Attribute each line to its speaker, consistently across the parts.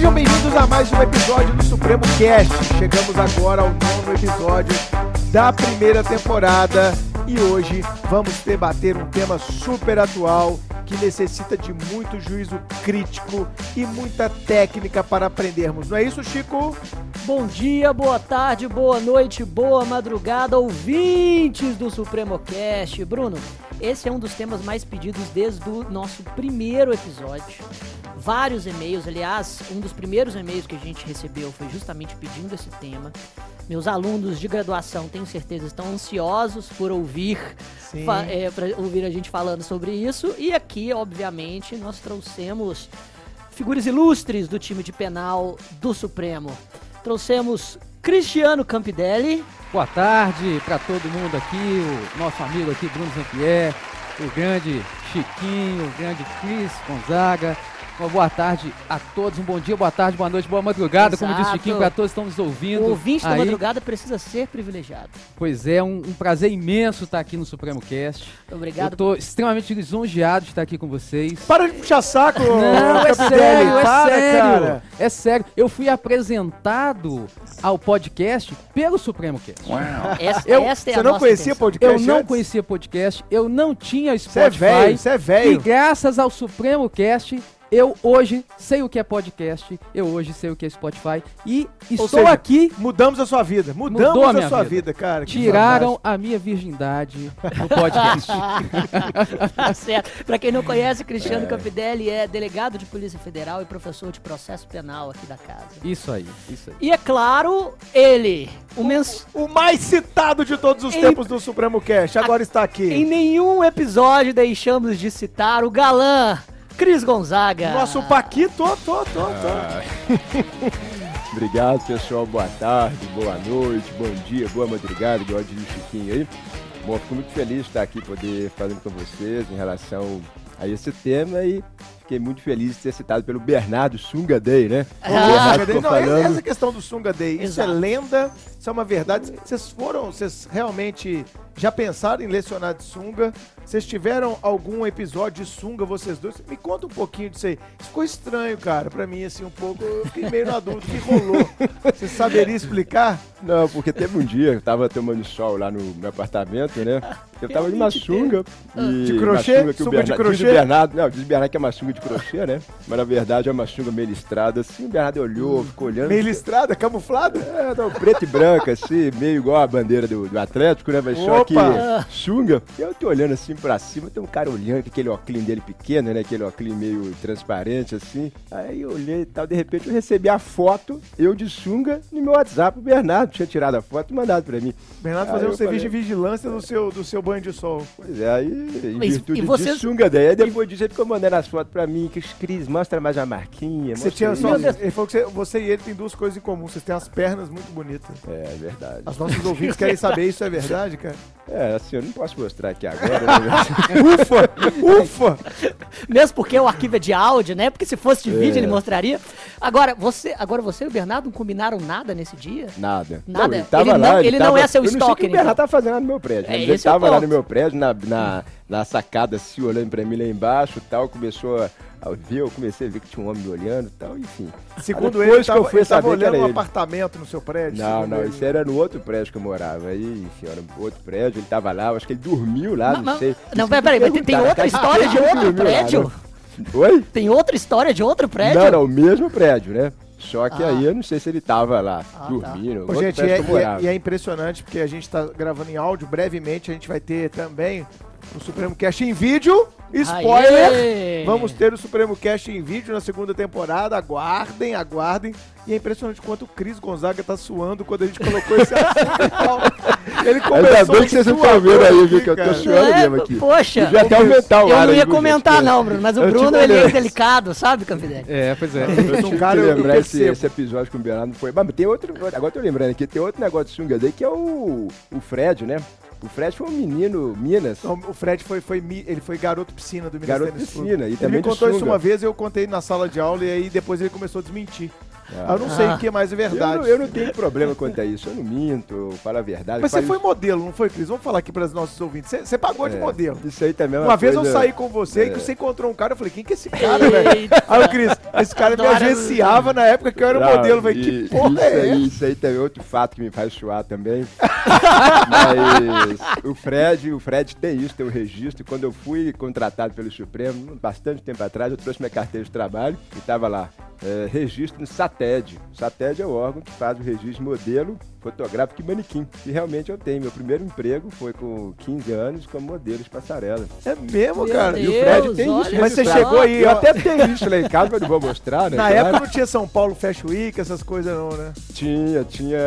Speaker 1: Sejam bem-vindos a mais um episódio do Supremo Cast. Chegamos agora ao nono episódio da primeira temporada e hoje vamos debater um tema super atual que necessita de muito juízo crítico e muita técnica para aprendermos. Não é isso, Chico?
Speaker 2: Bom dia, boa tarde, boa noite, boa madrugada, ouvintes do Supremo Cast. Bruno, esse é um dos temas mais pedidos desde o nosso primeiro episódio. Vários e-mails, aliás, um dos primeiros e-mails que a gente recebeu foi justamente pedindo esse tema. Meus alunos de graduação, tenho certeza, estão ansiosos por ouvir, é, para ouvir a gente falando sobre isso. E aqui, obviamente, nós trouxemos figuras ilustres do time de penal do Supremo. Trouxemos Cristiano Campidelli.
Speaker 3: Boa tarde para todo mundo aqui, o nosso amigo aqui, Bruno Zampier, o grande Chiquinho, o grande Cris Gonzaga, uma boa tarde a todos, um bom dia, boa tarde, boa noite, boa madrugada,
Speaker 2: Exato.
Speaker 3: como disse Chiquinho, para todos que estão nos ouvindo.
Speaker 2: O ouvinte da
Speaker 3: aí.
Speaker 2: madrugada precisa ser privilegiado.
Speaker 3: Pois é, um, um prazer imenso estar aqui no Supremo Cast.
Speaker 2: Obrigado.
Speaker 3: Eu tô extremamente lisonjeado de estar aqui com vocês.
Speaker 1: Para de puxar saco,
Speaker 3: Não, é sério, é
Speaker 1: Para,
Speaker 3: sério.
Speaker 1: cara.
Speaker 3: É sério. Eu fui apresentado ao podcast pelo Supremo Cast.
Speaker 2: Essa,
Speaker 3: Eu-
Speaker 2: esta é
Speaker 1: Você
Speaker 2: a
Speaker 1: não
Speaker 2: nossa
Speaker 1: conhecia
Speaker 2: intenção.
Speaker 1: podcast
Speaker 3: Eu não
Speaker 1: antes?
Speaker 3: conhecia podcast, eu não tinha
Speaker 1: Você é
Speaker 3: Spotify.
Speaker 1: velho, você é
Speaker 3: E
Speaker 1: velho.
Speaker 3: graças ao Supremo Cast, eu hoje sei o que é podcast, eu hoje sei o que é Spotify e estou
Speaker 1: seja,
Speaker 3: aqui.
Speaker 1: Mudamos a sua vida. Mudamos
Speaker 3: Mudou a
Speaker 1: a, sua
Speaker 3: vida.
Speaker 1: vida, cara.
Speaker 3: Tiraram a minha virgindade no podcast.
Speaker 2: Tá certo. Pra quem não conhece,
Speaker 3: É.
Speaker 2: Cristiano Campidelli é delegado de Polícia Federal e professor de processo penal aqui da casa.
Speaker 3: isso aí, isso aí.
Speaker 2: E é claro, ele, o mens...
Speaker 1: O mais citado de todos os
Speaker 2: Em-
Speaker 1: tempos do Supremo Cast. Agora está aqui.
Speaker 2: em nenhum episódio deixamos de citar o galã Cris Gonzaga.
Speaker 1: Nosso Paquito, tô, tô, tô, tô.
Speaker 4: Obrigado, pessoal. Boa tarde, boa noite, bom dia, boa madrugada, igual diz o Chiquinho aí. Bom, fico muito feliz de estar aqui, poder falando com vocês em relação a esse tema e fiquei muito feliz de ser citado pelo Bernardo Sunga Day, né?
Speaker 2: Ah,
Speaker 4: Bernardo
Speaker 1: Sunga Day. Não, essa-
Speaker 4: falando.
Speaker 1: essa questão do Sunga Day, isso
Speaker 2: Exato.
Speaker 1: é lenda, isso é uma verdade. Vocês foram, vocês realmente já pensaram em lecionar de Sunga? Vocês tiveram algum episódio de Sunga, vocês dois? Me conta um pouquinho disso aí. Isso ficou estranho, cara, pra mim, assim, um pouco. Eu fiquei meio na dúvida, o que rolou? Você saberia explicar?
Speaker 4: Não, porque teve um dia que eu tava tomando sol lá no meu apartamento, né? Eu tava de uma sunga. E
Speaker 1: De
Speaker 4: uma
Speaker 1: crochê?
Speaker 4: sunga que o
Speaker 1: Sunga de
Speaker 4: Bernardo, diz o
Speaker 1: crochê?
Speaker 4: Bernardo, não, diz o Bernardo que é uma sunga de crochê, né? Mas na verdade é uma sunga meio listrada, assim. O Bernardo olhou, ficou olhando.
Speaker 1: Meio listrada, camuflada?
Speaker 4: É, não, preto e branco, assim, meio igual a bandeira do, do Atlético, né? Mas só que sunga. Eu tô olhando assim pra cima, tem um cara olhando aquele óculos dele pequeno, né? Aquele óculos meio transparente, assim. Aí eu olhei e tal, de repente eu recebi a foto, eu de sunga, no meu WhatsApp. O Bernardo tinha tirado a foto e mandado pra mim.
Speaker 1: Bernardo fazendo um serviço
Speaker 4: falei-
Speaker 1: de vigilância do seu, do seu banho de sol.
Speaker 4: Pois é, aí, em
Speaker 2: Mas-
Speaker 4: virtude
Speaker 2: e vocês-
Speaker 4: de sunga daí, aí depois disso ele ficou mandando as fotos pra mim, que os Cris, mostra mais a marquinha,
Speaker 1: Você tinha só, ele falou que você, você e ele têm duas coisas em comum. Vocês têm as pernas muito bonitas.
Speaker 4: É, é verdade.
Speaker 1: Os nossos ouvintes querem saber isso é verdade, cara?
Speaker 4: É, assim, eu não posso mostrar aqui agora, né?
Speaker 1: Ufa! Ufa!
Speaker 2: Mesmo porque o arquivo é de áudio, né? Porque se fosse de vídeo
Speaker 4: É.
Speaker 2: ele mostraria. Agora, você, agora você e o Bernardo não combinaram nada nesse dia?
Speaker 4: Nada.
Speaker 2: Nada?
Speaker 4: ele, tava
Speaker 2: Ele não-
Speaker 4: lá,
Speaker 2: ele não
Speaker 4: tava-
Speaker 2: é seu
Speaker 4: Eu não sei o que
Speaker 2: stalker,
Speaker 4: o Bernardo tava fazendo lá no meu prédio.
Speaker 2: É,
Speaker 4: ele
Speaker 2: é
Speaker 4: tava lá
Speaker 2: ponto.
Speaker 4: no meu prédio, na, na, na sacada, assim, olhando pra mim lá embaixo e tal. Começou a, a ver, eu comecei a ver que tinha um homem me olhando e tal, enfim.
Speaker 1: Segundo
Speaker 4: Depois
Speaker 1: ele,
Speaker 4: que eu fui
Speaker 1: ele tava
Speaker 4: saber que
Speaker 1: olhando
Speaker 4: era
Speaker 1: um
Speaker 4: ele.
Speaker 1: apartamento no seu prédio.
Speaker 4: Não,
Speaker 1: segundo
Speaker 4: não,
Speaker 1: ele.
Speaker 4: isso era no outro prédio que eu morava. Aí, enfim, era no outro prédio, ele tava lá, eu acho que ele dormiu lá,
Speaker 2: Mas-
Speaker 4: não
Speaker 2: mas-
Speaker 4: sei.
Speaker 2: não,
Speaker 4: Isso
Speaker 2: peraí, mas tem- tem
Speaker 4: perguntaram,
Speaker 2: outra
Speaker 4: cara,
Speaker 2: história de
Speaker 4: ele
Speaker 2: outro
Speaker 4: lá,
Speaker 2: prédio?
Speaker 4: né? Oi?
Speaker 2: Tem outra história de outro prédio?
Speaker 4: Não, não, o mesmo prédio, né? Só que
Speaker 2: Ah.
Speaker 4: aí eu não sei se ele tava lá,
Speaker 2: Ah, tá.
Speaker 4: dormindo. Outro
Speaker 1: gente, é, e é- e é impressionante porque a gente tá gravando em áudio. Brevemente a gente vai ter também o Supremo Cast em vídeo. Spoiler!
Speaker 2: Aê!
Speaker 1: Vamos ter o Supremo Cast em vídeo na segunda temporada. Aguardem, aguardem. E é impressionante quanto o Cris Gonzaga tá suando quando a gente colocou esse assunto. Ele começou
Speaker 4: Ainda bem que vocês não estão vendo aí, viu? Que eu tô suando
Speaker 2: É,
Speaker 4: mesmo aqui.
Speaker 2: Poxa,
Speaker 4: Podia até aumentar o
Speaker 2: eu não
Speaker 4: aí,
Speaker 2: ia
Speaker 4: viu,
Speaker 2: comentar
Speaker 4: gente?
Speaker 2: não, Bruno, mas o Bruno, ele é delicado, sabe, Campidelli?
Speaker 3: É, pois é.
Speaker 1: Eu um cara,
Speaker 4: que
Speaker 1: eu
Speaker 4: lembrar esse, esse episódio com o Bernardo não foi. Mas tem outro. Agora eu tô lembrando aqui, tem outro negócio de sunga daí que é o, o Fred, né? O Fred foi um menino, Minas.
Speaker 1: Então, o Fred foi, foi, ele foi garoto piscina do Minas
Speaker 4: Garoto
Speaker 1: Tênis Clube.
Speaker 4: piscina, e
Speaker 1: Ele
Speaker 4: também
Speaker 1: me contou isso uma vez, eu contei na sala de aula e aí depois ele começou a desmentir. Eu não sei
Speaker 2: Ah.
Speaker 1: o que mais é
Speaker 4: Eu
Speaker 1: verdade.
Speaker 4: não, eu não tenho problema quanto a isso. Eu não minto, eu falo a verdade.
Speaker 1: Mas você foi
Speaker 4: isso-
Speaker 1: modelo, não foi, Cris? Vamos falar aqui para os nossos ouvintes. Você, você pagou de
Speaker 4: É,
Speaker 1: modelo.
Speaker 4: Isso aí também é uma,
Speaker 1: Uma vez eu
Speaker 4: coisa-
Speaker 1: saí com você e
Speaker 4: é.
Speaker 1: que você encontrou um cara, eu falei, quem que é esse cara, velho? Aí o Cris, esse cara me
Speaker 2: Adoro.
Speaker 1: agenciava na época que eu era
Speaker 4: Não,
Speaker 1: modelo. Eu falei,
Speaker 4: e-
Speaker 1: que porra
Speaker 4: isso
Speaker 1: é
Speaker 4: aí? Isso aí também é outro fato que me faz suar também. Mas o Fred, o Fred tem isso, tem o registro. Quando eu fui contratado pelo Supremo, bastante tempo atrás, eu trouxe minha carteira de trabalho e estava lá. É, registro no SATED. SATED é o órgão que faz o registro de modelo fotográfico e manequim. E realmente eu tenho. Meu primeiro emprego foi com 15 anos como modelo de passarela.
Speaker 1: É mesmo,
Speaker 2: Meu
Speaker 1: cara.
Speaker 4: E o
Speaker 2: Deus,
Speaker 4: Fred tem isso
Speaker 1: Mas você
Speaker 2: só.
Speaker 4: registrado.
Speaker 1: chegou aí,
Speaker 4: Eu até tenho isso lá em casa, mas não vou mostrar, né?
Speaker 1: Na
Speaker 4: Claro.
Speaker 1: época não tinha São Paulo Fashion Week, essas coisas não, né?
Speaker 4: Tinha, tinha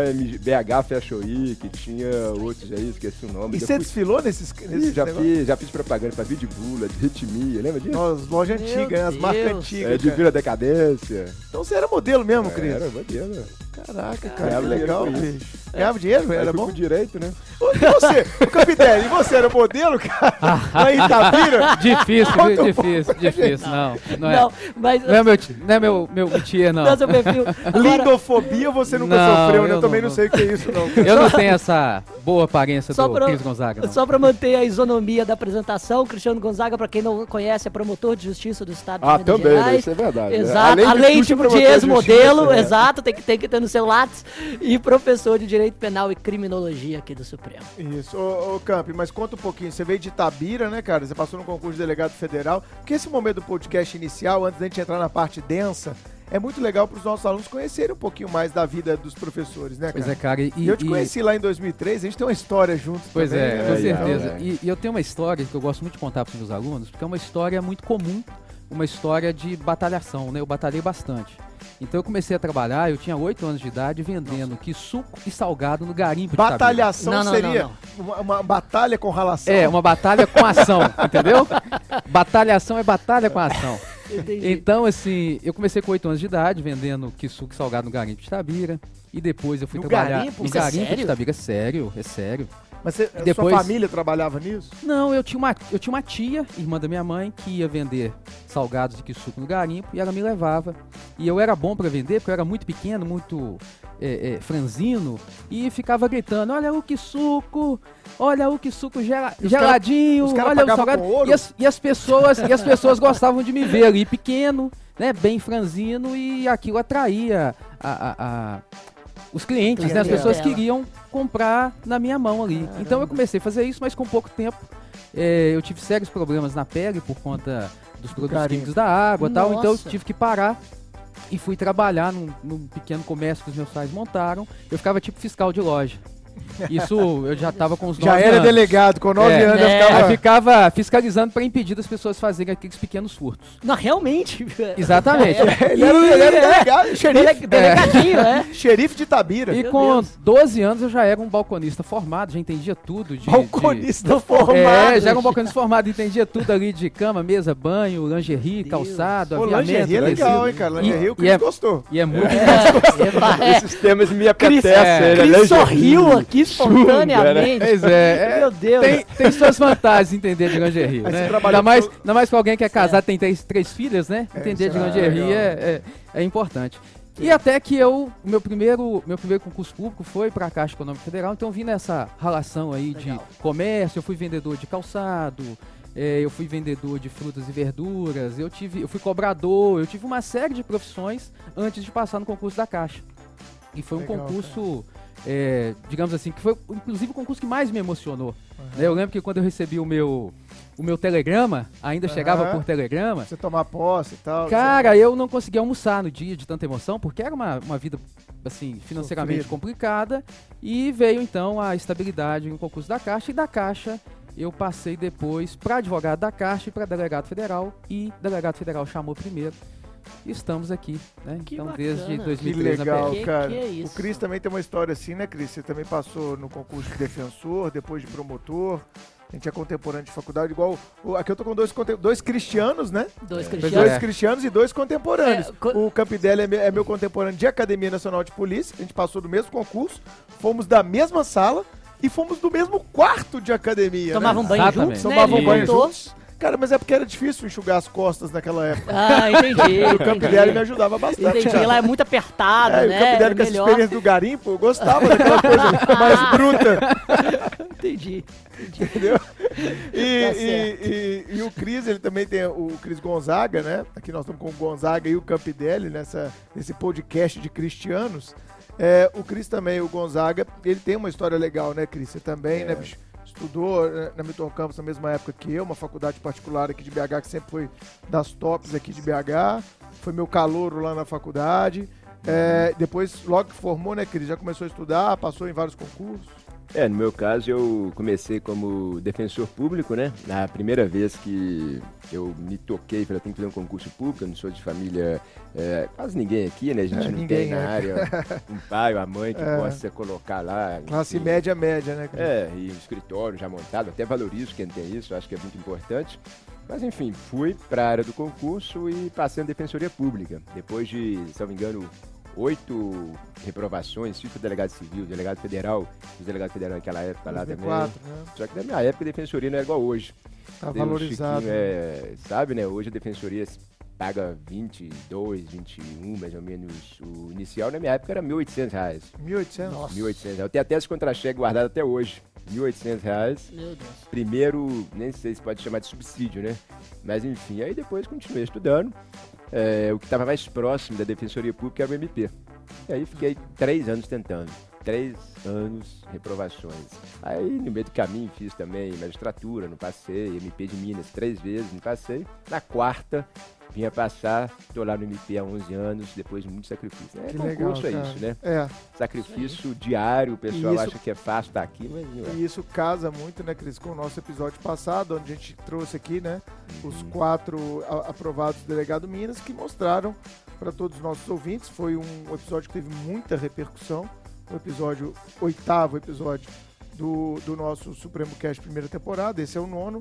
Speaker 4: BH Fashion Week, tinha outros aí, esqueci o nome.
Speaker 1: E você
Speaker 4: fui-
Speaker 1: desfilou nesses, nesses
Speaker 4: já, fiz, já fiz propaganda pra Vidbula, de Ritmia, lembra disso?
Speaker 1: Nossa, lojas antigas, né? as marcas
Speaker 2: Deus.
Speaker 1: antigas.
Speaker 4: É, de. Vila Decadência.
Speaker 1: Então você era modelo mesmo, Cris?
Speaker 4: Era, modelo.
Speaker 1: Caraca, cara, que
Speaker 4: dinheiro
Speaker 1: legal, bicho. Ganhava dinheiro,
Speaker 4: Aí
Speaker 1: era bom?
Speaker 4: pro direito, né?
Speaker 1: E você, Capitelli, e você era modelo, cara? Lá em Itabira?
Speaker 3: Difícil,
Speaker 1: Conta
Speaker 3: viu?
Speaker 1: um
Speaker 3: difícil, difícil. Não, não é.
Speaker 2: Não, mas.
Speaker 3: Não é meu, ti- não é meu, meu métier, não.
Speaker 2: Não, seu perfil. Agora,
Speaker 1: Lindofobia você nunca
Speaker 3: Não,
Speaker 1: sofreu, né? Eu
Speaker 3: eu
Speaker 1: também
Speaker 3: não-
Speaker 1: não sei o que é isso, não.
Speaker 3: Eu não tenho essa boa aparência
Speaker 2: Só
Speaker 3: do
Speaker 2: pra-
Speaker 3: Cris Gonzaga, não.
Speaker 2: Só para manter a isonomia da apresentação, Cristiano Gonzaga, para quem não conhece, é promotor de justiça do Estado de
Speaker 4: Ah,
Speaker 2: Minas
Speaker 4: também, né?
Speaker 2: Gerais.
Speaker 4: Isso é verdade. né?
Speaker 2: Exato,
Speaker 4: de
Speaker 2: além,
Speaker 4: tudo,
Speaker 2: tipo de
Speaker 4: promotor
Speaker 2: ex-modelo,
Speaker 4: justiça, né?
Speaker 2: exato, tem que, tem que ter no seu lápis, e professor de Direito Penal e Criminologia aqui do Supremo.
Speaker 1: Isso, ô, ô Camp, mas conta um pouquinho. Você veio de Itabira, né, cara? Você passou no concurso de delegado federal. Porque esse momento do podcast inicial, antes da gente entrar na parte densa, é muito legal para os nossos alunos conhecerem um pouquinho mais da vida dos professores, né, cara?
Speaker 3: Pois é, cara. E,
Speaker 1: E eu te
Speaker 3: e-
Speaker 1: conheci lá em 2003, a gente tem uma história juntos
Speaker 3: Pois
Speaker 1: também,
Speaker 3: é,
Speaker 1: né?
Speaker 3: com
Speaker 4: É,
Speaker 3: certeza.
Speaker 4: é.
Speaker 3: E, e eu tenho uma história que eu gosto muito de contar para os meus alunos, porque é uma história muito comum, uma história de batalhação, né? Eu batalhei bastante. Então eu comecei a trabalhar, eu tinha 8 anos de idade, vendendo que suco e salgado no garimpo de Itabira.
Speaker 1: Batalhação
Speaker 2: Não, não,
Speaker 1: seria
Speaker 2: não,
Speaker 1: Uma, uma batalha com ralação.
Speaker 3: É, uma batalha com ação, entendeu? Batalhação é batalha com ação.
Speaker 2: Entendi.
Speaker 3: Então, assim, eu comecei com 8 anos de idade, vendendo quiçuque salgado no garimpo de Itabira. E depois eu fui
Speaker 1: No
Speaker 3: trabalhar
Speaker 1: garimpo?
Speaker 3: no
Speaker 2: Isso é
Speaker 3: garimpo de. É sério, é sério.
Speaker 1: Mas você, a
Speaker 3: Depois-
Speaker 1: sua família trabalhava nisso?
Speaker 3: Não, eu tinha, uma, eu tinha uma tia, irmã da minha mãe, que ia vender salgados de quiçuque no garimpo e ela me levava. E eu era bom pra vender, porque eu era muito pequeno, muito é, é, franzino, e ficava gritando: Olha o quiçuco, olha o quiçuco gela,
Speaker 1: E os
Speaker 3: geladinho,
Speaker 1: os cara
Speaker 3: olha o salgado. E as, e as pessoas, e as pessoas gostavam de me ver ali pequeno, né, bem franzino, e aquilo atraía a- a- a, os clientes, né? As pessoas queriam comprar na minha mão ali. Então eu comecei a fazer isso, mas com pouco tempo é, eu tive sérios problemas na pele por conta dos produtos
Speaker 1: garimpo.
Speaker 3: químicos da água e tal, então eu
Speaker 2: Nossa.
Speaker 3: tive que parar e fui trabalhar num, num pequeno comércio que os meus pais montaram. Eu ficava tipo fiscal de loja. Isso eu já tava com os
Speaker 1: Já
Speaker 3: nove
Speaker 1: era
Speaker 3: anos.
Speaker 1: delegado, com 9
Speaker 3: É.
Speaker 1: anos
Speaker 2: É.
Speaker 1: eu
Speaker 3: Aí
Speaker 1: ficava...
Speaker 3: ficava fiscalizando para impedir das pessoas fazerem aqueles pequenos furtos.
Speaker 2: Não, realmente.
Speaker 3: Exatamente.
Speaker 1: Ele era, ele era delegado, xerife,
Speaker 2: Dele- Delegadinho, é.
Speaker 1: xerife de Itabira.
Speaker 3: E
Speaker 2: Meu
Speaker 3: com
Speaker 2: Deus.
Speaker 3: 12 anos eu já era um balconista formado, já entendia tudo de. de-
Speaker 1: Balconista formado.
Speaker 3: É, já era um balconista formado, entendia tudo ali de cama, mesa, banho, lingerie,
Speaker 2: Deus.
Speaker 3: calçado,
Speaker 1: Pô,
Speaker 3: aviamento.
Speaker 1: lingerie é legal, hein, cara?
Speaker 3: E-
Speaker 1: Lingerie o
Speaker 3: e
Speaker 1: Cris
Speaker 3: é-
Speaker 1: gostou.
Speaker 3: E é muito.
Speaker 2: É,
Speaker 4: Esses temas me
Speaker 3: é,
Speaker 4: né?
Speaker 2: Cris sorriu aqui espontaneamente.
Speaker 3: Pois é, é,
Speaker 2: Meu Deus.
Speaker 3: tem, tem suas vantagens entender de lingerie, né? Ainda mais, ainda mais com alguém que é casado tem três, três filhas, né?
Speaker 1: É,
Speaker 3: Entender de
Speaker 1: é
Speaker 3: lingerie é, é, é importante. E até que eu, meu primeiro, meu primeiro concurso público foi para a Caixa Econômica Federal, então eu vim nessa relação aí
Speaker 2: Legal.
Speaker 3: de comércio, eu fui vendedor de calçado, eh, eu fui vendedor de frutas e verduras, eu tive, eu fui cobrador, eu tive uma série de profissões antes de passar no concurso da Caixa. E foi um
Speaker 1: Legal,
Speaker 3: concurso, eh, digamos assim, que foi inclusive o concurso que mais me emocionou. né? Eu lembro que quando eu recebi o meu, o meu telegrama, ainda chegava
Speaker 1: Aham.
Speaker 3: por telegrama,
Speaker 1: Você tomar posse e tal.
Speaker 3: Cara, eu não conseguia almoçar no dia de tanta emoção, porque era uma, uma vida, assim, financeiramente
Speaker 1: Sofrida.
Speaker 3: complicada. E veio, então, a estabilidade no concurso da Caixa. E da Caixa, eu passei depois para advogado da Caixa e para delegado federal. E delegado federal chamou primeiro. E estamos aqui, né?
Speaker 2: Que
Speaker 3: então,
Speaker 2: bacana.
Speaker 3: desde
Speaker 1: Que
Speaker 3: 2013 na
Speaker 1: legal.
Speaker 2: Que-
Speaker 1: cara.
Speaker 2: que é isso?
Speaker 1: O Cris também tem uma história assim, né, Cris? Você também passou no concurso de defensor, depois de promotor. A gente é contemporâneo de faculdade, igual. Aqui eu tô com dois, dois cristianos, né?
Speaker 2: Dois
Speaker 3: Pois
Speaker 2: cristianos.
Speaker 1: Dois cristianos e dois contemporâneos.
Speaker 2: É, co-
Speaker 1: O Campidelli é, me- é meu contemporâneo de Academia Nacional de Polícia. A gente passou do mesmo concurso, fomos da mesma sala e fomos do mesmo quarto de academia.
Speaker 2: Tomavam
Speaker 1: né?
Speaker 2: banho
Speaker 3: Exatamente.
Speaker 2: juntos, né?
Speaker 1: Tomavam
Speaker 2: Ele
Speaker 1: banho juntos. Cara, mas é porque era difícil enxugar as costas naquela época.
Speaker 2: Ah, entendi.
Speaker 1: o Campinelli me ajudava bastante.
Speaker 2: Entendi,
Speaker 1: cara.
Speaker 2: lá é muito apertado,
Speaker 1: É,
Speaker 2: né?
Speaker 1: o Campinelli
Speaker 2: é
Speaker 1: com essa
Speaker 2: melhor.
Speaker 1: experiência do garimpo, eu gostava daquela coisa mais bruta.
Speaker 2: Entendi.
Speaker 1: Entendeu? E,
Speaker 2: Tá
Speaker 1: e- e- e o Cris, ele também tem o Cris Gonzaga, né? Aqui nós estamos com o Gonzaga e o Campidelli nessa, nesse podcast de cristianos. É, o Cris também, o Gonzaga, ele tem uma história legal, né, Cris? Você também, né, bicho? Estudou né, na Milton Campos na mesma época que eu, uma faculdade particular aqui de BH, que sempre foi das tops aqui de BH. Foi meu calouro lá na faculdade. É, depois, logo que formou, né, Cris? Já começou a estudar, passou em vários concursos.
Speaker 4: É, no meu caso eu comecei como defensor público, né? Na primeira vez que eu me toquei, falei, tenho que fazer um concurso público, eu não sou de família, é, quase ninguém aqui, né? A gente
Speaker 1: É,
Speaker 4: não tem na
Speaker 1: é.
Speaker 4: área um pai ou a mãe que
Speaker 1: É.
Speaker 4: possa colocar lá.
Speaker 1: Classe
Speaker 4: enfim.
Speaker 1: média, média, né, Cris?
Speaker 4: É, e um escritório já montado, até valorizo quem tem isso, acho que é muito importante. Mas enfim, fui para a área do concurso e passei na Defensoria Pública. Depois de, se não me engano, oito reprovações, cinco delegado civil, delegado federal, os delegados federais naquela época lá também.
Speaker 1: 2004, né?
Speaker 4: Só que na minha época a defensoria não era igual hoje.
Speaker 1: Tá
Speaker 4: o
Speaker 1: valorizado.
Speaker 4: Chiquinho, é, sabe, né? Hoje a defensoria paga 22, 21, mais ou menos. O inicial na minha época era 1.800 reais.
Speaker 1: 1.800?
Speaker 2: Nossa.
Speaker 4: 1.800 reais. Eu tenho até esse contra-cheque guardado até hoje. 1.800 reais.
Speaker 2: Meu Deus.
Speaker 4: Primeiro, nem sei se pode chamar de subsídio, né? Mas enfim, aí depois continuei estudando. É, o que estava mais próximo da Defensoria Pública era o MP. E aí fiquei três anos tentando. Três anos, reprovações. Aí no meio do caminho fiz também magistratura, não passei. MP de Minas três vezes, não passei. Na quarta, vinha passar, tô lá no MP há 11 anos, depois de muito sacrifício. É,
Speaker 1: Que
Speaker 4: concurso
Speaker 1: legal,
Speaker 4: é isso, né?
Speaker 1: É,
Speaker 4: Sacrifício diário, o pessoal
Speaker 1: isso-
Speaker 4: acha que é fácil estar aqui, mas não é.
Speaker 1: e isso casa muito, né, Cris, com o nosso episódio passado, onde a gente trouxe aqui, né, os
Speaker 4: Uhum.
Speaker 1: quatro a- aprovados do Delegado Minas, que mostraram para todos os nossos ouvintes, foi um episódio que teve muita repercussão, o episódio, oitavo episódio do, do nosso Supremo Cast primeira temporada, esse é o nono,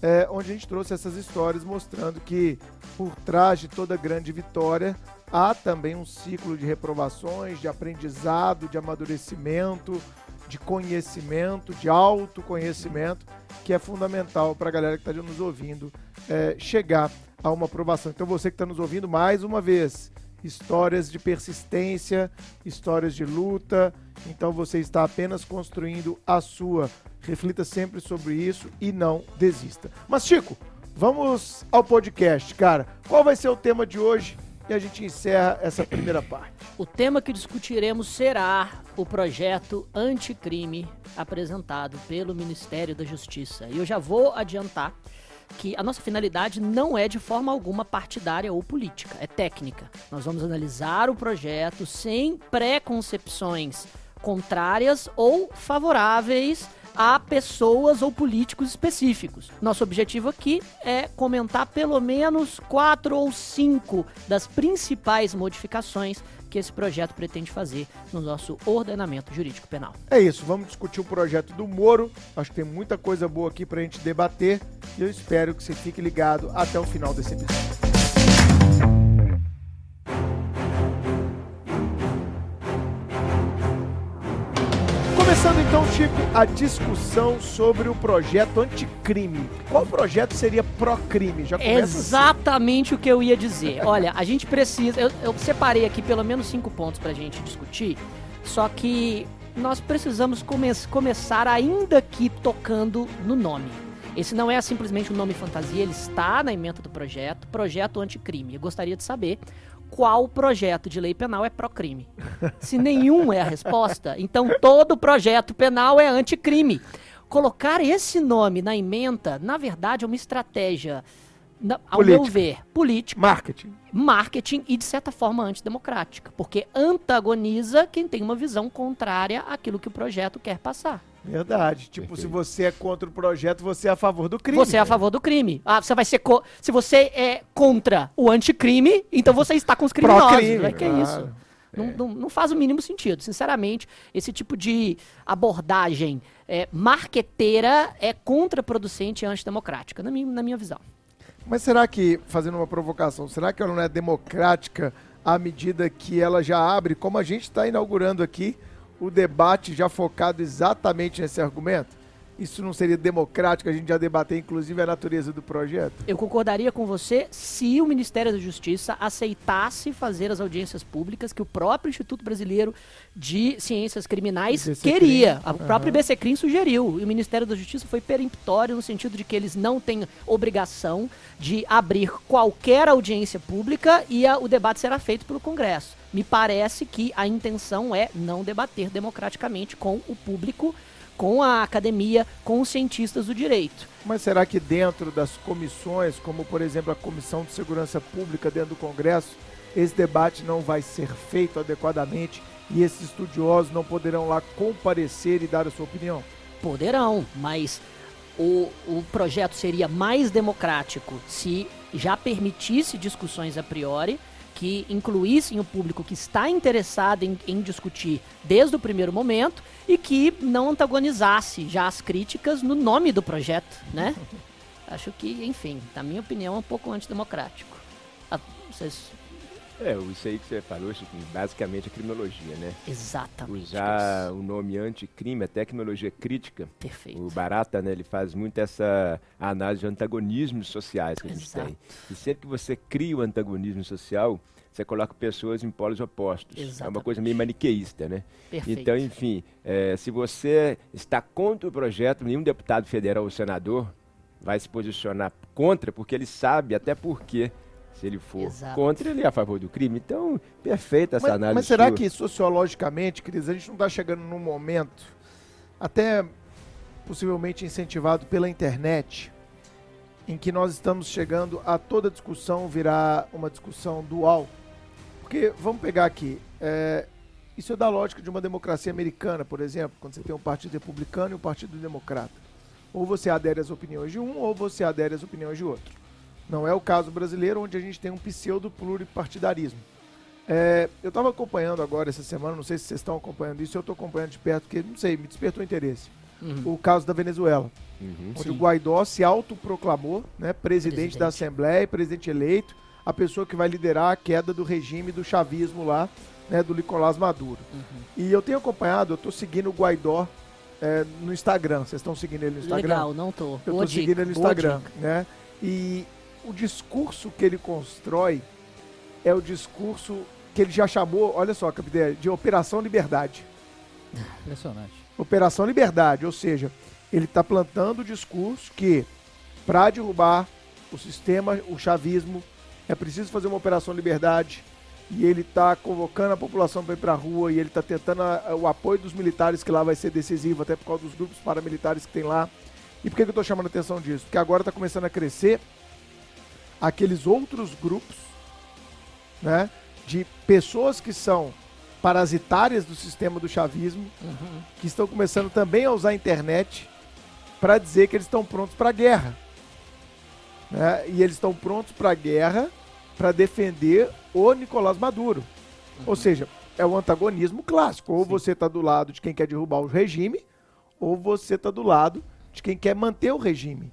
Speaker 1: é, onde a gente trouxe essas histórias mostrando que por trás de toda grande vitória há também um ciclo de reprovações, de aprendizado, de amadurecimento, de conhecimento, de autoconhecimento, que é fundamental para a galera que está nos ouvindo é, chegar a uma aprovação. Então você que está nos ouvindo, mais uma vez, histórias de persistência, histórias de luta. Então você está apenas construindo a sua. Reflita sempre sobre isso e não desista. Mas Chico, vamos ao podcast, cara. Qual vai ser o tema de hoje? E a gente encerra essa primeira parte.
Speaker 2: O tema que discutiremos será o projeto anticrime apresentado pelo Ministério da Justiça. E eu já vou adiantar que a nossa finalidade não é de forma alguma partidária ou política, é técnica. Nós vamos analisar o projeto sem preconcepções contrárias ou favoráveis a pessoas ou políticos específicos. Nosso objetivo aqui é comentar pelo menos quatro ou cinco das principais modificações que esse projeto pretende fazer no nosso ordenamento jurídico penal.
Speaker 1: É isso, vamos discutir o projeto do Moro. Acho que tem muita coisa boa aqui pra gente debater. E eu espero que você fique ligado até o final desse episódio. Então, Chico, a discussão sobre o projeto anticrime. Qual projeto seria pró-crime? Já começa assim.
Speaker 2: Exatamente o que eu ia dizer. Olha, a gente precisa. Eu, eu separei aqui pelo menos cinco pontos pra gente discutir. Só que nós precisamos come começar ainda aqui tocando no nome. Esse não é simplesmente um nome fantasia, ele está na emenda do projeto, projeto anticrime. Eu gostaria de saber qual projeto de lei penal é pró-crime. Se nenhum é a resposta, então todo projeto penal é anticrime. Colocar esse nome na emenda, na verdade, é uma estratégia, na- ao meu
Speaker 1: Política.
Speaker 2: ver, política,
Speaker 1: Marketing.
Speaker 2: marketing e, de certa forma, antidemocrática. Porque antagoniza quem tem uma visão contrária àquilo que o projeto quer passar.
Speaker 1: Verdade. Tipo, se
Speaker 4: Perfeito.
Speaker 1: você é contra o projeto, você é a favor do crime.
Speaker 2: Você é a favor do crime. Ah, você vai ser. co- Se você é contra o anticrime, então você está com os criminosos.
Speaker 1: Pró-crime,
Speaker 2: É que é isso. Não, não, não faz o mínimo sentido. Sinceramente, esse tipo de abordagem é, marqueteira é contraproducente e antidemocrática, na minha, na minha visão.
Speaker 1: Mas será que, fazendo uma provocação, será que ela não é democrática à medida que ela já abre, como a gente está inaugurando aqui, o debate já focado exatamente nesse argumento? isso não seria democrático? A gente já debateu, inclusive, a natureza do projeto?
Speaker 2: Eu concordaria com você se o Ministério da Justiça aceitasse fazer as audiências públicas que o próprio Instituto Brasileiro de Ciências Criminais
Speaker 1: IBCCrim.
Speaker 2: queria. O
Speaker 1: Aham.
Speaker 2: próprio IBCCrim sugeriu. E o Ministério da Justiça foi peremptório no sentido de que eles não têm obrigação de abrir qualquer audiência pública e a- o debate será feito pelo Congresso. Me parece que a intenção é não debater democraticamente com o público, com a academia, com os cientistas do direito.
Speaker 1: Mas será que dentro das comissões, como por exemplo a Comissão de Segurança Pública dentro do Congresso, esse debate não vai ser feito adequadamente e esses estudiosos não poderão lá comparecer e dar a sua opinião?
Speaker 2: Poderão, mas o, o projeto seria mais democrático se já permitisse discussões a priori, que incluíssem o público que está interessado em, em discutir desde o primeiro momento e que não antagonizasse já as críticas no nome do projeto, né? Acho que, enfim, na minha opinião, é um pouco antidemocrático. Ah, vocês-
Speaker 4: É, isso aí que você falou, Chiquinho, basicamente é criminologia, né?
Speaker 2: exatamente.
Speaker 4: Usar o nome anticrime, a tecnologia crítica.
Speaker 2: Perfeito.
Speaker 4: O Barata, né, ele faz muito essa análise de antagonismos sociais que a gente
Speaker 2: Exato.
Speaker 4: tem. E sempre que você cria o antagonismo social, você coloca pessoas em polos opostos. É uma
Speaker 2: Exatamente.
Speaker 4: coisa meio maniqueísta, né?
Speaker 2: Perfeito.
Speaker 4: Então, enfim, eh, se você está contra o projeto, nenhum deputado federal ou senador vai se posicionar contra, porque ele sabe até por quê. Se ele for
Speaker 2: Exato.
Speaker 4: contra, ele é a favor do crime. Então, perfeita essa
Speaker 1: Mas,
Speaker 4: análise.
Speaker 1: mas será
Speaker 4: sua.
Speaker 1: que sociologicamente, Cris, a gente não está chegando num momento, até possivelmente incentivado pela internet, em que nós estamos chegando a toda discussão virar uma discussão dual? Porque, vamos pegar aqui, é, isso é da lógica de uma democracia americana, por exemplo, quando você tem um partido republicano e um partido democrata. Ou você adere às opiniões de um, ou você adere às opiniões de outro. Não é o caso brasileiro, onde a gente tem um pseudo pluripartidarismo. É, eu estava acompanhando agora essa semana, não sei se vocês estão acompanhando isso, eu estou acompanhando de perto, porque, não sei, me despertou interesse.
Speaker 2: Uhum.
Speaker 1: O caso da Venezuela,
Speaker 4: Uhum.
Speaker 1: onde
Speaker 2: Sim.
Speaker 1: o Guaidó se autoproclamou né, presidente,
Speaker 2: Presidente.
Speaker 1: da Assembleia, presidente eleito, a pessoa que vai liderar a queda do regime do chavismo lá, né, do Nicolás Maduro.
Speaker 2: Uhum.
Speaker 1: E eu tenho acompanhado, eu estou seguindo o Guaidó é, no Instagram. Vocês estão seguindo ele no Instagram?
Speaker 2: Legal, não tô.
Speaker 1: Eu
Speaker 2: dica,
Speaker 1: seguindo ele no Instagram, né? E o discurso que ele constrói é o discurso que ele já chamou, olha só, Capitão, de Operação Liberdade.
Speaker 3: Impressionante.
Speaker 1: Operação Liberdade, ou seja, ele está plantando o discurso que para derrubar o sistema, o chavismo, é preciso fazer uma Operação Liberdade. E ele está convocando a população para ir para a rua e ele está tentando a- o apoio dos militares, que lá vai ser decisivo, até por causa dos grupos paramilitares que tem lá. E por que, que eu estou chamando a atenção disso? Porque agora está começando a crescer aqueles outros grupos né, de pessoas que são parasitárias do sistema do chavismo,
Speaker 2: Uhum.
Speaker 1: que estão começando também a usar a internet para dizer que eles estão prontos para a guerra. Né? E eles estão prontos para a guerra para defender o Nicolás Maduro. Ou seja, é o antagonismo clássico. Ou você está do lado de quem quer derrubar o regime, ou você está do lado de quem quer manter o regime.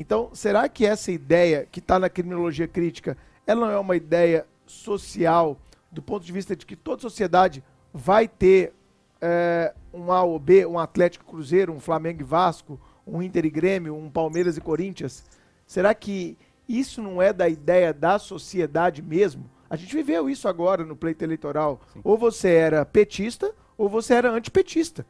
Speaker 1: Então, será que essa ideia que está na criminologia crítica, ela não é uma ideia social do ponto de vista de que toda sociedade vai ter é, um A ou B, um Atlético Cruzeiro, um Flamengo e Vasco, um Inter e Grêmio, um Palmeiras e Corinthians? Será que isso não é da ideia da sociedade mesmo? A gente viveu isso agora no pleito eleitoral. Ou você era petista, ou você era antipetista.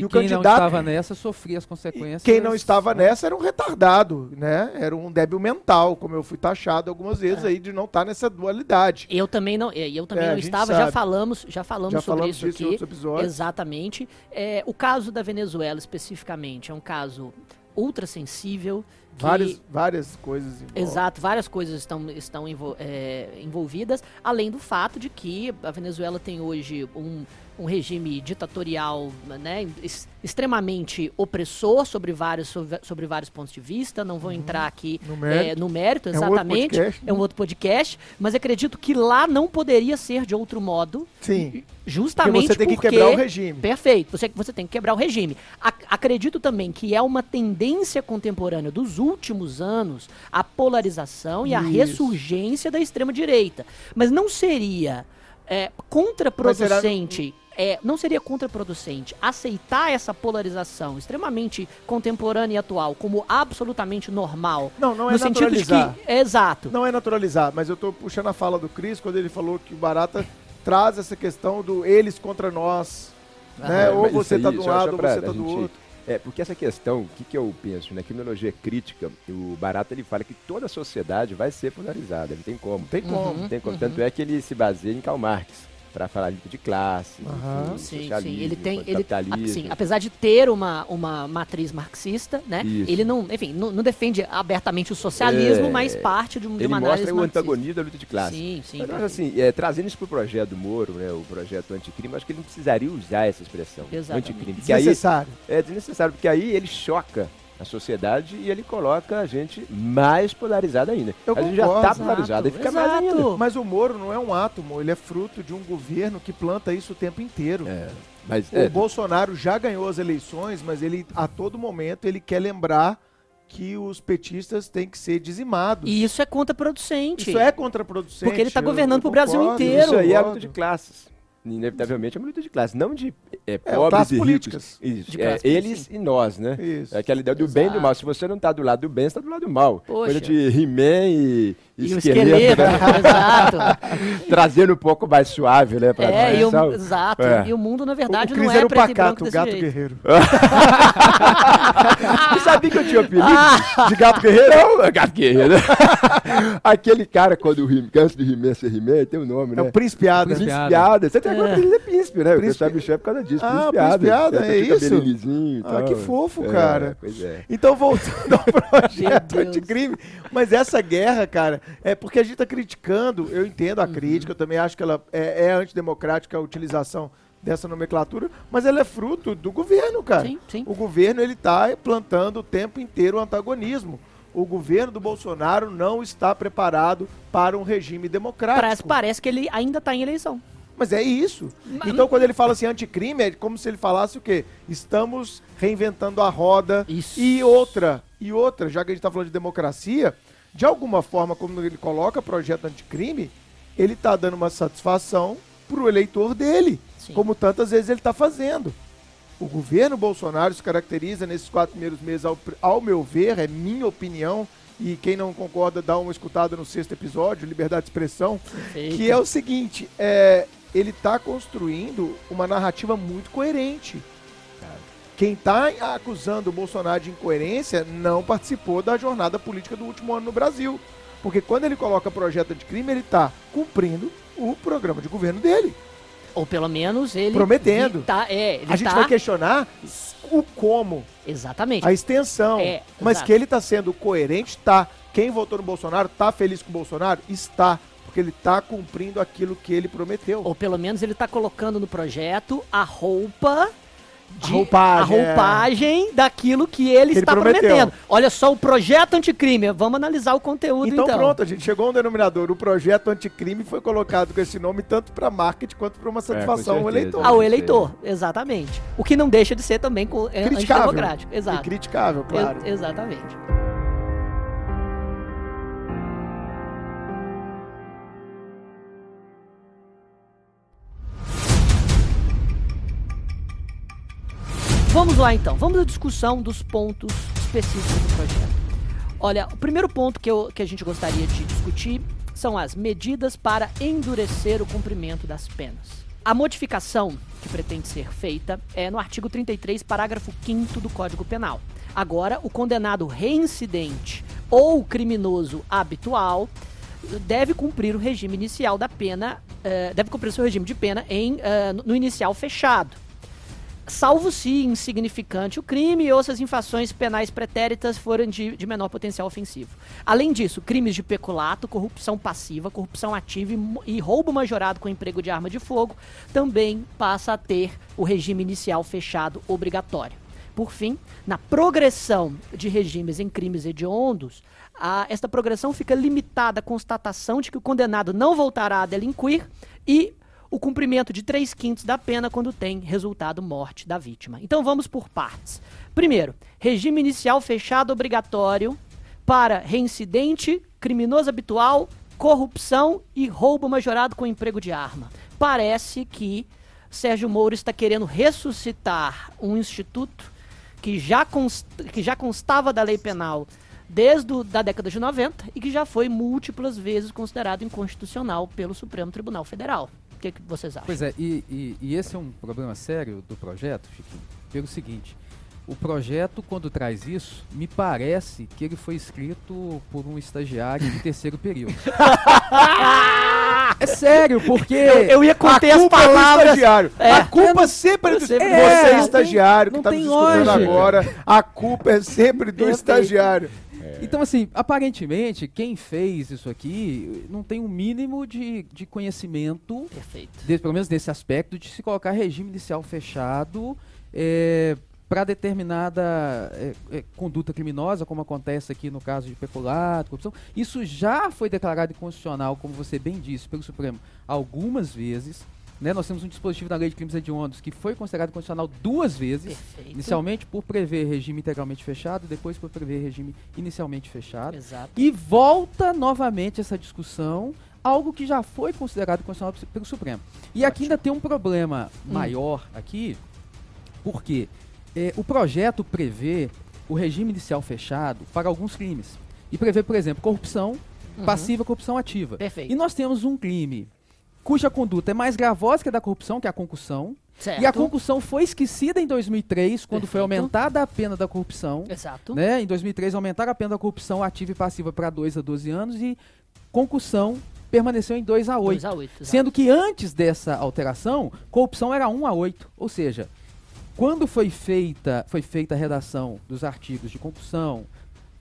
Speaker 3: E,
Speaker 1: o
Speaker 3: quem não
Speaker 1: candidato-
Speaker 3: estava nessa sofria as consequências.
Speaker 1: Quem não estava nessa era um retardado, né? Era um débil mental, como eu fui taxado algumas vezes
Speaker 2: É.
Speaker 1: aí de não estar nessa dualidade.
Speaker 2: Eu também não, eu também
Speaker 1: É,
Speaker 2: não estava, já
Speaker 1: sabe.
Speaker 2: falamos, já falamos
Speaker 1: Já
Speaker 2: sobre
Speaker 1: falamos
Speaker 2: isso
Speaker 1: disso em
Speaker 2: aqui.
Speaker 1: outros episódios.
Speaker 2: Exatamente. É, o caso da Venezuela especificamente é um caso ultra sensível. que-
Speaker 1: Várias, várias coisas. envolvem.
Speaker 2: Exato, várias coisas estão, estão envol- é, envolvidas, além do fato de que a Venezuela tem hoje um, um regime ditatorial né, extremamente opressor sobre vários, sobre, vários pontos de vista. Não vou entrar aqui
Speaker 1: No
Speaker 2: é,
Speaker 1: mérito.
Speaker 2: no mérito,
Speaker 1: É um
Speaker 2: exatamente.
Speaker 1: podcast,
Speaker 2: é um outro podcast, mas acredito que lá não poderia ser de outro modo,
Speaker 1: Sim. Porque
Speaker 2: justamente
Speaker 1: você tem que
Speaker 2: porque-
Speaker 1: quebrar o regime.
Speaker 2: Perfeito, você, você tem que quebrar o regime. Ac- acredito também que é uma tendência contemporânea dos últimos anos a polarização e a
Speaker 1: Isso.
Speaker 2: ressurgência da extrema-direita. Mas não seria é, contraproducente é, não seria contraproducente aceitar essa polarização extremamente contemporânea e atual como absolutamente normal?
Speaker 1: Não, não é
Speaker 2: no sentido de
Speaker 1: naturalizar.
Speaker 2: que. Exato.
Speaker 1: Não é naturalizar, mas eu tô puxando a fala do Cris quando ele falou que o Barata traz essa questão do eles contra nós. né?
Speaker 4: É,
Speaker 1: Ou você tá
Speaker 4: aí,
Speaker 1: de um lado ou
Speaker 4: pra-
Speaker 1: você tá
Speaker 4: a
Speaker 1: do
Speaker 4: gente-
Speaker 1: outro.
Speaker 4: É, porque essa questão, o que, que eu penso, na criminologia crítica, o Barata ele fala que toda a sociedade vai ser polarizada, não tem como.
Speaker 1: Não tem como.
Speaker 2: Uhum.
Speaker 4: Não tem como. Tanto é que ele se baseia em Karl Marx, para falar luta de classe,
Speaker 1: Aham.
Speaker 4: enfim,
Speaker 2: Sim, sim.
Speaker 4: socialismo,
Speaker 2: Ele tem. Ele,
Speaker 4: capitalismo.
Speaker 2: assim, apesar de ter uma, uma matriz marxista, né?
Speaker 4: Isso.
Speaker 2: Ele não, enfim, não, não defende abertamente o socialismo,
Speaker 4: É,
Speaker 2: mas parte de, de
Speaker 4: ele
Speaker 2: uma análise
Speaker 4: mostra o
Speaker 2: marxista.
Speaker 4: antagonismo da luta de classe.
Speaker 2: Sim, sim.
Speaker 4: Mas,
Speaker 2: perfeito.
Speaker 4: assim, é, trazendo isso para o projeto do Moro, né, o projeto anticrime, acho que ele não precisaria usar essa expressão,
Speaker 2: Exatamente.
Speaker 4: anticrime. Porque aí
Speaker 1: Desnecessário.
Speaker 4: é desnecessário, porque aí ele choca a sociedade e ele coloca a gente mais polarizada ainda.
Speaker 1: Eu
Speaker 4: a gente já
Speaker 1: concordo.
Speaker 4: está polarizado, aí fica mais
Speaker 2: exato.
Speaker 4: ainda.
Speaker 1: Mas o Moro não é um átomo, ele é fruto de um governo que planta isso o tempo inteiro.
Speaker 4: É, mas
Speaker 1: O
Speaker 4: é,
Speaker 1: Bolsonaro já ganhou as eleições, mas ele a todo momento ele quer lembrar que os petistas têm que ser dizimados.
Speaker 2: E isso é contraproducente.
Speaker 1: Isso é contraproducente.
Speaker 2: Porque ele tá
Speaker 1: eu-
Speaker 2: governando
Speaker 1: eu
Speaker 2: pro Brasil inteiro.
Speaker 4: isso aí é luta de classes. Inevitavelmente é uma luta de classes, não de é,
Speaker 1: É,
Speaker 4: pobres
Speaker 1: classes
Speaker 4: e
Speaker 1: políticas.
Speaker 4: ricos. Isso,
Speaker 2: De
Speaker 4: é, eles e nós, né?
Speaker 1: Isso.
Speaker 4: É aquela ideia do bem e do
Speaker 2: Exato.
Speaker 4: mal. Se você não tá do lado do bem, você tá do lado do mal.
Speaker 2: Poxa.
Speaker 4: Coisa de He-Man e,
Speaker 2: E o
Speaker 4: esqueleto,
Speaker 2: esqueleto,
Speaker 4: né?
Speaker 2: exato.
Speaker 4: Trazendo um pouco mais suave, né? Pra
Speaker 2: É, e o, exato.
Speaker 4: É.
Speaker 2: E o mundo, na
Speaker 1: O,
Speaker 2: verdade,
Speaker 1: o
Speaker 2: não é
Speaker 1: era o
Speaker 2: preto e branco
Speaker 1: pacato, o
Speaker 2: desse
Speaker 1: gato
Speaker 2: jeito.
Speaker 1: guerreiro.
Speaker 4: Você sabia que eu tinha apelido
Speaker 2: Ah!
Speaker 4: de gato guerreiro? Não, é gato guerreiro. Aquele cara, quando o antes de He-Man ser He-Man, tem um nome,
Speaker 1: É
Speaker 4: né?
Speaker 1: o Príncipe Piada.
Speaker 3: Príncipe
Speaker 4: Príncipe
Speaker 3: Piada.
Speaker 4: Piada. Você tem agora
Speaker 2: É.
Speaker 4: apelido é Príncipe, né? O
Speaker 1: Príncipe-
Speaker 4: pessoal me chama por causa disso.
Speaker 1: Ah,
Speaker 4: Príncipe
Speaker 1: Príncipe Piada,
Speaker 4: Piada.
Speaker 1: é isso? Ah, que fofo,
Speaker 4: É,
Speaker 1: cara.
Speaker 4: Pois é.
Speaker 1: Então, voltando ao projeto anticrime, mas essa guerra, cara, é porque a gente tá criticando, eu entendo a
Speaker 2: Uhum.
Speaker 1: crítica, eu também acho que ela é, é antidemocrática a utilização dessa nomenclatura, mas ela é fruto do governo, cara.
Speaker 2: Sim, sim.
Speaker 1: O governo, ele tá plantando o tempo inteiro o antagonismo. O governo do Bolsonaro não está preparado para um regime democrático.
Speaker 2: Parece, parece que ele ainda tá em eleição.
Speaker 1: Mas é isso.
Speaker 2: Mas-
Speaker 1: Então, quando ele fala assim anticrime, é como se ele falasse o quê? Estamos reinventando a roda.
Speaker 2: Isso.
Speaker 1: E outra, e outra, já que a gente está falando de democracia, de alguma forma, como ele coloca projeto anticrime, ele está dando uma satisfação para o eleitor dele,
Speaker 2: Sim.
Speaker 1: como tantas vezes ele está fazendo. O governo Bolsonaro se caracteriza nesses quatro primeiros meses, ao, ao meu ver, é minha opinião, e quem não concorda dá uma escutada no sexto episódio, Liberdade de Expressão,
Speaker 2: Perfeito.
Speaker 1: que é o seguinte, é, ele está construindo uma narrativa muito coerente. Quem está acusando o Bolsonaro de incoerência não participou da jornada política do último ano no Brasil. Porque quando ele coloca projeto de crime, ele está cumprindo o programa de governo dele.
Speaker 2: Ou pelo menos ele.
Speaker 1: Prometendo.
Speaker 2: Tá, é,
Speaker 1: A gente
Speaker 2: tá-
Speaker 1: vai questionar o como,
Speaker 2: Exatamente.
Speaker 1: a extensão.
Speaker 2: É,
Speaker 1: mas
Speaker 2: exato.
Speaker 1: que ele está sendo coerente, tá. Quem votou no Bolsonaro está feliz com o Bolsonaro? Está. Porque ele está cumprindo aquilo que ele prometeu.
Speaker 2: Ou pelo menos ele tá colocando no projeto a roupa. De,
Speaker 1: A roupagem,
Speaker 2: a roupagem daquilo que ele
Speaker 1: Que ele
Speaker 2: está
Speaker 1: prometeu.
Speaker 2: prometendo. Olha só o projeto anticrime. Vamos analisar o conteúdo
Speaker 1: Então,
Speaker 2: então.
Speaker 1: pronto, a gente chegou a um denominador. O projeto anticrime foi colocado com esse nome tanto para marketing quanto para uma satisfação ao
Speaker 4: certeza.
Speaker 1: eleitor.
Speaker 2: Ao eleitor, exatamente. O que não deixa de ser também é
Speaker 1: Criticável.
Speaker 2: antidemocrático. Exato.
Speaker 1: E criticável, claro.
Speaker 2: Ex- exatamente. Vamos lá então, vamos à discussão dos pontos específicos do projeto. Olha, o primeiro ponto que, eu- que a gente gostaria de discutir são as medidas para endurecer o cumprimento das penas. A modificação que pretende ser feita é no artigo 33, parágrafo 5 do Código Penal. Agora, o condenado reincidente ou criminoso habitual deve cumprir o regime inicial da pena, eh, deve cumprir o seu regime de pena em, eh, no inicial fechado salvo se insignificante o crime ou se as infrações penais pretéritas forem de, de menor potencial ofensivo. Além disso, crimes de peculato, corrupção passiva, corrupção ativa e, e roubo majorado com emprego de arma de fogo também passa a ter o regime inicial fechado obrigatório. Por fim, na progressão de regimes em crimes hediondos, a- esta progressão fica limitada à constatação de que o condenado não voltará a delinquir e o cumprimento de 3 quintos da pena quando tem resultado morte da vítima. Então vamos por partes. Primeiro, regime inicial fechado obrigatório para reincidente, criminoso habitual, corrupção e roubo majorado com emprego de arma. Parece que Sérgio Moro está querendo ressuscitar um instituto que já, const, que já constava da lei penal desde a da década de 90 e que já foi múltiplas vezes considerado inconstitucional pelo Supremo Tribunal Federal. O que, que vocês acham?
Speaker 3: Pois é, e, e, e esse é um problema sério do projeto, Chiquinho, pelo seguinte. O projeto, quando traz isso, me parece que ele foi escrito por um estagiário de terceiro período. é sério, porque.
Speaker 2: Eu, eu ia conter
Speaker 1: a
Speaker 2: as
Speaker 1: é do
Speaker 2: palavras.
Speaker 1: estagiário.
Speaker 2: É.
Speaker 1: A culpa sempre é do
Speaker 2: sempre-
Speaker 1: Você,
Speaker 3: É, não
Speaker 1: estagiário,
Speaker 3: tem-
Speaker 1: que tá
Speaker 3: não
Speaker 1: nos escutando agora, a culpa é sempre do estagiário.
Speaker 3: Então, assim, aparentemente, quem fez isso aqui não tem um mínimo de, de conhecimento
Speaker 2: Perfeito.
Speaker 3: de- pelo menos nesse aspecto, de se colocar regime inicial fechado para determinada é, é, conduta criminosa, como acontece aqui no caso de peculato, corrupção. Isso já foi declarado inconstitucional, como você bem disse, pelo Supremo algumas vezes. Né? Nós temos um dispositivo da Lei de Crimes Hediondos que foi considerado constitucional duas vezes.
Speaker 2: Perfeito.
Speaker 3: Inicialmente por prever regime integralmente fechado, depois por prever regime inicialmente fechado.
Speaker 2: Exato.
Speaker 3: E volta novamente essa discussão, algo que já foi considerado constitucional pelo Supremo. E aqui ainda tem um problema
Speaker 2: Hum.
Speaker 3: maior aqui, porque eh, o projeto prevê o regime inicial fechado para alguns crimes. E prevê, por exemplo, corrupção
Speaker 2: Uhum.
Speaker 3: passiva, corrupção ativa.
Speaker 2: Perfeito.
Speaker 3: E nós temos um crime cuja conduta é mais gravosa que a da corrupção, que é a concussão.
Speaker 2: Certo.
Speaker 3: E a concussão foi esquecida em 2003, quando foi
Speaker 2: Perfeito.
Speaker 3: aumentada a pena da corrupção.
Speaker 2: Exato.
Speaker 3: Né? Em 2003 aumentaram a pena da corrupção ativa e passiva para 2 a 12 anos e concussão permaneceu em 2 a 8.
Speaker 2: 2 a 8. exato.
Speaker 3: Sendo que antes dessa alteração, corrupção era 1 a 8. Ou seja, quando foi feita, foi feita a redação dos artigos de concussão,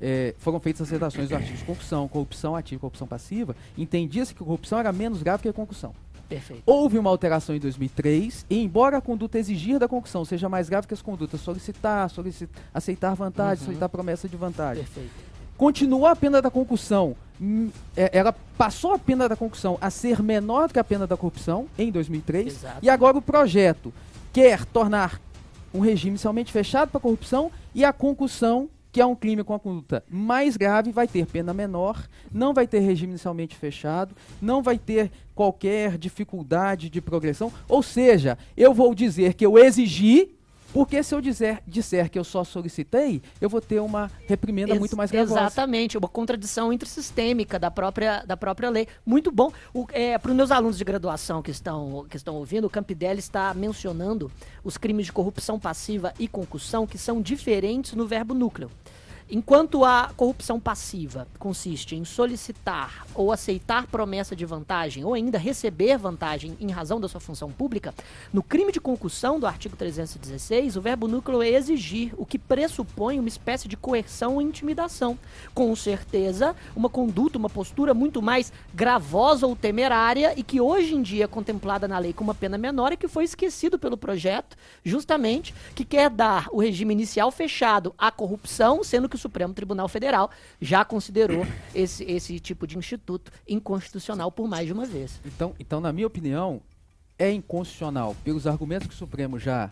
Speaker 3: eh, foram feitas as redações dos artigos de concussão, corrupção ativa e corrupção passiva, entendia-se que a corrupção era menos grave que a concussão.
Speaker 2: Perfeito.
Speaker 3: Houve uma alteração em 2003, e embora a conduta exigir da concussão seja mais grave que as condutas solicitar, solici- aceitar vantagem,
Speaker 2: Uhum.
Speaker 3: solicitar promessa de vantagem,
Speaker 2: Perfeito.
Speaker 3: continua a pena da concussão, hum, é, ela passou a pena da concussão a ser menor do que a pena da corrupção em 2003,
Speaker 2: Exato.
Speaker 3: e agora o projeto quer tornar um regime inicialmente fechado para corrupção e a concussão, que é um crime com a conduta mais grave, vai ter pena menor, não vai ter regime inicialmente fechado, não vai ter qualquer dificuldade de progressão. Ou seja, eu vou dizer que eu exigi, porque se eu dizer, disser que eu só solicitei, eu vou ter uma reprimenda
Speaker 2: Ex-
Speaker 3: muito mais gravosa.
Speaker 2: Exatamente, uma contradição intrasistêmica da própria, da própria lei. Muito bom. Para os meus alunos de graduação que estão, que estão ouvindo, o Campidelli está mencionando os crimes de corrupção passiva e concussão que são diferentes no verbo núcleo. Enquanto a corrupção passiva consiste em solicitar ou aceitar promessa de vantagem ou ainda receber vantagem em razão da sua função pública, no crime de concussão do artigo 316, o verbo núcleo é exigir, o que pressupõe uma espécie de coerção ou intimidação. Com certeza, uma conduta, uma postura muito mais gravosa ou temerária e que hoje em dia é contemplada na lei com uma pena menor e que foi esquecido pelo projeto, justamente, que quer dar o regime inicial fechado à corrupção, sendo que o Supremo Tribunal Federal já considerou esse, esse tipo de instituto inconstitucional por mais de uma vez.
Speaker 3: Então, então, na minha opinião, é inconstitucional pelos argumentos que o Supremo já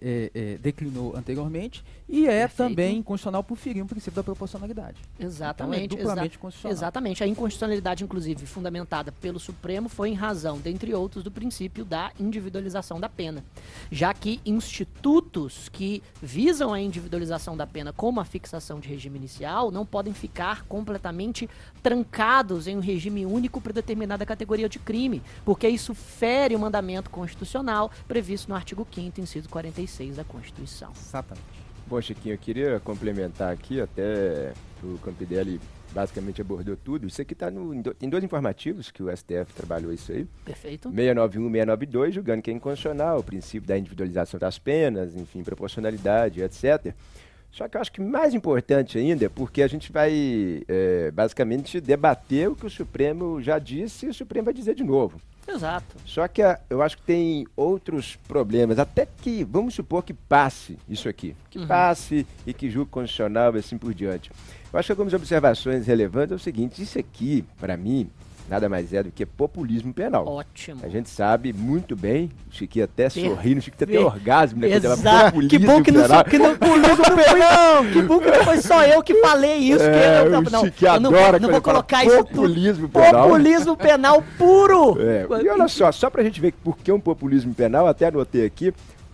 Speaker 3: eh, eh, declinou anteriormente e é
Speaker 2: Perfeito.
Speaker 3: também inconstitucional por ferir um princípio da proporcionalidade.
Speaker 2: Exatamente.
Speaker 3: Então é duplamente
Speaker 2: exa-
Speaker 3: constitucional.
Speaker 2: Exatamente. A inconstitucionalidade, inclusive, fundamentada pelo Supremo, foi em razão, dentre outros, do princípio da individualização da pena. Já que institutos que visam a individualização da pena, como a fixação de regime inicial, não podem ficar completamente trancados em um regime único para determinada categoria de crime, porque isso fere o mandamento constitucional previsto no artigo 5 inciso 46 da Constituição.
Speaker 3: Exatamente.
Speaker 4: Bom, Chiquinho, eu queria complementar aqui, até o Campidelli basicamente abordou tudo. Isso aqui está em dois informativos que o STF trabalhou isso aí.
Speaker 2: Perfeito?
Speaker 4: 691 e 692, julgando que é inconstitucional, o princípio da individualização das penas, enfim, proporcionalidade, etc. Só que eu acho que mais importante ainda é porque a gente vai é, basicamente debater o que o Supremo já disse e o Supremo vai dizer de novo.
Speaker 2: Exato.
Speaker 4: Só que a- eu acho que tem outros problemas, até que, vamos supor que passe isso aqui, que
Speaker 2: Uhum.
Speaker 4: passe e que julgue constitucional e assim por diante. Eu acho que algumas observações relevantes é o seguinte, isso aqui, para mim, nada mais é do que populismo penal.
Speaker 2: Ótimo.
Speaker 4: A gente sabe muito bem, o Chiquinho até
Speaker 2: Perfeito.
Speaker 4: sorrindo, o Chiquinho até orgasmo, né? quando ela fala
Speaker 2: Exato. Que bom que não,
Speaker 4: penal.
Speaker 2: que não, populismo penal. Que bom que não foi só eu que falei isso.
Speaker 4: É,
Speaker 2: que eu,
Speaker 4: o
Speaker 2: não,
Speaker 4: Chiquinho
Speaker 2: eu não,
Speaker 4: adora
Speaker 2: não
Speaker 4: quando
Speaker 2: vou colocar isso tudo.
Speaker 4: populismo penal.
Speaker 2: Populismo penal puro.
Speaker 4: É, e olha só, só pra gente ver por que um populismo penal, até anotei aqui,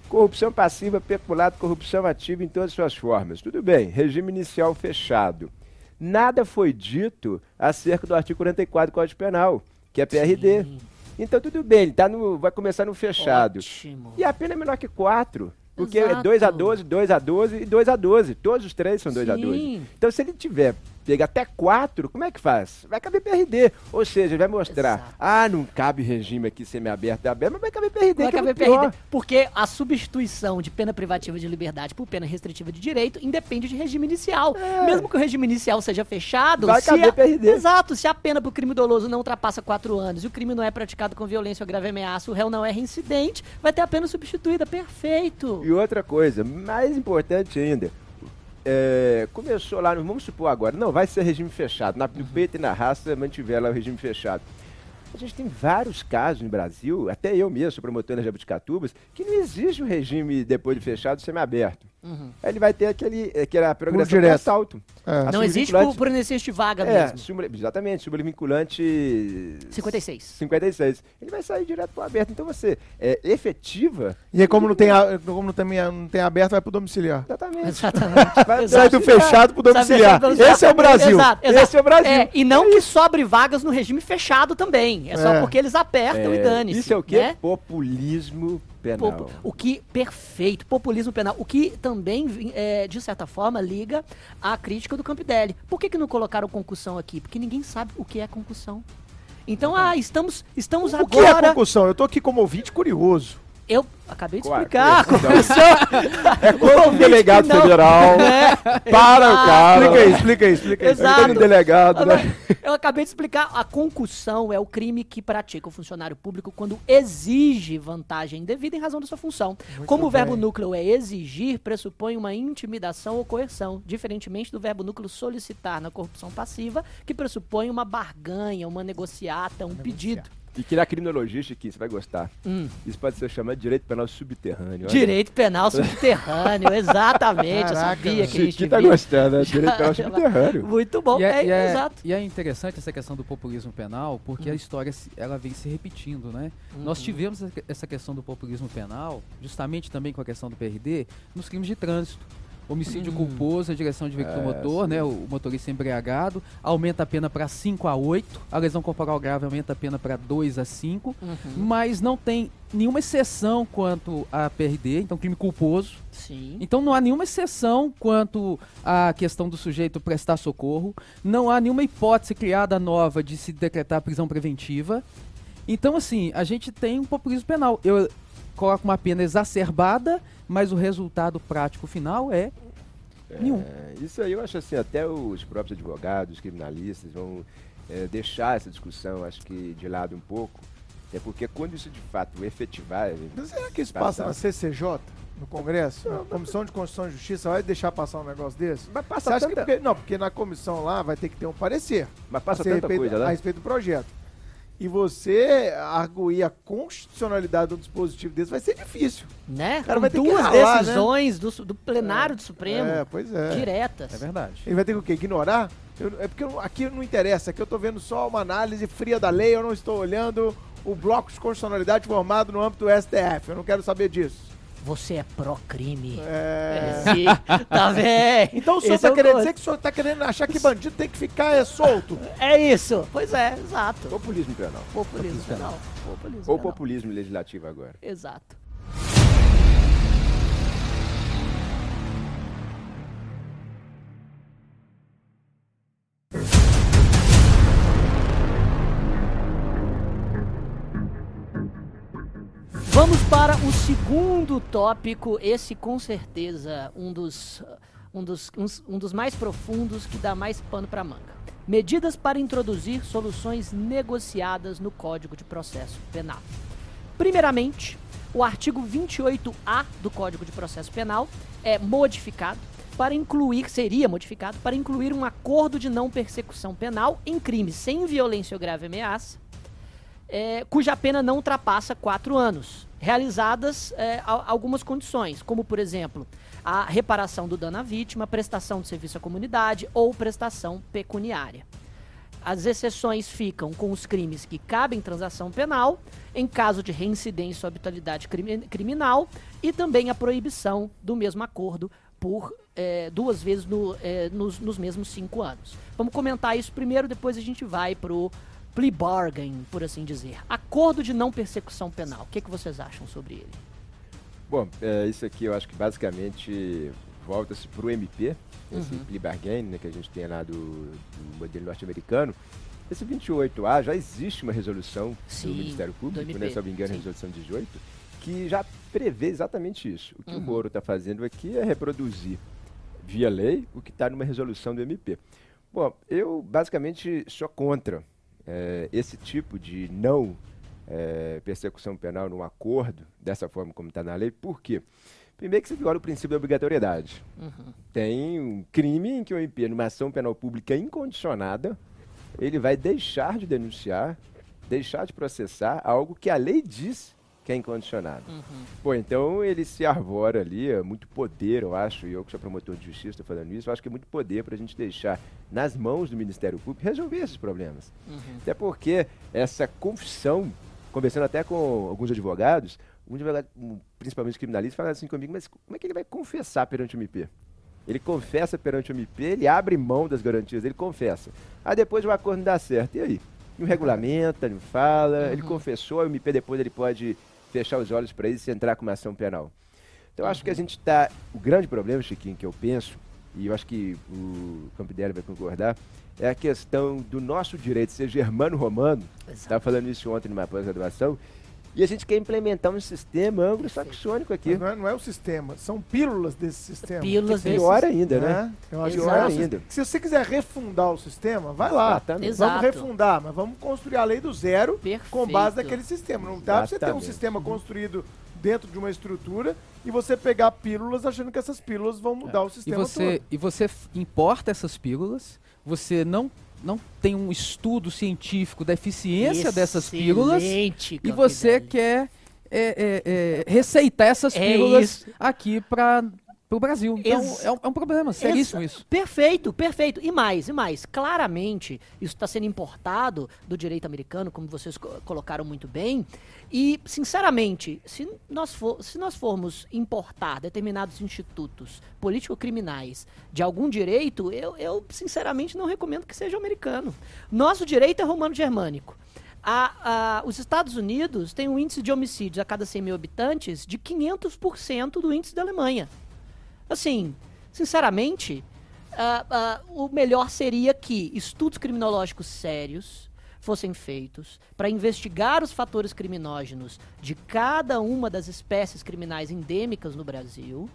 Speaker 4: corrupção passiva, peculato, corrupção ativa em todas as suas formas. Tudo bem, regime inicial fechado. Nada foi dito acerca do artigo 44 do Código Penal, que é PRD.
Speaker 2: Sim.
Speaker 4: Então tudo bem, ele tá no, vai começar no fechado.
Speaker 2: Ótimo.
Speaker 4: E a pena é menor que 4. Porque
Speaker 2: Exato.
Speaker 4: é 2 a 12, 2 a 12 e 2 a 12. Todos os três são 2 a 12.
Speaker 2: Sim.
Speaker 4: Então se ele tiver pega até 4, como é que faz? Vai caber PRD. Ou seja, ele vai mostrar,
Speaker 2: Exato.
Speaker 4: ah, não cabe regime aqui semiaberto e aberto, mas vai caber PRD,
Speaker 2: Vai
Speaker 4: é
Speaker 2: caber
Speaker 4: pior.
Speaker 2: PRD, porque a substituição de pena privativa de liberdade por pena restritiva de direito independe de regime inicial. Mesmo que o regime inicial seja fechado,
Speaker 4: É. Vai
Speaker 2: se
Speaker 4: caber
Speaker 2: a,
Speaker 4: PRD.
Speaker 2: Exato, se a pena pro crime doloso não ultrapassa quatro anos e o crime não é praticado com violência ou grave ameaça, o réu não é reincidente, vai ter a pena substituída. Perfeito.
Speaker 4: E outra coisa, mais importante ainda, é, começou lá, vamos supor agora, não, vai ser regime fechado. Na, no peito e na raça mantiver lá o regime fechado. A gente tem vários casos no Brasil, até eu mesmo, sou promotor na Jabuticatubas, que não existe o regime depois de fechado semi-aberto.
Speaker 2: Uhum.
Speaker 4: Aí ele vai ter aquele, aquela progressão de
Speaker 1: direto.
Speaker 4: assalto.
Speaker 1: É.
Speaker 4: A
Speaker 2: Não existe
Speaker 4: subvinculante-
Speaker 2: por, por inexistente vaga
Speaker 4: É,
Speaker 2: mesmo.
Speaker 4: súmula- exatamente, súmula vinculante
Speaker 2: 56.
Speaker 4: 56. Ele vai sair direto para o aberto. Então você é efetiva.
Speaker 1: E aí, como não tem, a- como não tem, não tem aberto, vai pro domiciliar.
Speaker 4: Exatamente.
Speaker 2: Exatamente.
Speaker 4: Vai.
Speaker 1: Sai do fechado pro domiciliar.
Speaker 2: Sabe, sabe,
Speaker 1: Esse é o Brasil.
Speaker 2: Exato, exato.
Speaker 4: Esse é o Brasil.
Speaker 2: É, e não que sobre vagas no regime fechado também. É só
Speaker 1: É.
Speaker 2: porque eles apertam e
Speaker 4: É,
Speaker 2: dane-se.
Speaker 4: Isso é o quê?
Speaker 2: né?
Speaker 4: Populismo penal.
Speaker 2: Popu- O que, perfeito, populismo penal. O que também, é, de certa forma, liga à crítica do Campidelli. Por que, que não colocaram concussão aqui? Porque ninguém sabe o que é concussão. Então, ah, estamos, estamos
Speaker 1: O que é
Speaker 2: agora.
Speaker 1: concussão? Eu tô aqui como ouvinte curioso.
Speaker 2: Eu acabei de explicar.
Speaker 4: qual-
Speaker 2: concussão.
Speaker 4: É quando um delegado
Speaker 2: não-
Speaker 4: federal
Speaker 2: É,
Speaker 4: para o
Speaker 2: exato.
Speaker 4: cara.
Speaker 1: Explica aí, explica aí, explica aí.
Speaker 2: Exato.
Speaker 4: Quando um delegado, né?
Speaker 2: Eu acabei de explicar. A concussão é o crime que pratica o funcionário público quando exige vantagem indevida em razão da sua função. Como o verbo
Speaker 1: bem.
Speaker 2: núcleo é exigir, pressupõe uma intimidação ou coerção, diferentemente do verbo núcleo solicitar na corrupção passiva, que pressupõe uma barganha, uma negociata, um pedido.
Speaker 4: E que na criminologia, Chiquinho, você vai gostar.
Speaker 2: Hum.
Speaker 4: Isso pode ser chamado de direito penal subterrâneo. olha.
Speaker 2: Direito penal subterrâneo, exatamente.
Speaker 1: Caraca,
Speaker 2: eu sabia que a gente
Speaker 4: tá gostando, né? Direito penal subterrâneo.
Speaker 2: Muito bom,
Speaker 3: E é,
Speaker 2: é,
Speaker 3: e é-
Speaker 2: exato.
Speaker 3: e é interessante essa questão do populismo penal, porque a história ela vem se repetindo, né? Nós tivemos essa- essa questão do populismo penal, justamente também com a questão do PRD, nos crimes de trânsito. Homicídio culposo, a direção de veículo
Speaker 4: É,
Speaker 3: motor, né? O, o motorista embriagado, aumenta a pena para 5 a 8, a lesão corporal grave aumenta a pena para 2 a 5,
Speaker 2: Uhum.
Speaker 3: mas não tem nenhuma exceção quanto a PRD, então crime culposo.
Speaker 2: Sim.
Speaker 3: Então não há nenhuma exceção quanto à questão do sujeito prestar socorro, não há nenhuma hipótese criada nova de se decretar prisão preventiva. Então, assim, a gente tem um populismo penal. Eu coloco uma pena exacerbada, mas o resultado prático final é nenhum.
Speaker 4: É, isso aí eu acho assim, até os próprios advogados, criminalistas vão é, deixar essa discussão, acho que de lado um pouco. Até porque quando isso de fato efetivar.
Speaker 1: Mas será que isso
Speaker 4: Passar.
Speaker 1: passa na CCJ, no Congresso? Na Comissão de Constituição e Justiça vai deixar passar um negócio desse?
Speaker 4: Mas passa, tanta,
Speaker 1: porque, não, porque na comissão lá vai ter que ter um parecer
Speaker 4: mas passa
Speaker 1: a,
Speaker 4: tanta
Speaker 1: respeito-
Speaker 4: coisa,
Speaker 1: a
Speaker 4: né?
Speaker 1: respeito do projeto. E você arguir a constitucionalidade do dispositivo desse vai ser difícil.
Speaker 2: Né?
Speaker 1: cara
Speaker 2: Com
Speaker 1: vai ter que
Speaker 2: duas
Speaker 1: ralar, né?
Speaker 2: decisões do, su- do plenário do Supremo
Speaker 1: É, pois é.
Speaker 2: diretas.
Speaker 3: É verdade.
Speaker 1: Ele vai ter que o quê? Ignorar? Eu- é porque eu- aqui não interessa, aqui eu tô vendo só uma análise fria da lei, eu não estou olhando o bloco de constitucionalidade formado no âmbito do STF. Eu não quero saber disso.
Speaker 2: Você é pró-crime.
Speaker 1: É...
Speaker 2: É, sim. tá vendo?
Speaker 1: Então o senhor
Speaker 2: Esse
Speaker 1: tá
Speaker 2: é
Speaker 1: querendo dizer que o senhor tá querendo achar que bandido tem que ficar é, solto?
Speaker 2: É isso. Pois é, exato.
Speaker 4: Populismo penal.
Speaker 2: Populismo penal. Populismo
Speaker 4: Ou
Speaker 2: penal.
Speaker 4: populismo legislativo agora.
Speaker 2: Exato. Vamos para o segundo tópico, esse com certeza um dos, um dos, um dos mais profundos que dá mais pano para manga. Medidas para introduzir soluções negociadas no Código de Processo Penal. Primeiramente, o artigo 28A do Código de Processo Penal é modificado, para incluir, seria modificado para incluir um acordo de não persecução penal em crimes sem violência ou grave ameaça, é, cuja pena não ultrapassa quatro anos, realizadas é, algumas condições, como por exemplo a reparação do dano à vítima, prestação de serviço à comunidade ou prestação pecuniária. As exceções ficam com os crimes que cabem transação penal, em caso de reincidência ou habitualidade criminal, e também a proibição do mesmo acordo por é, duas vezes no, é, nos, nos, mesmos cinco anos. Vamos comentar isso primeiro, depois a gente vai pro plea bargain, por assim dizer. Acordo de não persecução penal. O que, que vocês acham sobre ele?
Speaker 4: Bom, é, isso aqui eu acho que basicamente volta-se para o MP, esse uhum. plea bargain né, que a gente tem lá do, do modelo norte-americano. Esse 28A já existe uma resolução Sim, do Ministério Público, do né, se não me engano, a resolução 18, que já prevê exatamente isso. O que uhum. o Moro está fazendo aqui é reproduzir via lei o que está numa resolução do MP. Bom, eu basicamente sou contra é, esse tipo de não é, persecução penal num acordo, dessa forma como está na lei, por quê? Primeiro que você viola o princípio da obrigatoriedade. Uhum. Tem um crime em que o MP, numa ação penal pública incondicionada, ele vai deixar de denunciar, deixar de processar algo que a lei diz que é incondicionado. Uhum. Pô, então ele se arvora ali, é muito poder, eu acho, e eu que sou promotor de justiça estou falando isso, eu acho que é muito poder para a gente deixar nas mãos do Ministério Público resolver esses problemas. Uhum. Até porque essa confissão, conversando até com alguns advogados, um advogado, principalmente criminalista, fala assim comigo, mas como é que ele vai confessar perante o MP? Ele confessa perante o MP, ele abre mão das garantias, ele confessa. Aí depois o acordo não dá certo. E aí? Não regulamenta, não fala, uhum. ele confessou, o MP depois ele pode fechar os olhos para isso e entrar com uma ação penal. Então uhum. acho que a gente está. O grande problema, Chiquinho, que eu penso, e eu acho que o Campideli vai concordar, é a questão do nosso direito ser germano-romano. Estava falando isso ontem numa pós-graduação e a gente quer implementar um sistema anglo-saxônico aqui.
Speaker 1: Não é, não é, o sistema, são pílulas desse sistema.
Speaker 2: Pílulas
Speaker 4: desse Pior ainda, né?
Speaker 1: Eu acho pior ainda. Se você quiser refundar o sistema, vai lá. Exato. Vamos refundar, mas vamos construir a lei do zero
Speaker 2: Perfeito.
Speaker 1: com base naquele sistema. Não dá pra você ter um sistema construído dentro de uma estrutura e você pegar pílulas achando que essas pílulas vão mudar é. o sistema
Speaker 3: e você,
Speaker 1: todo.
Speaker 3: E você importa essas pílulas, você não não tem um estudo científico da eficiência Excelente, dessas pílulas e você quer é, é, é, receitar essas é pílulas aqui para para o Brasil. Então, é um, é um problema, seríssimo isso.
Speaker 2: Perfeito, perfeito. E mais, e mais. Claramente, isso está sendo importado do direito americano, como vocês co colocaram muito bem. E, sinceramente, se nós, for, se nós formos importar determinados institutos político-criminais de algum direito, eu, eu, sinceramente, não recomendo que seja americano. Nosso direito é romano-germânico. A, a, os Estados Unidos têm um índice de homicídios a cada 100 mil habitantes de 500% do índice da Alemanha. Assim, sinceramente, uh, uh, o melhor seria que estudos criminológicos sérios fossem feitos para investigar os fatores criminógenos de cada uma das espécies criminais endêmicas no Brasil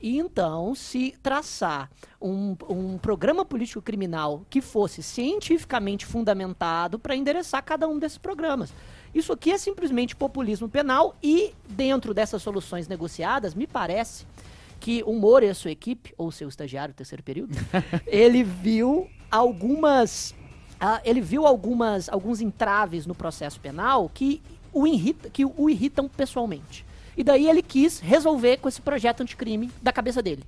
Speaker 2: e então se traçar um, um programa político criminal que fosse cientificamente fundamentado para endereçar cada um desses programas. Isso aqui é simplesmente populismo penal e dentro dessas soluções negociadas, me parece que o Moro e a sua equipe, ou seu estagiário terceiro período, ele viu algumas. Uh, ele viu algumas, alguns entraves no processo penal que o, irrita, que o irritam pessoalmente. E daí ele quis resolver com esse projeto anticrime da cabeça dele.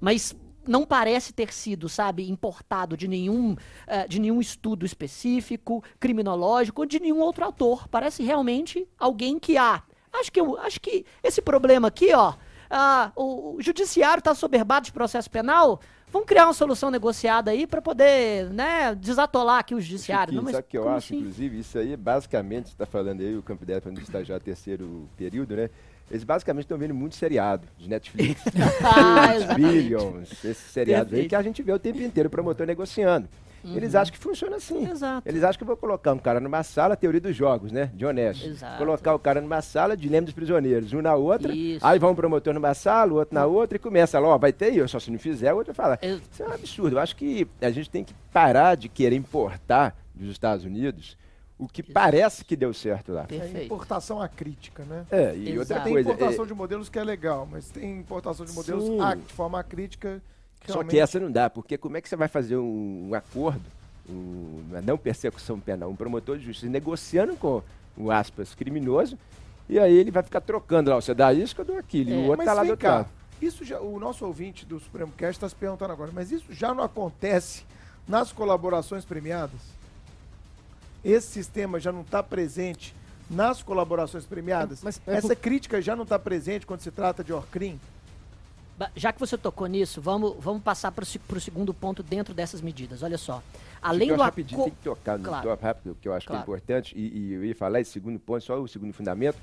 Speaker 2: Mas não parece ter sido, sabe, importado de nenhum, uh, de nenhum estudo específico, criminológico, ou de nenhum outro autor. Parece realmente alguém que, ah, acho que, eu, acho que esse problema aqui, ó, ah, o, o judiciário está soberbado de processo penal, vamos criar uma solução negociada aí para poder né, desatolar aqui o judiciário.
Speaker 4: Chiquinho, Não, sabe o que eu acho, assim? inclusive? Isso aí, basicamente, você está falando aí, o Campo Débora, quando está já terceiro período, né? Eles basicamente estão vendo muito seriado de Netflix. ah, Billions, esses seriados aí que a gente vê o tempo inteiro o promotor negociando. Uhum. Eles acham que funciona assim. Exato. Eles acham que eu vou colocar um cara numa sala, teoria dos jogos, né? De honesto. Exato. Colocar o cara numa sala, dilema dos prisioneiros, um na outra, isso. aí vai um promotor numa sala, o outro na outra, e começa lá, ó, vai ter isso, só se não fizer, o outro fala. Isso é um absurdo. Eu acho que a gente tem que parar de querer importar dos Estados Unidos o que Isso. parece que deu certo lá.
Speaker 1: Perfeito. É importação acrítica, né?
Speaker 4: É, e Exato. outra coisa.
Speaker 1: Tem importação é... de modelos que é legal, mas tem importação de modelos a, de forma acrítica
Speaker 4: Só
Speaker 1: Realmente.
Speaker 4: que essa não dá, porque como é que você vai fazer um, um acordo, um- uma não persecução penal, um promotor de justiça negociando com o aspas criminoso, e aí ele vai ficar trocando lá, você dá isso que eu dou aquilo, e
Speaker 2: É.
Speaker 4: o outro
Speaker 1: Mas
Speaker 4: tá lá do
Speaker 1: cá,
Speaker 4: lado.
Speaker 1: isso já, o nosso ouvinte do Supremo Cast está se perguntando agora, mas isso já não acontece nas colaborações premiadas? Esse sistema já não está presente nas colaborações premiadas?
Speaker 3: Mas é
Speaker 1: Essa crítica já não está presente quando se trata de Orcrim?
Speaker 2: Já que você tocou nisso, vamos, vamos passar para o segundo ponto dentro dessas medidas. Olha só. Além
Speaker 4: eu
Speaker 2: do
Speaker 4: rapidinho, tem que tocar no
Speaker 2: Claro.
Speaker 4: top rápido, que eu acho
Speaker 2: Claro.
Speaker 4: que é importante, e, e eu ia falar esse segundo ponto, só o segundo fundamento.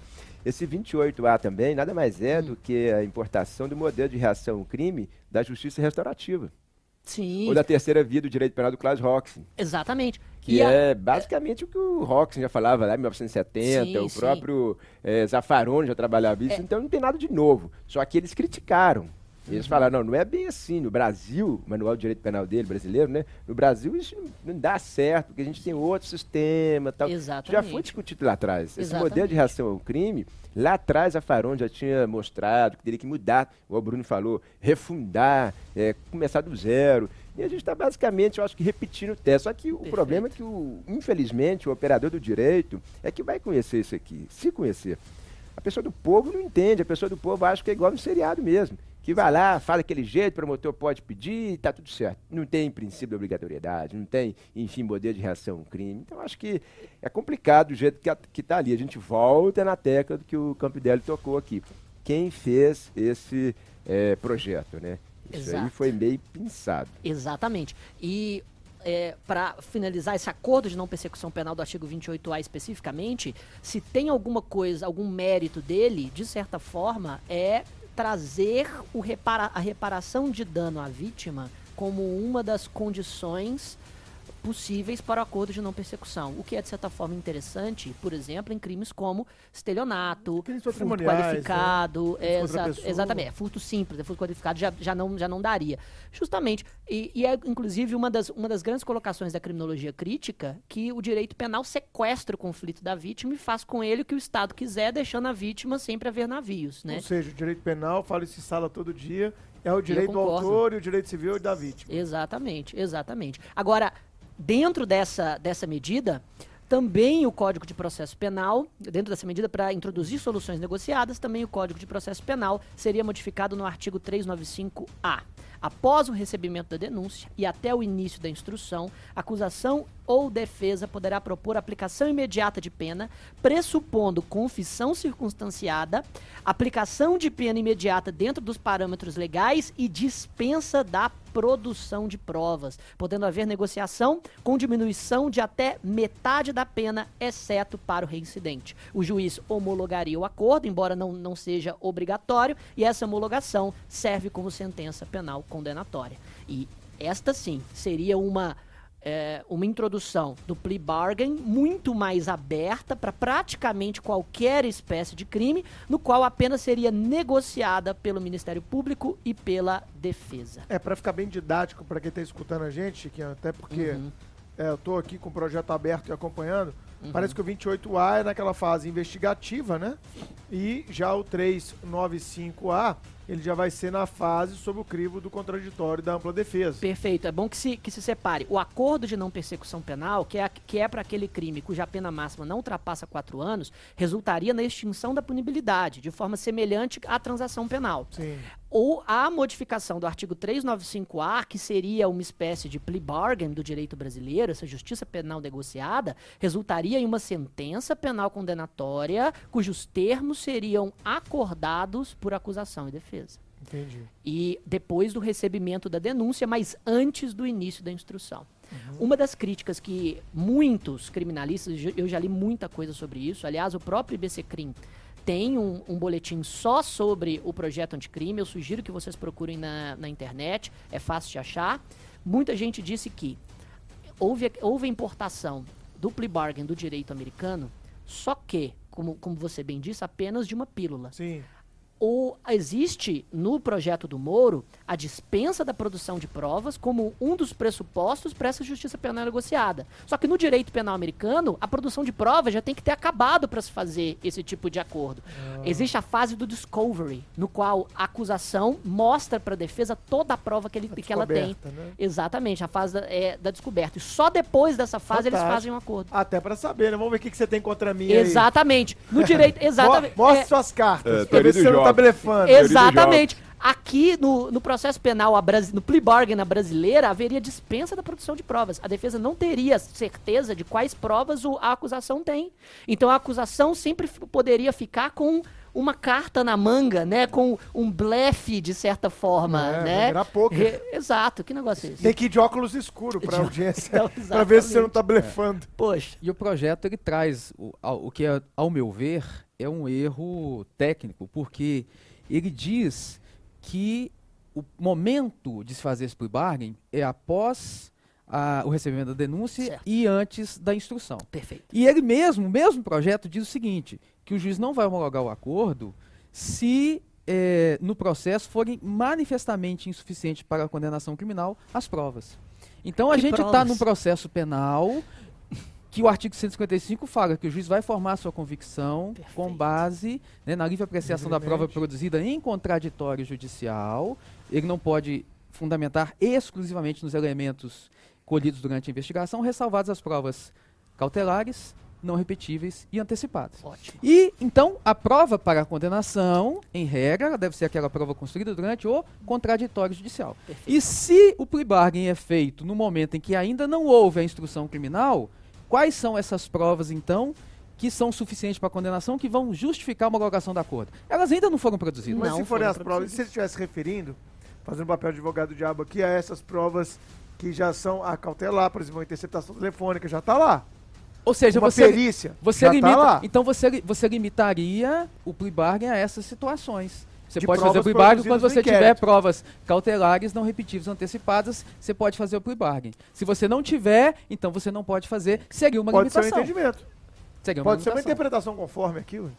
Speaker 4: Esse 28A também nada mais é
Speaker 2: Hum.
Speaker 4: do que a importação do modelo de reação ao crime da justiça restaurativa,
Speaker 2: Sim,
Speaker 4: ou da terceira via do direito penal do Klaus Roxen.
Speaker 2: exatamente.
Speaker 4: Que
Speaker 2: a-
Speaker 4: é basicamente o que o Roxen já falava lá em 1970,
Speaker 2: Sim,
Speaker 4: o
Speaker 2: sim.
Speaker 4: próprio eh, Zaffaroni já trabalhava isso,
Speaker 2: É.
Speaker 4: então não tem nada de novo. Só que eles criticaram. Eles falaram, não, não é bem assim. No Brasil, o manual de direito penal dele, brasileiro, né? No Brasil isso não- dá certo, porque a gente tem outro sistema tal. Isso já
Speaker 2: Exatamente.
Speaker 4: foi discutido lá atrás. Esse
Speaker 2: Exatamente.
Speaker 4: modelo de reação ao crime, lá atrás a Faron já tinha mostrado que teria que mudar, o Bruno falou, refundar, eh, começar do zero. E a gente está basicamente, eu acho que repetindo o teste. Só que o
Speaker 2: Perfeito.
Speaker 4: problema é que, o, infelizmente, o operador do direito é que vai conhecer isso aqui, se conhecer. A pessoa do povo não entende, a pessoa do povo acha que é igual no seriado mesmo. Que vai lá, fala daquele jeito, o promotor pode pedir e tá tudo certo. Não tem princípio de obrigatoriedade, não tem, enfim, modelo de reação ao crime. Então, acho que é complicado do jeito que, a- que tá ali. A gente volta na tecla do que o Campidelli tocou aqui. Quem fez esse eh, projeto, né? Isso aí
Speaker 2: Exato.
Speaker 4: foi meio pensado.
Speaker 2: Exatamente. E para finalizar esse acordo de não persecução penal do artigo 28A especificamente, se tem alguma coisa, algum mérito dele, de certa forma, é trazer repara a reparação de dano à vítima como uma das condições possíveis para o acordo de não persecução. O que é, de certa forma, interessante, por exemplo, em crimes como estelionato,
Speaker 1: Crimes
Speaker 2: furto
Speaker 1: patrimoniais,
Speaker 2: qualificado,
Speaker 1: né?
Speaker 2: é, exa- exatamente, é, furto simples, é furto qualificado já, já, não, já não daria. Justamente, e, e é inclusive uma das, uma das grandes colocações da criminologia crítica que o direito penal sequestra o conflito da vítima e faz com ele o que o Estado quiser, deixando a vítima sempre a ver navios, né?
Speaker 1: Ou seja, o direito penal, fala isso em sala todo dia, é o direito do autor e o direito civil e da vítima.
Speaker 2: Exatamente, exatamente. Agora, dentro dessa, dessa medida, também o Código de Processo Penal, dentro dessa medida, para introduzir soluções negociadas, também o Código de Processo Penal seria modificado no artigo 395-A. Após o recebimento da denúncia e até o início da instrução, acusação ou defesa poderá propor aplicação imediata de pena, pressupondo confissão circunstanciada, aplicação de pena imediata dentro dos parâmetros legais e dispensa da produção de provas, podendo haver negociação com diminuição de até metade da pena, exceto para o reincidente. O juiz homologaria o acordo, embora não, não seja obrigatório, e essa homologação serve como sentença penal condenatória. E esta sim seria uma é, uma introdução do plea bargain muito mais aberta para praticamente qualquer espécie de crime, no qual a pena seria negociada pelo Ministério Público e pela defesa.
Speaker 1: É, pra ficar bem didático pra quem tá escutando a gente, Chiquinho, até porque
Speaker 2: Uhum.
Speaker 1: é, eu tô aqui com o projeto aberto e acompanhando, parece que o 28A é naquela fase investigativa, né? E já o 395A, ele já vai ser na fase sob o crivo do contraditório da ampla defesa.
Speaker 2: Perfeito, é bom que se, que se separe. O acordo de não persecução penal, que é, que é para aquele crime cuja pena máxima não ultrapassa quatro anos, resultaria na extinção da punibilidade, de forma semelhante à transação penal.
Speaker 1: Sim.
Speaker 2: ou a modificação do artigo 395A, que seria uma espécie de plea bargain do direito brasileiro, essa justiça penal negociada, resultaria em uma sentença penal condenatória cujos termos seriam acordados por acusação e defesa.
Speaker 1: Entendi.
Speaker 2: E depois do recebimento da denúncia, mas antes do início da instrução. Uma das críticas que muitos criminalistas, eu já li muita coisa sobre isso, aliás, o próprio IBC Crim tem um, um boletim só sobre o projeto anticrime. Eu sugiro que vocês procurem na, na internet, é fácil de achar. Muita gente disse que houve, houve importação do plea bargain do direito americano, só que, como, como você bem disse, apenas de uma pílula.
Speaker 1: Sim.
Speaker 2: O, existe no projeto do Moro a dispensa da produção de provas como um dos pressupostos para essa justiça penal negociada. Só que no direito penal americano, a produção de provas já tem que ter acabado para se fazer esse tipo de acordo. Ah. Existe a fase do discovery, no qual a acusação mostra para a defesa toda a prova que, ele, que ela tem. Né? Exatamente, a fase da, é, da descoberta. E só depois dessa fase Fantástico. eles fazem um acordo.
Speaker 1: Até para saber, né? Vamos ver o que, que você tem contra mim.
Speaker 2: Exatamente. Aí. No direito, exatamente.
Speaker 1: Mostre é, suas cartas. É, tá blefando.
Speaker 2: Exatamente. Aqui, no, no processo penal, a no plea bargain na brasileira, haveria dispensa da produção de provas. A defesa não teria certeza de quais provas o, a acusação tem. Então, a acusação sempre poderia ficar com uma carta na manga, né? Com um blefe, de certa forma, é, né?
Speaker 1: Era poker.
Speaker 2: Exato, que negócio é esse?
Speaker 1: Tem que ir de óculos escuros pra audiência, então, pra ver se você não tá blefando. É.
Speaker 3: Poxa. E o projeto, ele traz o, o que, é, ao meu ver, é um erro técnico, porque ele diz que o momento de se fazer esse plea bargain é após a, o recebimento da denúncia certo. e antes da instrução.
Speaker 2: Perfeito.
Speaker 3: E ele mesmo, o mesmo projeto, diz o seguinte, que o juiz não vai homologar o acordo se é, no processo forem manifestamente insuficientes para a condenação criminal as provas. Então a gente está num processo penal que o artigo 155 fala que o juiz vai formar sua convicção Perfeito. com base né, na livre apreciação da prova produzida em contraditório judicial. Ele não pode fundamentar exclusivamente nos elementos colhidos durante a investigação, ressalvadas as provas cautelares, não repetíveis e antecipadas.
Speaker 2: Ótimo.
Speaker 3: E então a prova para a condenação, em regra, deve ser aquela prova construída durante o contraditório judicial. Perfeito. E se o plea bargain é feito no momento em que ainda não houve a instrução criminal, Quais são essas provas, então, que são suficientes para condenação, que vão justificar uma homologação da acordo? Elas ainda não foram produzidas.
Speaker 1: Mas não se forem as provas, se ele estivesse referindo, fazendo o papel de advogado do diabo aqui, a essas provas que já são a cautelar, por exemplo, a interceptação telefônica, já está lá.
Speaker 3: Ou seja,
Speaker 1: uma
Speaker 3: você,
Speaker 1: perícia,
Speaker 3: você tá limita, tá então você, você limitaria o plea bargain a essas situações. Você pode fazer o plea bargain quando você tiver provas cautelares não repetitivas antecipadas, você pode fazer o plea bargain. Se você não tiver, então você não pode fazer, seria uma
Speaker 1: pode
Speaker 3: limitação.
Speaker 1: Pode ser um entendimento. Seria pode ser uma interpretação conforme aqui, ué.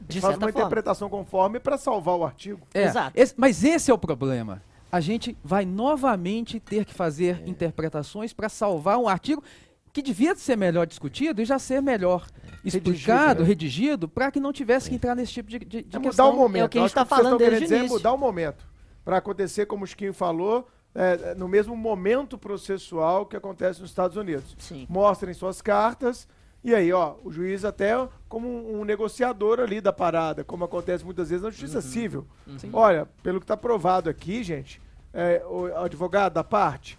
Speaker 1: De faz uma forma. interpretação conforme para salvar o artigo.
Speaker 3: É, Exato. Esse, mas esse é o problema. A gente vai novamente ter que fazer é. interpretações para salvar um artigo que devia ser melhor discutido e já ser melhor explicado, redigido, né? para que não tivesse que entrar nesse tipo de, de, de
Speaker 1: é mudar o momento. É
Speaker 2: o que a gente está falando desde dizer, é
Speaker 1: mudar o momento. Para acontecer, como o Chiquinho falou, é, no mesmo momento processual que acontece nos Estados Unidos.
Speaker 2: Sim.
Speaker 1: Mostrem suas cartas, e aí, ó, o juiz até como um, um negociador ali da parada, como acontece muitas vezes na justiça uhum. civil. Uhum. Olha, pelo que está provado aqui, gente, é, o advogado da parte,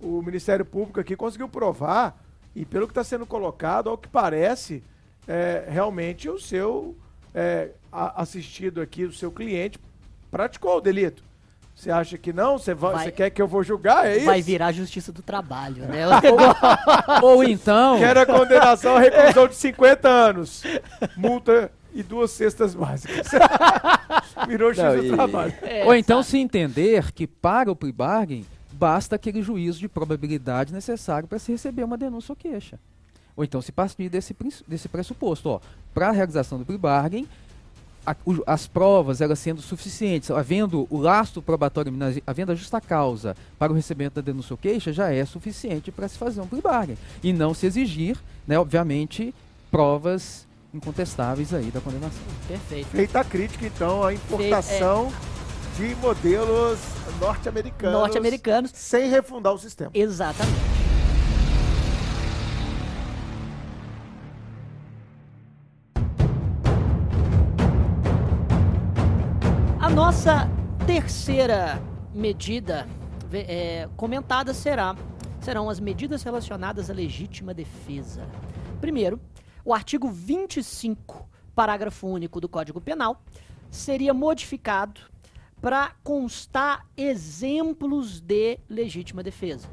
Speaker 1: o Ministério Público aqui conseguiu provar, e pelo que está sendo colocado, ao que parece, é, realmente o seu é, assistido aqui, o seu cliente, praticou o delito. Você acha que não? Você, vai, quer que eu vou julgar? É isso?
Speaker 2: Vai virar a justiça do trabalho, né?
Speaker 3: ou, ou então.
Speaker 1: Quer a condenação à reclusão de 50 anos. Multa e duas cestas básicas. Virou justiça do trabalho.
Speaker 3: É, ou então sabe? se entender que para o plea bargain basta aquele juízo de probabilidade necessário para se receber uma denúncia ou queixa. Ou então se partir desse, desse pressuposto. Para a realização do pre-bargain, as provas elas sendo suficientes, havendo o lastro probatório, havendo a justa causa para o recebimento da denúncia ou queixa, já é suficiente para se fazer um pre-bargain. E não se exigir, né, obviamente, provas incontestáveis aí da condenação.
Speaker 2: Perfeito.
Speaker 1: Feita a crítica, então, à importação é... de modelos norte-americanos.
Speaker 2: Norte-americanos.
Speaker 1: Sem refundar o sistema.
Speaker 2: Exatamente. Nossa terceira medida é, comentada será serão as medidas relacionadas à legítima defesa. Primeiro, o artigo 25, parágrafo único do Código Penal, seria modificado para constar exemplos de legítima defesa.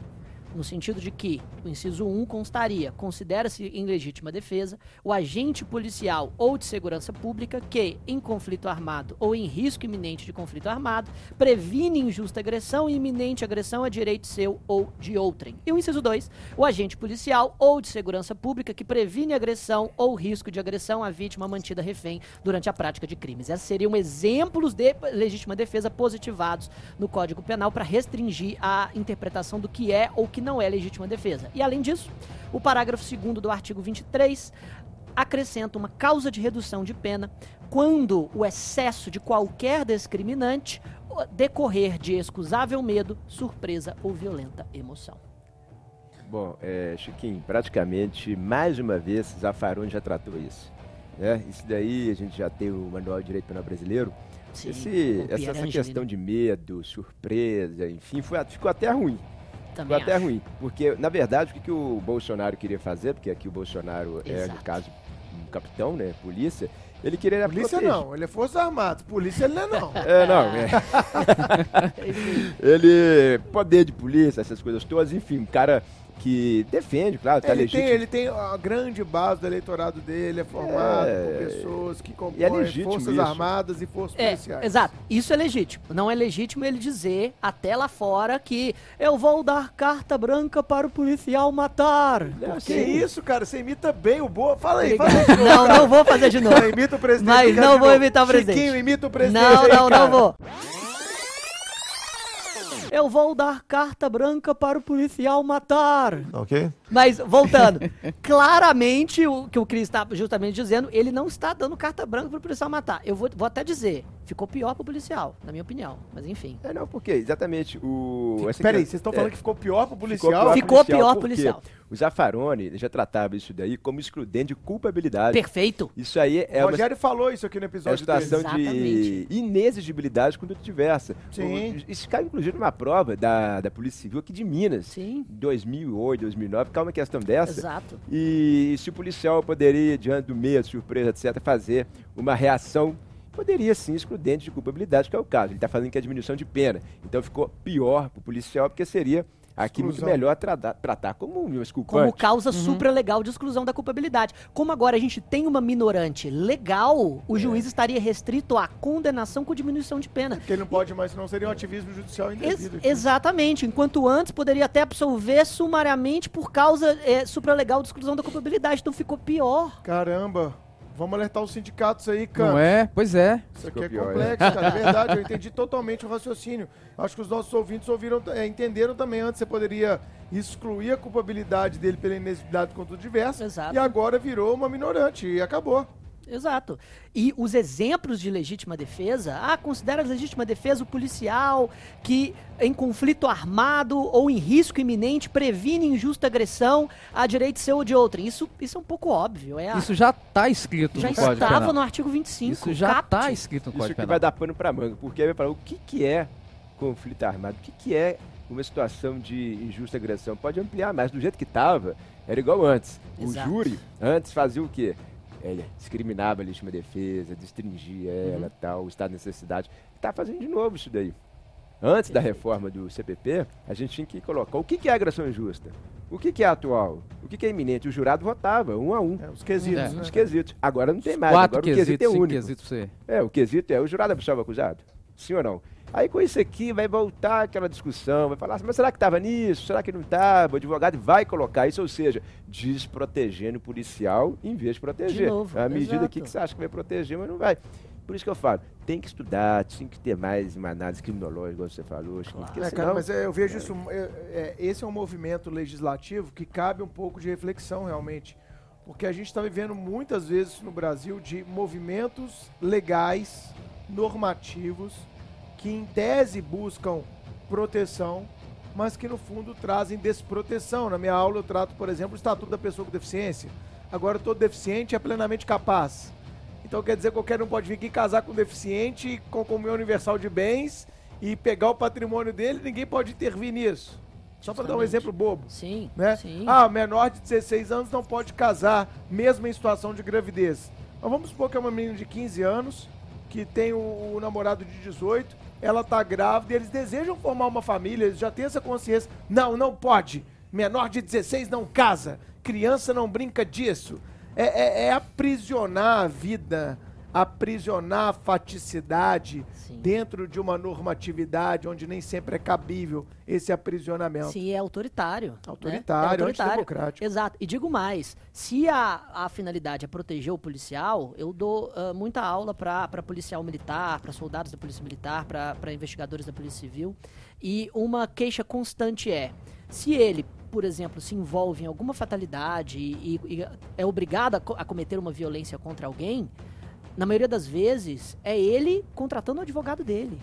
Speaker 2: No sentido de que o inciso 1 constaria: considera-se em legítima defesa o agente policial ou de segurança pública que, em conflito armado ou em risco iminente de conflito armado, previne injusta agressão e iminente agressão a direito seu ou de outrem. E o inciso 2, o agente policial ou de segurança pública que previne agressão ou risco de agressão à vítima mantida refém durante a prática de crimes. Esses seriam exemplos de legítima defesa positivados no Código Penal para restringir a interpretação do que é ou que não é legítima defesa. E além disso, o parágrafo 2 do artigo 23 acrescenta uma causa de redução de pena quando o excesso de qualquer discriminante decorrer de excusável medo, surpresa ou violenta emoção.
Speaker 4: Bom, é, Chiquinho, praticamente mais uma vez Zafarone já tratou isso. Né? Isso daí a gente já tem o Manual de Direito Penal Brasileiro.
Speaker 2: Sim,
Speaker 4: Esse, essa, essa questão de medo, surpresa, enfim, foi, ficou até ruim.
Speaker 2: Também
Speaker 4: Ficou até
Speaker 2: acho.
Speaker 4: ruim. Porque, na verdade, o que, que o Bolsonaro queria fazer, porque aqui o Bolsonaro é,
Speaker 2: Exato.
Speaker 4: no caso, um capitão, né? Polícia, ele queria
Speaker 1: Polícia
Speaker 4: proteger.
Speaker 1: não, ele é Forças Armadas. Polícia ele não é não.
Speaker 4: É, não, é. Ele. Poder de polícia, essas coisas todas, enfim, um cara que defende, claro, tá
Speaker 1: ele,
Speaker 4: legítimo.
Speaker 1: tem, ele tem a grande base do eleitorado dele, é formado
Speaker 4: É,
Speaker 1: por pessoas que
Speaker 4: é
Speaker 1: compõem
Speaker 4: legítimo
Speaker 1: Forças
Speaker 4: isso.
Speaker 1: Armadas e Forças
Speaker 2: É,
Speaker 1: Policiais.
Speaker 2: exato. Isso é legítimo. Não é legítimo ele dizer até lá fora que eu vou dar carta branca para o policial matar.
Speaker 4: Não,
Speaker 1: Que
Speaker 4: sim.
Speaker 1: isso, cara? Você imita bem o Boa. Fala aí, fala aí.
Speaker 2: Não, não vou fazer de novo.
Speaker 1: Não, imita o presidente.
Speaker 2: Mas não vou imitar o presidente.
Speaker 1: Chiquinho, imita o presidente.
Speaker 2: Não,
Speaker 1: aí,
Speaker 2: não,
Speaker 1: cara.
Speaker 2: não vou. Eu vou dar carta branca para o policial matar.
Speaker 1: Ok.
Speaker 2: Mas, voltando, claramente o que o Cris está justamente dizendo, ele não está dando carta branca para o policial matar. Eu vou, vou até dizer, ficou pior para o policial, na minha opinião. Mas enfim.
Speaker 4: É, não, porque exatamente o.
Speaker 1: Peraí,
Speaker 4: que-
Speaker 1: vocês estão
Speaker 4: é,
Speaker 1: falando que ficou pior pro policial?
Speaker 4: pior
Speaker 2: Ficou pior
Speaker 4: porque
Speaker 2: policial.
Speaker 4: O Zaffaroni já tratava isso daí como excludente de culpabilidade.
Speaker 2: Perfeito.
Speaker 4: Isso aí é
Speaker 1: o
Speaker 4: uma,
Speaker 1: Rogério falou isso aqui no
Speaker 4: é uma
Speaker 1: episódio
Speaker 4: situação.
Speaker 2: Exatamente.
Speaker 4: de inexigibilidade conduta diversa.
Speaker 1: Sim.
Speaker 4: O- Isso cai inclusive numa prova da, da Polícia Civil aqui de Minas.
Speaker 2: Sim.
Speaker 4: 2008, 2009, uma questão dessa.
Speaker 2: Exato.
Speaker 4: E se o policial poderia, diante do medo, surpresa, etc., fazer uma reação, poderia sim excludente de culpabilidade, que é o caso. Ele está falando que é diminuição de pena. Então ficou pior para o policial, porque seria aqui muito
Speaker 1: Exclusão.
Speaker 4: melhor tratar, tratar como exculpante.
Speaker 2: Como causa supralegal de exclusão da culpabilidade. Como agora a gente tem uma minorante legal, o juiz estaria restrito à condenação com diminuição de pena.
Speaker 1: Porque ele não pode mais, senão seria um ativismo judicial
Speaker 2: Ex-
Speaker 1: indevido. aqui.
Speaker 2: exatamente. Enquanto antes poderia até absolver sumariamente por causa é, supralegal de exclusão da culpabilidade. Então ficou pior.
Speaker 1: Caramba. Vamos alertar os sindicatos aí, cara.
Speaker 3: Não é? Pois é.
Speaker 1: Isso aqui é
Speaker 4: pior,
Speaker 1: complexo, cara. É verdade, eu entendi totalmente o raciocínio. Acho que os nossos ouvintes ouviram, é, entenderam também. Antes você poderia excluir a culpabilidade dele pela inexigibilidade contra o diverso.
Speaker 2: Exato.
Speaker 1: E agora virou uma minorante e acabou.
Speaker 2: Exato. E os exemplos de legítima defesa, ah, considera legítima defesa o policial que em conflito armado ou em risco iminente previne injusta agressão a direito seu ou de outrem. Isso, isso é um pouco óbvio. É a-
Speaker 3: Isso já está escrito
Speaker 2: já
Speaker 3: no Código
Speaker 2: estava
Speaker 3: Penal.
Speaker 2: no artigo 25.
Speaker 3: Isso já está escrito no
Speaker 4: Isso
Speaker 3: Código
Speaker 4: aqui
Speaker 3: Penal.
Speaker 4: vai dar pano para manga, porque aí vai falar o que, que é conflito armado, o que, que é uma situação de injusta agressão. Pode ampliar mais, do jeito que estava, era igual antes.
Speaker 2: Exato.
Speaker 4: O júri, antes, fazia o quê? Ele discriminava a legítima defesa, destringia ela,
Speaker 2: Uhum.
Speaker 4: tal, o estado de necessidade. Está fazendo de novo isso daí. Antes da reforma do CPP, a gente tinha que colocar o que, que é agressão injusta, o que, que é atual, o que, que é iminente. O jurado votava, um a um.
Speaker 1: É, os quesitos,
Speaker 3: É.
Speaker 1: né?
Speaker 4: Os quesitos. Agora não tem mais,
Speaker 3: Quatro
Speaker 4: agora o quesito
Speaker 3: quesitos,
Speaker 4: é único.
Speaker 3: você.
Speaker 4: É, o quesito é o jurado absolve o acusado? Sim ou não? Aí com isso aqui vai voltar aquela discussão, vai falar assim, mas será que estava nisso? Será que não estava? O advogado vai colocar isso, ou seja, desprotegendo o policial em vez de proteger.
Speaker 2: De novo,
Speaker 4: é a medida
Speaker 2: exato.
Speaker 4: aqui que você acha que vai proteger, mas não vai. Por isso que eu falo, tem que estudar, tem que ter mais uma análise criminológica, igual você falou, porque
Speaker 1: É,
Speaker 4: senão...
Speaker 1: cara, mas é, eu vejo isso. é, é, esse é um movimento legislativo que cabe um pouco de reflexão, realmente. Porque a gente está vivendo muitas vezes no Brasil de movimentos legais, normativos, que em tese buscam proteção, mas que no fundo trazem desproteção. Na minha aula eu trato, por exemplo, o Estatuto da Pessoa com Deficiência. Agora todo deficiente é plenamente capaz. Então quer dizer que qualquer um pode vir aqui casar com um deficiente com comunhão universal de bens e pegar o patrimônio dele, ninguém pode intervir nisso. Só para dar um exemplo bobo.
Speaker 2: Sim,
Speaker 1: Né?
Speaker 2: sim.
Speaker 1: Ah, menor de 16 anos não pode casar, mesmo em situação de gravidez. Mas vamos supor que é uma menina de 15 anos, que tem o, o namorado de 18, ela tá grávida eles desejam formar uma família, eles já têm essa consciência. Não, não pode. Menor de 16 não casa. Criança não brinca disso. É, é, é aprisionar a vida, aprisionar a faticidade
Speaker 2: Sim.
Speaker 1: dentro de uma normatividade onde nem sempre é cabível esse aprisionamento.
Speaker 2: Sim, é autoritário. né?
Speaker 1: Autoritário,
Speaker 2: É
Speaker 1: antidemocrático.
Speaker 2: Exato. E digo mais: se a, a finalidade é proteger o policial, eu dou ah, muita aula para policial militar, para soldados da Polícia Militar, para investigadores da Polícia Civil. E uma queixa constante é: se ele, por exemplo, se envolve em alguma fatalidade e, e é obrigado a, co- a cometer uma violência contra alguém, na maioria das vezes é ele contratando o advogado dele.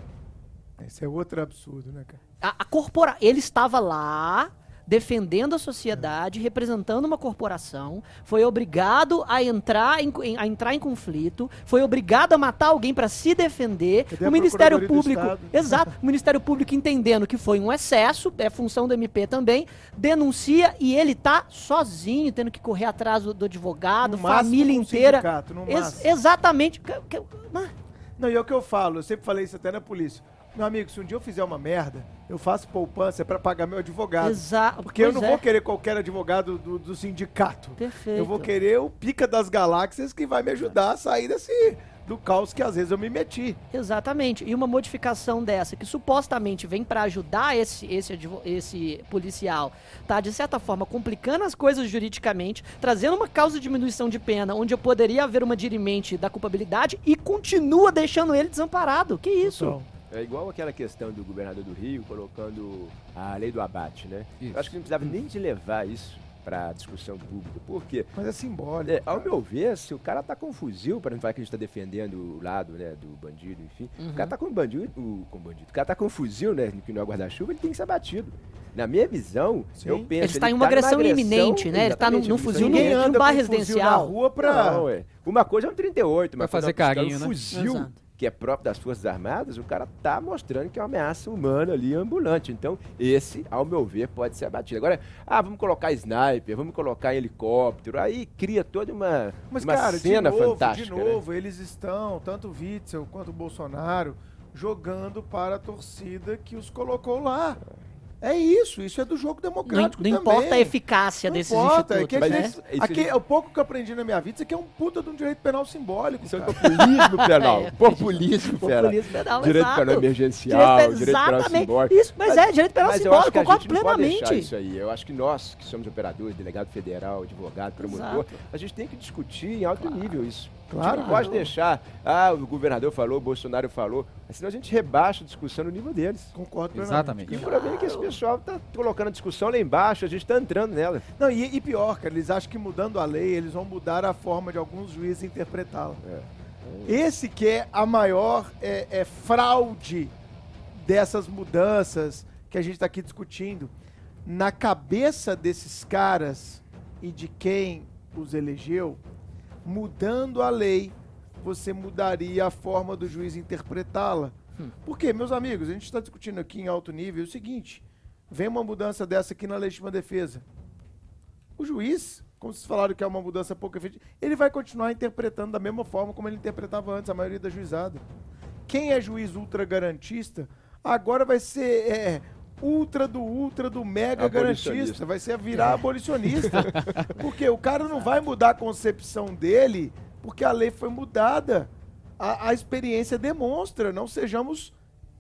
Speaker 1: Esse é outro absurdo, né, cara?
Speaker 2: A, a corpora... Ele estava lá defendendo a sociedade, representando uma corporação, foi obrigado a entrar em, a entrar em conflito, foi obrigado a matar alguém para se defender.
Speaker 1: Cadê
Speaker 2: o Ministério Público, exato, o Ministério Público entendendo que foi um excesso, é função do MP também, denuncia e ele tá sozinho, tendo que correr atrás do, do advogado,
Speaker 1: No
Speaker 2: família inteira. Ex- exatamente.
Speaker 1: Não, e é o que eu falo, eu sempre falei isso até na polícia. Meu amigo, se um dia eu fizer uma merda, eu faço poupança para pagar meu advogado.
Speaker 2: Exa
Speaker 1: Porque eu
Speaker 2: pois
Speaker 1: não
Speaker 2: é.
Speaker 1: vou querer qualquer advogado do, do sindicato.
Speaker 2: Perfeito.
Speaker 1: Eu vou querer o pica das galáxias que vai me ajudar a sair desse do caos que às vezes eu me meti.
Speaker 2: Exatamente. E uma modificação dessa, que supostamente vem para ajudar esse, esse, esse policial, tá, de certa forma, complicando as coisas juridicamente, trazendo uma causa de diminuição de pena, onde eu poderia haver uma dirimente da culpabilidade e continua deixando ele desamparado. Que isso?
Speaker 1: Então,
Speaker 4: É igual aquela questão do governador do Rio colocando a lei do abate, né?
Speaker 3: Isso.
Speaker 4: Eu acho que não precisava nem de levar isso para discussão pública. Por quê?
Speaker 1: mas é simbólico.
Speaker 4: É, ao
Speaker 1: cara.
Speaker 4: meu ver, se o cara tá com um fuzil, para não falar que a gente tá defendendo o lado, né, do bandido, enfim, o cara tá com um bandido, o, com bandido, o cara tá com um fuzil, né, que não é guarda-chuva, ele tem que ser batido. Na minha visão,
Speaker 1: Sim.
Speaker 4: eu penso...
Speaker 2: Ele está em
Speaker 4: tá
Speaker 2: uma
Speaker 4: numa
Speaker 2: agressão iminente, né? Ele tá num- num
Speaker 4: agressão
Speaker 2: fuzil
Speaker 1: Ninguém
Speaker 2: no-
Speaker 1: anda
Speaker 2: bar
Speaker 1: um
Speaker 2: residencial.
Speaker 1: na rua pra...
Speaker 4: Não, é. Uma coisa é um 38, uma
Speaker 3: Vai
Speaker 4: coisa
Speaker 3: fazer
Speaker 4: é
Speaker 3: carinho,
Speaker 4: um
Speaker 3: né?
Speaker 4: fuzil,
Speaker 2: Exato.
Speaker 4: Que é próprio das Forças Armadas, o cara tá mostrando que é uma ameaça humana ali, ambulante. Então, esse, ao meu ver, pode ser abatido. Agora, ah, vamos colocar sniper, vamos colocar helicóptero, aí cria toda uma,
Speaker 1: Mas,
Speaker 4: uma
Speaker 1: cara,
Speaker 4: cena
Speaker 1: de novo,
Speaker 4: fantástica.
Speaker 1: de
Speaker 4: né?
Speaker 1: novo, eles estão, tanto o Witzel quanto o Bolsonaro, jogando para a torcida que os colocou lá. É isso, isso é do jogo
Speaker 2: Não,
Speaker 1: democrático
Speaker 2: não
Speaker 1: também.
Speaker 2: importa a eficácia
Speaker 1: Não
Speaker 2: desses
Speaker 1: importa, é que
Speaker 2: né?
Speaker 4: isso-
Speaker 1: aqui, é o pouco que eu aprendi na minha vida, isso aqui é um puta de um direito penal simbólico.
Speaker 4: Isso é
Speaker 1: cara.
Speaker 4: populismo penal.
Speaker 2: É.
Speaker 4: Populismo penal.
Speaker 2: Populismo penal,
Speaker 4: Direito
Speaker 2: exato.
Speaker 4: penal emergencial,
Speaker 2: Direito-
Speaker 4: direito penal
Speaker 2: exatamente.
Speaker 4: simbólico.
Speaker 2: Isso, mas é, direito penal
Speaker 4: mas eu acho
Speaker 2: simbólico,
Speaker 4: que a
Speaker 2: concordo
Speaker 4: gente não pode deixar
Speaker 2: plenamente.
Speaker 4: isso aí. Eu acho que nós, que somos operadores, delegado federal, advogado, promotor,
Speaker 2: Exato.
Speaker 4: a gente tem que discutir em alto nível isso. A
Speaker 1: Claro.
Speaker 4: gente não pode deixar, ah, o governador falou, o Bolsonaro falou, senão a gente rebaixa a discussão no nível deles.
Speaker 1: Concordo plenamente.
Speaker 3: Exatamente.
Speaker 4: E o problema é que esse pessoal tá colocando a discussão lá embaixo, a gente tá entrando nela.
Speaker 1: Não, e, e pior, cara, eles acham que mudando a lei, eles vão mudar a forma de alguns juízes interpretá-la.
Speaker 4: É.
Speaker 1: Esse que é a maior é, é, fraude dessas mudanças que a gente está aqui discutindo. Na cabeça desses caras e de quem os elegeu, mudando a lei, você mudaria a forma do juiz interpretá-la. Porque, meus amigos, a gente está discutindo aqui em alto nível o seguinte: vem uma mudança dessa aqui na legítima defesa. O juiz, como vocês falaram que é uma mudança pouco efetiva, ele vai continuar interpretando da mesma forma como ele interpretava antes, a maioria da juizada. Quem é juiz ultra garantista, agora vai ser é, ultra do ultra do mega garantista, vai ser virar abolicionista. porque o cara não vai mudar a concepção dele porque a lei foi mudada. A, a experiência demonstra, não sejamos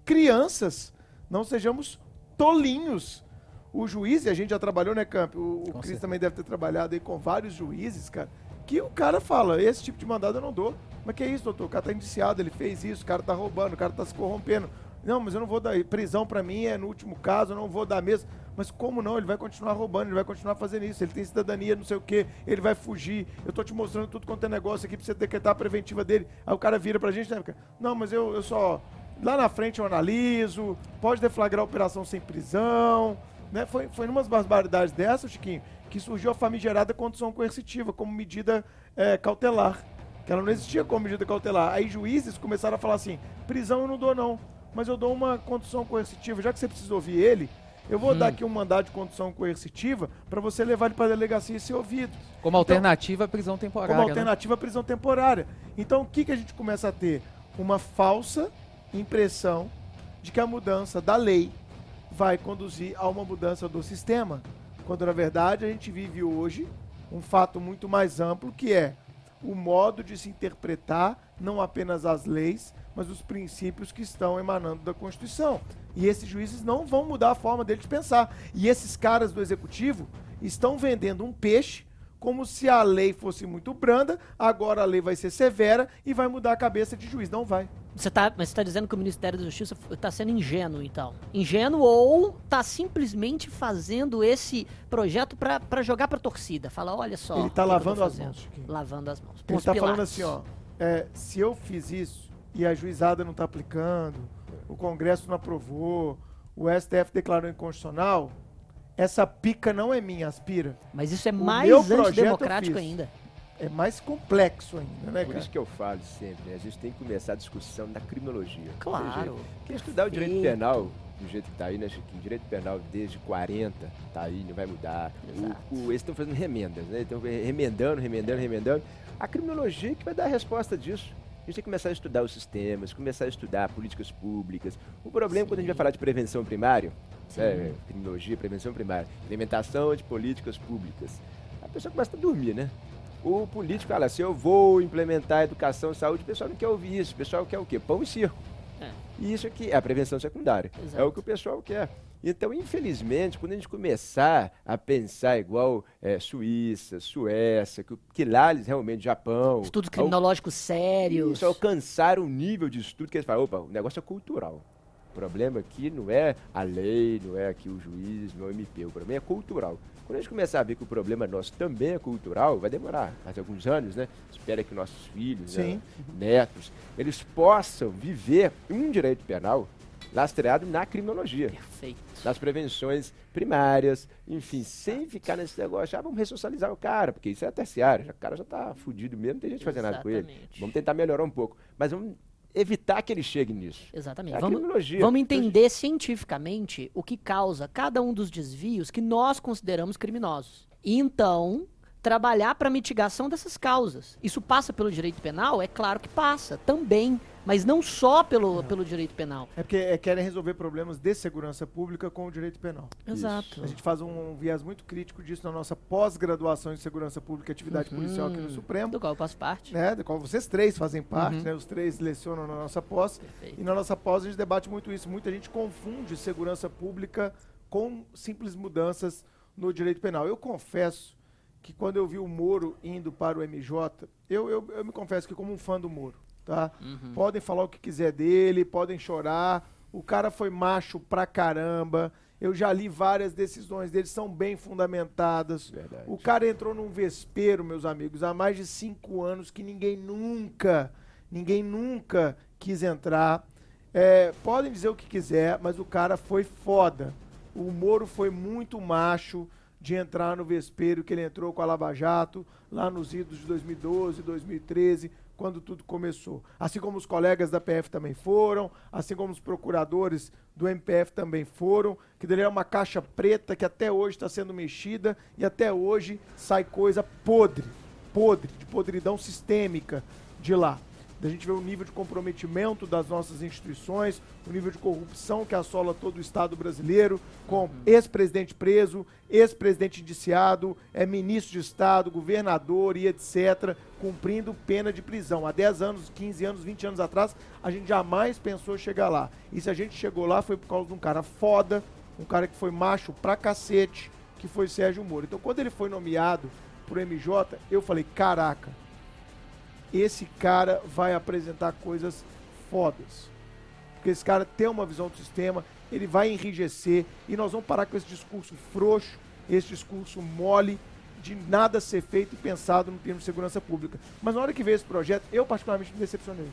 Speaker 1: crianças, não sejamos tolinhos. O juiz, e a gente já trabalhou, né, Camp? O, o Cris também deve ter trabalhado aí com vários juízes, cara, que o cara fala, esse tipo de mandado eu não dou. Mas que é isso, doutor? O cara tá indiciado, ele fez isso, o cara tá roubando, o cara tá se corrompendo. Não, mas eu não vou dar. Prisão pra mim é no último caso, eu não vou dar mesmo. Mas como não? Ele vai continuar roubando, ele vai continuar fazendo isso. Ele tem cidadania, não sei o quê, ele vai fugir. Eu tô te mostrando tudo quanto é negócio aqui pra você decretar a preventiva dele. Aí o cara vira pra gente, né? Não, mas eu, eu só. Lá na frente eu analiso, pode deflagrar a operação sem prisão. Né? Foi, foi numas barbaridades dessas, Chiquinho, que surgiu a famigerada condição coercitiva como medida eh, cautelar. Que ela não existia como medida cautelar. Aí juízes começaram a falar assim: prisão eu não dou, não. Mas eu dou uma condição coercitiva. Já que você precisa ouvir ele, eu vou dar aqui um mandado de condição coercitiva para você levar ele para a delegacia e ser ouvido.
Speaker 3: Como alternativa à prisão temporária.
Speaker 1: Como
Speaker 3: né?
Speaker 1: alternativa à prisão temporária. Então, o que, que a gente começa a ter? Uma falsa impressão de que a mudança da lei vai conduzir a uma mudança do sistema, Quando na verdade a gente vive hoje um fato muito mais amplo que é o modo de se interpretar não apenas as leis, mas os princípios que estão emanando da Constituição. E esses juízes não vão mudar a forma deles de pensar. E esses caras do executivo estão vendendo um peixe como se a lei fosse muito branda, agora a lei vai ser severa e vai mudar a cabeça de juiz. Não vai.
Speaker 2: Você tá, mas você está dizendo que o Ministério da Justiça está sendo ingênuo, então? Ingênuo ou está simplesmente fazendo esse projeto para jogar para a torcida? Fala, olha só.
Speaker 1: Ele está lavando as mãos.
Speaker 2: Lavando as mãos.
Speaker 1: Ele está falando assim, ó. É, se eu fiz isso e a juizada não está aplicando, o Congresso não aprovou, o STF declarou inconstitucional, essa pica não é minha, aspira.
Speaker 2: Mas isso é mais antidemocrático ainda.
Speaker 1: É mais complexo ainda, né,
Speaker 4: Por
Speaker 1: cara?
Speaker 4: isso que eu falo sempre, né? A gente tem que começar a discussão da criminologia.
Speaker 2: Claro.
Speaker 4: Quem estudar o direito penal do jeito que está aí, né, Chiquinho? Direito penal desde 40, tá aí, não vai mudar. O, o, eles estão fazendo remendas, né? Estão remendando, remendando, remendando. A criminologia que vai dar a resposta disso. A gente tem que começar a estudar os sistemas, começar a estudar políticas públicas. O problema Sim. quando a gente vai falar de prevenção primária, né, criminologia, prevenção primária, implementação de políticas públicas, a pessoa começa a dormir, né? O político fala assim, eu vou implementar educação, saúde, o pessoal não quer ouvir isso, o pessoal quer o quê? Pão e circo. É. E isso aqui é a prevenção secundária. Exato. É o que o pessoal quer. Então, infelizmente, quando a gente começar a pensar igual é, Suíça, Suécia, que, que lá eles realmente, Japão...
Speaker 2: Estudos criminológicos sérios.
Speaker 4: Isso, alcançaram um nível de estudo que eles falam, opa, o negócio é cultural. O problema aqui não é a lei, não é aqui o juiz, não é o MP, o problema é cultural. Quando a gente começar a ver que o problema nosso também é cultural, vai demorar mais alguns anos, né? Espera que nossos filhos, né, netos, eles possam viver um direito penal lastreado na criminologia.
Speaker 2: Perfeito.
Speaker 4: Nas prevenções primárias, enfim, sem ficar nesse negócio, ah, vamos ressocializar o cara, porque isso é terciário, o cara já está fudido mesmo, não tem gente fazendo nada com ele. Vamos tentar melhorar um pouco. Mas vamos evitar que ele chegue nisso.
Speaker 2: Exatamente. É vamos, vamos entender cientificamente o que causa cada um dos desvios que nós consideramos criminosos. E então, trabalhar para mitigação dessas causas. Isso passa pelo direito penal? É claro que passa, também. Mas não só pelo, pelo direito penal.
Speaker 1: É porque é, querem resolver problemas de segurança pública com o direito penal.
Speaker 2: Exato. Isso.
Speaker 1: A gente faz um, um, viés muito crítico disso na nossa pós-graduação em segurança pública e atividade uhum. policial aqui no Supremo.
Speaker 2: Do qual eu faço parte.
Speaker 1: Né, do qual vocês três fazem parte, uhum. né? Os três lecionam na nossa pós. Perfeito. E na nossa pós a gente debate muito isso. Muita gente confunde segurança pública com simples mudanças no direito penal. Eu confesso que quando eu vi o Moro indo para o MJ, eu, eu, eu me confesso que como um fã do Moro, tá? Uhum. Podem falar o que quiser dele, podem chorar. O cara foi macho pra caramba. Eu já li várias decisões dele, são bem fundamentadas. Verdade. O cara entrou num vespeiro, meus amigos, há mais de cinco anos que ninguém nunca, ninguém nunca quis entrar. É, podem dizer o que quiser, mas o cara foi foda. O Moro foi muito macho de entrar no vespeiro que ele entrou com a Lava Jato, lá nos idos de 2012, 2013, quando tudo começou. Assim como os colegas da PF também foram, assim como os procuradores do MPF também foram, que dele é uma caixa preta que até hoje está sendo mexida e até hoje sai coisa podre, podre, de podridão sistêmica de lá da gente ver o nível de comprometimento das nossas instituições, o nível de corrupção que assola todo o Estado brasileiro, com uhum. ex-presidente preso, ex-presidente indiciado, é ministro de Estado, governador e etc., cumprindo pena de prisão. Há 10 anos, 15 anos, 20 anos atrás, a gente jamais pensou chegar lá. E se a gente chegou lá foi por causa de um cara foda, um cara que foi macho pra cacete, que foi Sérgio Moro. Então, quando ele foi nomeado pro MJ, eu falei, caraca, esse cara vai apresentar coisas fodas. Porque esse cara tem uma visão do sistema, ele vai enrijecer e nós vamos parar com esse discurso frouxo, esse discurso mole de nada ser feito e pensado no termo de segurança pública. Mas na hora que veio esse projeto, eu particularmente me decepcionei.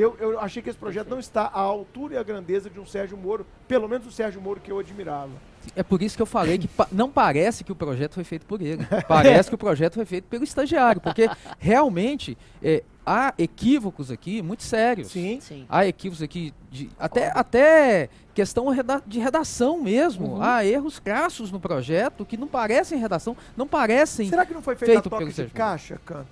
Speaker 1: Eu, eu achei que esse projeto não está à altura e à grandeza de um Sérgio Moro, pelo menos o Sérgio Moro que eu admirava.
Speaker 3: É por isso que eu falei que pa não parece que o projeto foi feito por ele. Parece que o projeto foi feito pelo estagiário, porque realmente é, há equívocos aqui muito sérios.
Speaker 2: Sim, sim.
Speaker 3: Há equívocos aqui de até, até questão de redação mesmo. Uhum. Há erros crassos no projeto que não parecem redação, não parecem.
Speaker 1: Será que não foi feito, feito a toque de caixa, Canto?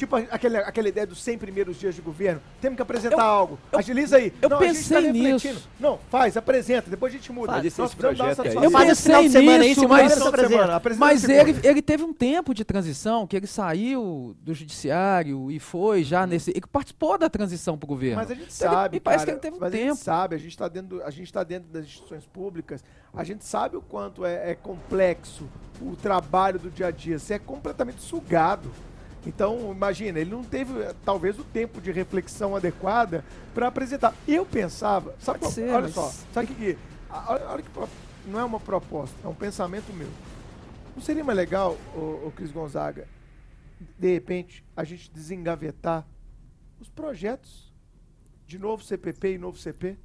Speaker 1: Tipo aquele, aquela ideia dos 100 primeiros dias de governo. Temos que apresentar
Speaker 3: Eu-
Speaker 1: algo.
Speaker 3: eu-
Speaker 1: Agiliza aí.
Speaker 3: eu
Speaker 1: Não, a gente tá
Speaker 3: pensei
Speaker 1: refletindo.
Speaker 3: nisso.
Speaker 1: Não, faz, apresenta. Depois a gente muda.
Speaker 2: Faz.
Speaker 1: Nós
Speaker 4: Esse
Speaker 1: precisamos dar uma
Speaker 4: projeto aí.
Speaker 3: Eu
Speaker 2: Faz esse final de
Speaker 3: pensei
Speaker 2: semana aí,
Speaker 3: nisso,
Speaker 2: segunda-feira
Speaker 3: mas-
Speaker 2: apresenta.
Speaker 1: Apresenta
Speaker 3: Mas ele, ele teve um tempo de transição, que ele saiu do judiciário e foi já nesse. Ele participou da transição pro governo.
Speaker 1: Mas a gente
Speaker 3: Então, ele-
Speaker 1: sabe,
Speaker 3: Me parece
Speaker 1: cara,
Speaker 3: que ele teve um
Speaker 1: mas A
Speaker 3: tempo.
Speaker 1: gente sabe, a gente está dentro, a gente tá dentro das instituições públicas, a gente sabe o quanto é, é complexo o trabalho do dia a dia. Você é completamente sugado. Então, imagina, ele não teve eh, talvez o tempo de reflexão adequada para apresentar. Eu pensava, sabe,
Speaker 3: Pode
Speaker 1: qual-
Speaker 3: ser,
Speaker 1: olha
Speaker 3: mas-
Speaker 1: só, sabe o que, olha, olha que não é uma proposta, é um pensamento meu. Não seria mais legal, o, o Cris Gonzaga, de repente, a gente desengavetar os projetos de novo CPP e novo CP?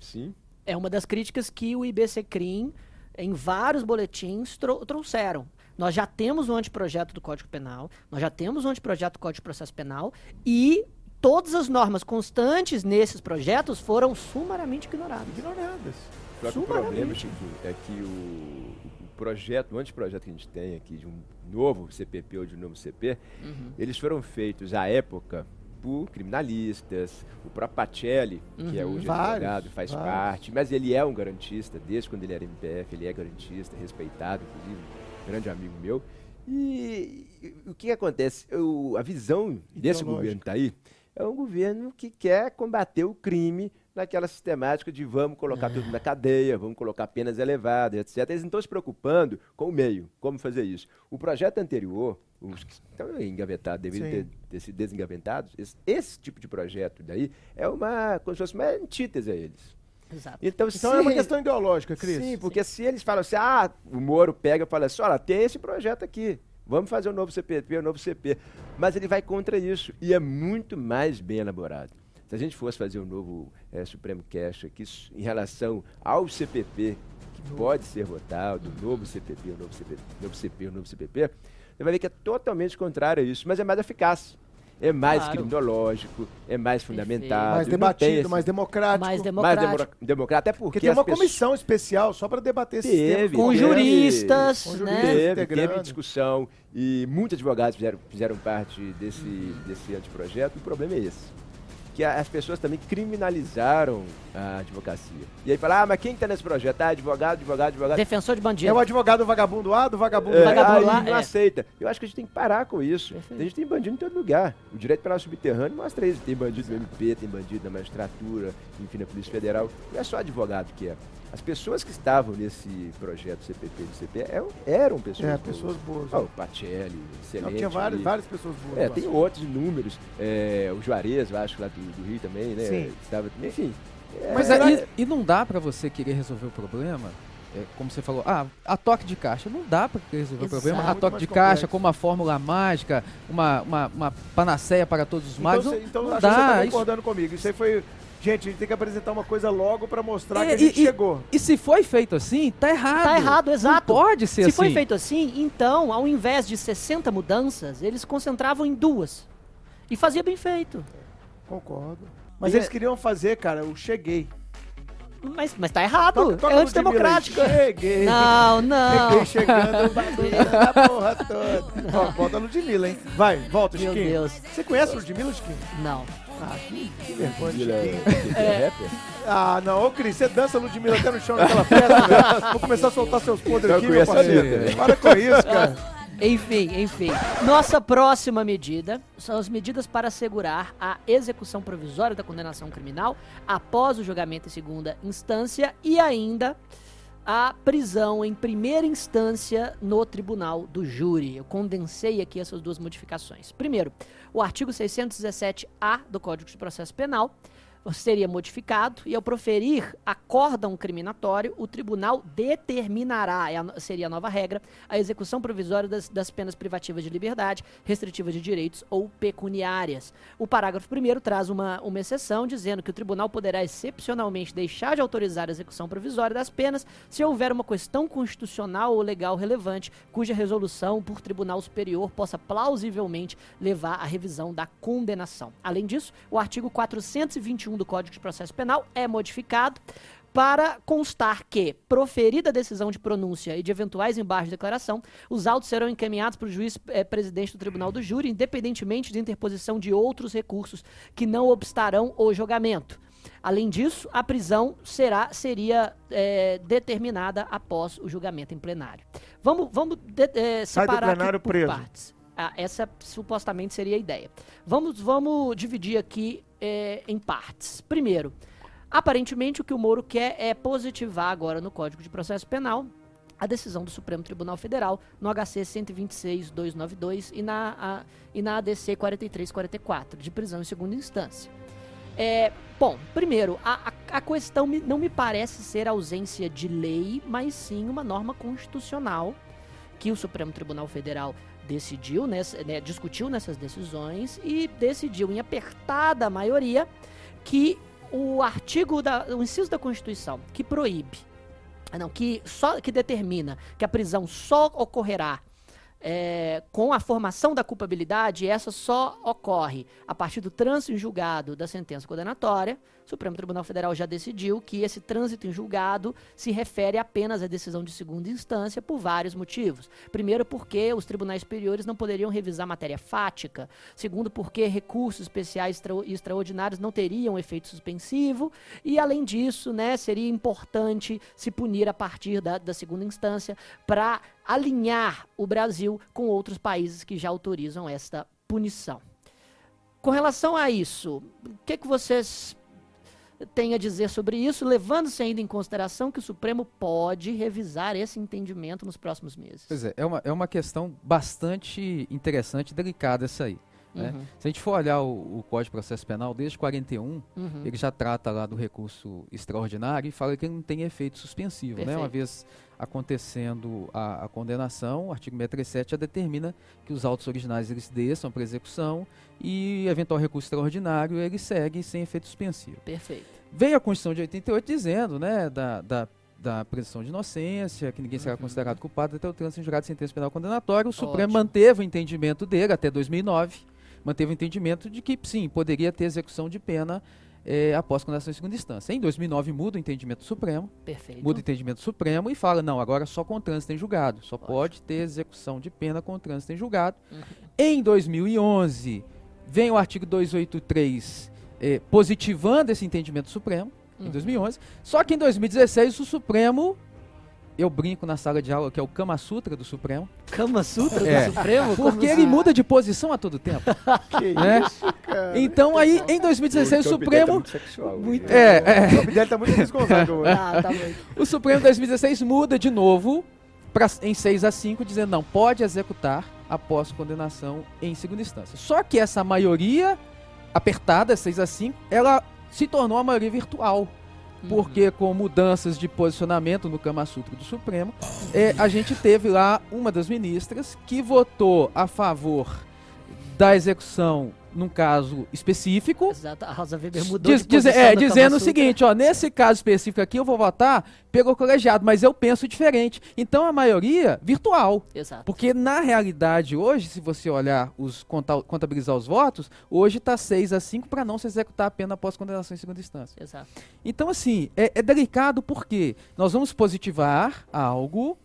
Speaker 4: Sim.
Speaker 2: É uma das críticas que o IBC Crim, em vários boletins, trou- trouxeram. Nós já temos o anteprojeto do Código Penal, nós já temos o anteprojeto do Código de Processo Penal e todas as normas constantes nesses projetos foram sumariamente ignoradas.
Speaker 1: Ignoradas.
Speaker 4: Só que o problema. Chiquinho, é que o, o projeto, o anteprojeto que a gente tem aqui de um novo CPP ou de um novo CP,
Speaker 2: Uhum.
Speaker 4: eles foram feitos à época por criminalistas, o próprio Pacelli, que é
Speaker 2: Uhum.
Speaker 4: hoje
Speaker 1: Vários,
Speaker 4: advogado, faz
Speaker 1: vários.
Speaker 4: parte, mas ele é um garantista, desde quando ele era MPF, ele é garantista, respeitado, inclusive, um grande amigo meu. E, e o que acontece? Eu- a visão desse governo que está aí é um governo que quer combater o crime naquela sistemática de vamos colocar tudo na cadeia, vamos colocar penas elevadas, etc. Eles não estão se preocupando com o meio, como fazer isso. O projeto anterior, os que estão engavetados, deveriam ter, ter sido desengavetados, esse, esse tipo de projeto daí é uma, como se fosse uma antítese a eles.
Speaker 2: Exato.
Speaker 4: Então,
Speaker 1: Então
Speaker 4: se
Speaker 1: é uma questão ideológica, Cris.
Speaker 4: Sim, porque se eles falam assim, ah, o Moro pega e fala assim, olha, tem esse projeto aqui, vamos fazer um novo CPP, um novo CP. Mas ele vai contra isso e é muito mais bem elaborado. Se a gente fosse fazer um novo eh, Supremo Cash aqui em relação ao CPP, que pode ser votado, o novo CPP, o novo CPP, novo CP, o novo CPP, você vai ver que é totalmente contrário a isso, mas é mais eficaz. É mais
Speaker 2: Claro.
Speaker 4: criminológico, é mais fundamentado.
Speaker 1: mais debatido,
Speaker 4: esse-
Speaker 1: mais democrático.
Speaker 2: Mais
Speaker 4: mais
Speaker 2: democrático.
Speaker 4: demora- democrata, até porque,
Speaker 1: Porque tem uma
Speaker 4: as pessoas-
Speaker 1: comissão especial só para debater esses
Speaker 4: Teve,
Speaker 1: temas.
Speaker 2: Com
Speaker 4: teve.
Speaker 2: juristas,
Speaker 1: Com
Speaker 2: né?
Speaker 1: juristas.
Speaker 4: Teve,
Speaker 1: integrando.
Speaker 4: teve discussão e muitos advogados fizeram, fizeram parte desse, desse anteprojeto. O problema é esse. Que as pessoas também criminalizaram a advocacia. E aí fala, ah, mas quem está nesse projeto? Ah, advogado, advogado, advogado.
Speaker 2: Defensor de
Speaker 1: É
Speaker 2: bandido.
Speaker 1: o advogado vagabundo A, do vagabundo
Speaker 4: É,
Speaker 2: vagabundo
Speaker 4: aí
Speaker 2: lá,
Speaker 4: não
Speaker 2: é.
Speaker 4: aceita. Eu acho que a gente tem que parar com isso.
Speaker 2: Perfeito.
Speaker 4: A gente tem bandido em todo lugar. O direito penal subterrâneo mostra isso. Tem bandido no MP, tem bandido na magistratura, enfim, na Polícia Federal. Não é só advogado que é. As pessoas que estavam nesse projeto CPP do CP eram, eram pessoas
Speaker 1: É,
Speaker 4: boas.
Speaker 1: pessoas boas.
Speaker 4: Ah, o Pacelli, excelente.
Speaker 1: Não, tinha várias, várias pessoas boas.
Speaker 4: É, tem outros inúmeros. É, o Juarez, eu acho, lá do, do Rio também, né?
Speaker 1: Sim.
Speaker 4: Estava, enfim. é,
Speaker 3: Mas aí, e não dá pra você querer resolver o problema, é, como você falou, ah, a toque de caixa. Não dá pra querer resolver
Speaker 2: Exato.
Speaker 3: o problema. A toque de
Speaker 1: complexo.
Speaker 3: caixa com uma fórmula mágica, uma, uma, uma panaceia para todos os
Speaker 1: Então,
Speaker 3: males.
Speaker 1: cê-
Speaker 3: não,
Speaker 1: então
Speaker 3: não
Speaker 1: acho que você
Speaker 3: dá.
Speaker 1: tá
Speaker 3: isso-
Speaker 1: concordando comigo. Isso aí foi... Gente, a gente tem que apresentar uma coisa logo para mostrar
Speaker 3: É,
Speaker 1: que a gente
Speaker 3: e- e-
Speaker 1: chegou.
Speaker 3: E se foi feito assim, tá errado.
Speaker 2: Tá errado, exato.
Speaker 3: Não pode ser
Speaker 2: Se
Speaker 3: assim.
Speaker 2: foi feito assim, então, ao invés de 60 mudanças, eles concentravam em duas. E fazia bem feito.
Speaker 1: Concordo. Mas
Speaker 3: E
Speaker 1: eles
Speaker 3: é-
Speaker 1: queriam fazer, cara, o cheguei.
Speaker 2: Mas, mas tá errado.
Speaker 1: Toca- toca
Speaker 2: é antidemocrático.
Speaker 1: Cheguei.
Speaker 2: Não, não.
Speaker 1: Cheguei chegando, bagunçando a porra toda. Ó, volta a Ludmilla, hein? Vai, volta,
Speaker 2: Meu
Speaker 1: Chiquinho.
Speaker 2: Deus.
Speaker 1: Você conhece a Ludmilla, Chiquinho?
Speaker 2: Não.
Speaker 1: Ah, que, que vergonha,
Speaker 4: é, é rapper?
Speaker 1: Ah, não, ô Cris, você dança Ludmilla até no chão daquela festa, velho. Vou começar a soltar seus podres aqui, meu parceiro.
Speaker 4: né?
Speaker 1: Para com isso, cara.
Speaker 2: Enfim, enfim. Nossa próxima medida são as medidas para assegurar a execução provisória da condenação criminal após o julgamento em segunda instância e ainda a prisão em primeira instância no tribunal do júri. Eu condensei aqui essas duas modificações. Primeiro, o artigo 617-A do Código de Processo Penal seria modificado e ao proferir acórdão criminatório, o tribunal determinará, é seria a nova regra, a execução provisória das, das penas privativas de liberdade, restritivas de direitos ou pecuniárias. O parágrafo 1 traz uma, uma exceção dizendo que o tribunal poderá excepcionalmente deixar de autorizar a execução provisória das penas se houver uma questão constitucional ou legal relevante cuja resolução por tribunal superior possa plausivelmente levar à revisão da condenação. Além disso, o artigo 421 do Código de Processo Penal é modificado para constar que, proferida a decisão de pronúncia e de eventuais embargos de declaração, os autos serão encaminhados para o juiz eh, presidente do Tribunal do Júri, independentemente de interposição de outros recursos que não obstarão o julgamento. Além disso, a prisão será, seria eh, determinada após o julgamento em plenário. Vamos, vamos de, eh,
Speaker 1: Sai do
Speaker 2: separar
Speaker 1: plenário preso.
Speaker 2: partes. Ah, essa supostamente seria a ideia. Vamos, vamos dividir aqui eh, em partes. Primeiro, aparentemente o que o Moro quer é positivar agora no Código de Processo Penal a decisão do Supremo Tribunal Federal no HC 126.292 e na, a, e na ADC 4344, de prisão em segunda instância. É, bom, primeiro, a, a, a questão me- não me parece ser ausência de lei, mas sim uma norma constitucional que o Supremo Tribunal Federal decidiu, nessa, né, discutiu nessas decisões e decidiu em apertada maioria que o artigo da, o inciso da Constituição que proíbe, não, que só que determina que a prisão só ocorrerá é, com a formação da culpabilidade, essa só ocorre a partir do trânsito em julgado da sentença condenatória. O Supremo Tribunal Federal já decidiu que esse trânsito em julgado se refere apenas à decisão de segunda instância por vários motivos. Primeiro, porque os tribunais superiores não poderiam revisar matéria fática. Segundo, porque recursos especiais extra- extraordinários não teriam efeito suspensivo. E, além disso, né, seria importante se punir a partir da, da segunda instância para alinhar o Brasil com outros países que já autorizam esta punição. Com relação a isso, o que, que vocês têm a dizer sobre isso, levando-se ainda em consideração que o Supremo pode revisar esse entendimento nos próximos meses?
Speaker 3: Pois é, é uma, é uma questão bastante interessante e delicada essa aí. Né?
Speaker 2: Uhum,
Speaker 3: Se a gente for olhar o, o Código de Processo Penal, desde 41,
Speaker 2: uhum.
Speaker 3: ele já trata lá do recurso extraordinário e fala que ele não tem efeito suspensivo. Né? Uma vez acontecendo a, a condenação, o artigo 637 já determina que os autos originais eles desçam para execução e eventual recurso extraordinário ele segue sem efeito suspensivo.
Speaker 2: Perfeito.
Speaker 3: Veio a Constituição de 88 dizendo, né, da, da, da presunção de inocência, que ninguém será
Speaker 2: Uhum.
Speaker 3: considerado culpado até o trânsito em julgado de sentença penal condenatória. O Supremo
Speaker 2: Ótimo.
Speaker 3: manteve o entendimento dele até 2009, manteve o entendimento de que, sim, poderia ter execução de pena eh, após condenação em segunda instância. Em 2009 muda o entendimento Supremo,
Speaker 2: Perfeito.
Speaker 3: muda o entendimento Supremo e fala, não, agora só com trânsito em julgado, só
Speaker 2: Ótimo.
Speaker 3: pode ter execução de pena com trânsito em julgado.
Speaker 2: Uhum.
Speaker 3: Em 2011, vem o artigo 283 eh, positivando esse entendimento Supremo, em
Speaker 2: Uhum.
Speaker 3: 2011. Só que em 2016 o Supremo, eu brinco na sala de aula que é o Kama Sutra do Supremo,
Speaker 2: Kama Sutra
Speaker 3: É.
Speaker 2: do Supremo?
Speaker 3: Porque
Speaker 2: assim?
Speaker 3: ele muda de posição a todo tempo.
Speaker 1: Que
Speaker 3: né?
Speaker 1: isso, cara.
Speaker 3: Então aí em 2016 o
Speaker 4: Porque o Bidete
Speaker 3: Supremo,
Speaker 4: muito sexual,
Speaker 2: Muito-
Speaker 4: né?
Speaker 3: é, é,
Speaker 1: O Fidel tá muito.
Speaker 2: Ah, tá bom.
Speaker 3: o Supremo em 2016 muda de novo pra, em 6 a 5 dizendo não pode executar após condenação em segunda instância. Só que essa maioria apertada 6 a 5, ela se tornou a maioria virtual. Porque com mudanças de posicionamento no Kama Sutra do Supremo, é, a gente teve lá uma das ministras que votou a favor da execução num caso específico,
Speaker 2: Exato, a Rosa Weber mudou
Speaker 3: Diz- diz- é, dizendo o seguinte, ó, nesse caso específico aqui eu vou votar pelo colegiado, mas eu penso diferente. Então a maioria virtual.
Speaker 2: Exato.
Speaker 3: Porque na realidade hoje, se você olhar os conta- contabilizar os votos, hoje está 6 a 5 para não se executar a pena após condenação em segunda instância.
Speaker 2: Exato.
Speaker 3: Então assim, é, é delicado porque nós vamos positivar algo,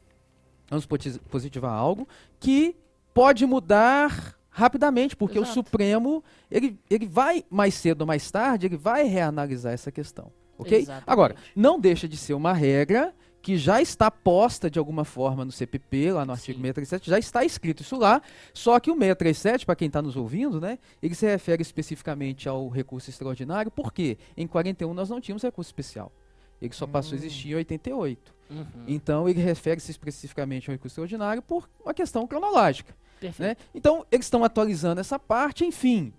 Speaker 3: vamos positivar algo que pode mudar rapidamente, porque o
Speaker 2: Exato.
Speaker 3: Supremo, ele, ele vai mais cedo ou mais tarde, ele vai reanalisar essa questão, ok?
Speaker 2: Exatamente.
Speaker 3: Agora, não deixa de ser uma regra que já está posta de alguma forma no CPP, lá no artigo
Speaker 2: Sim.
Speaker 3: 637, já está escrito isso lá, só que o 637, para quem está nos ouvindo, né, ele se refere especificamente ao recurso extraordinário, porque em 41 nós não tínhamos recurso especial. Ele só passou a existir em 88.
Speaker 2: Uhum.
Speaker 3: Então ele refere-se especificamente ao recurso extraordinário por uma questão cronológica.
Speaker 2: Perfeito.
Speaker 3: Né? Então, eles estão atualizando essa parte, enfim.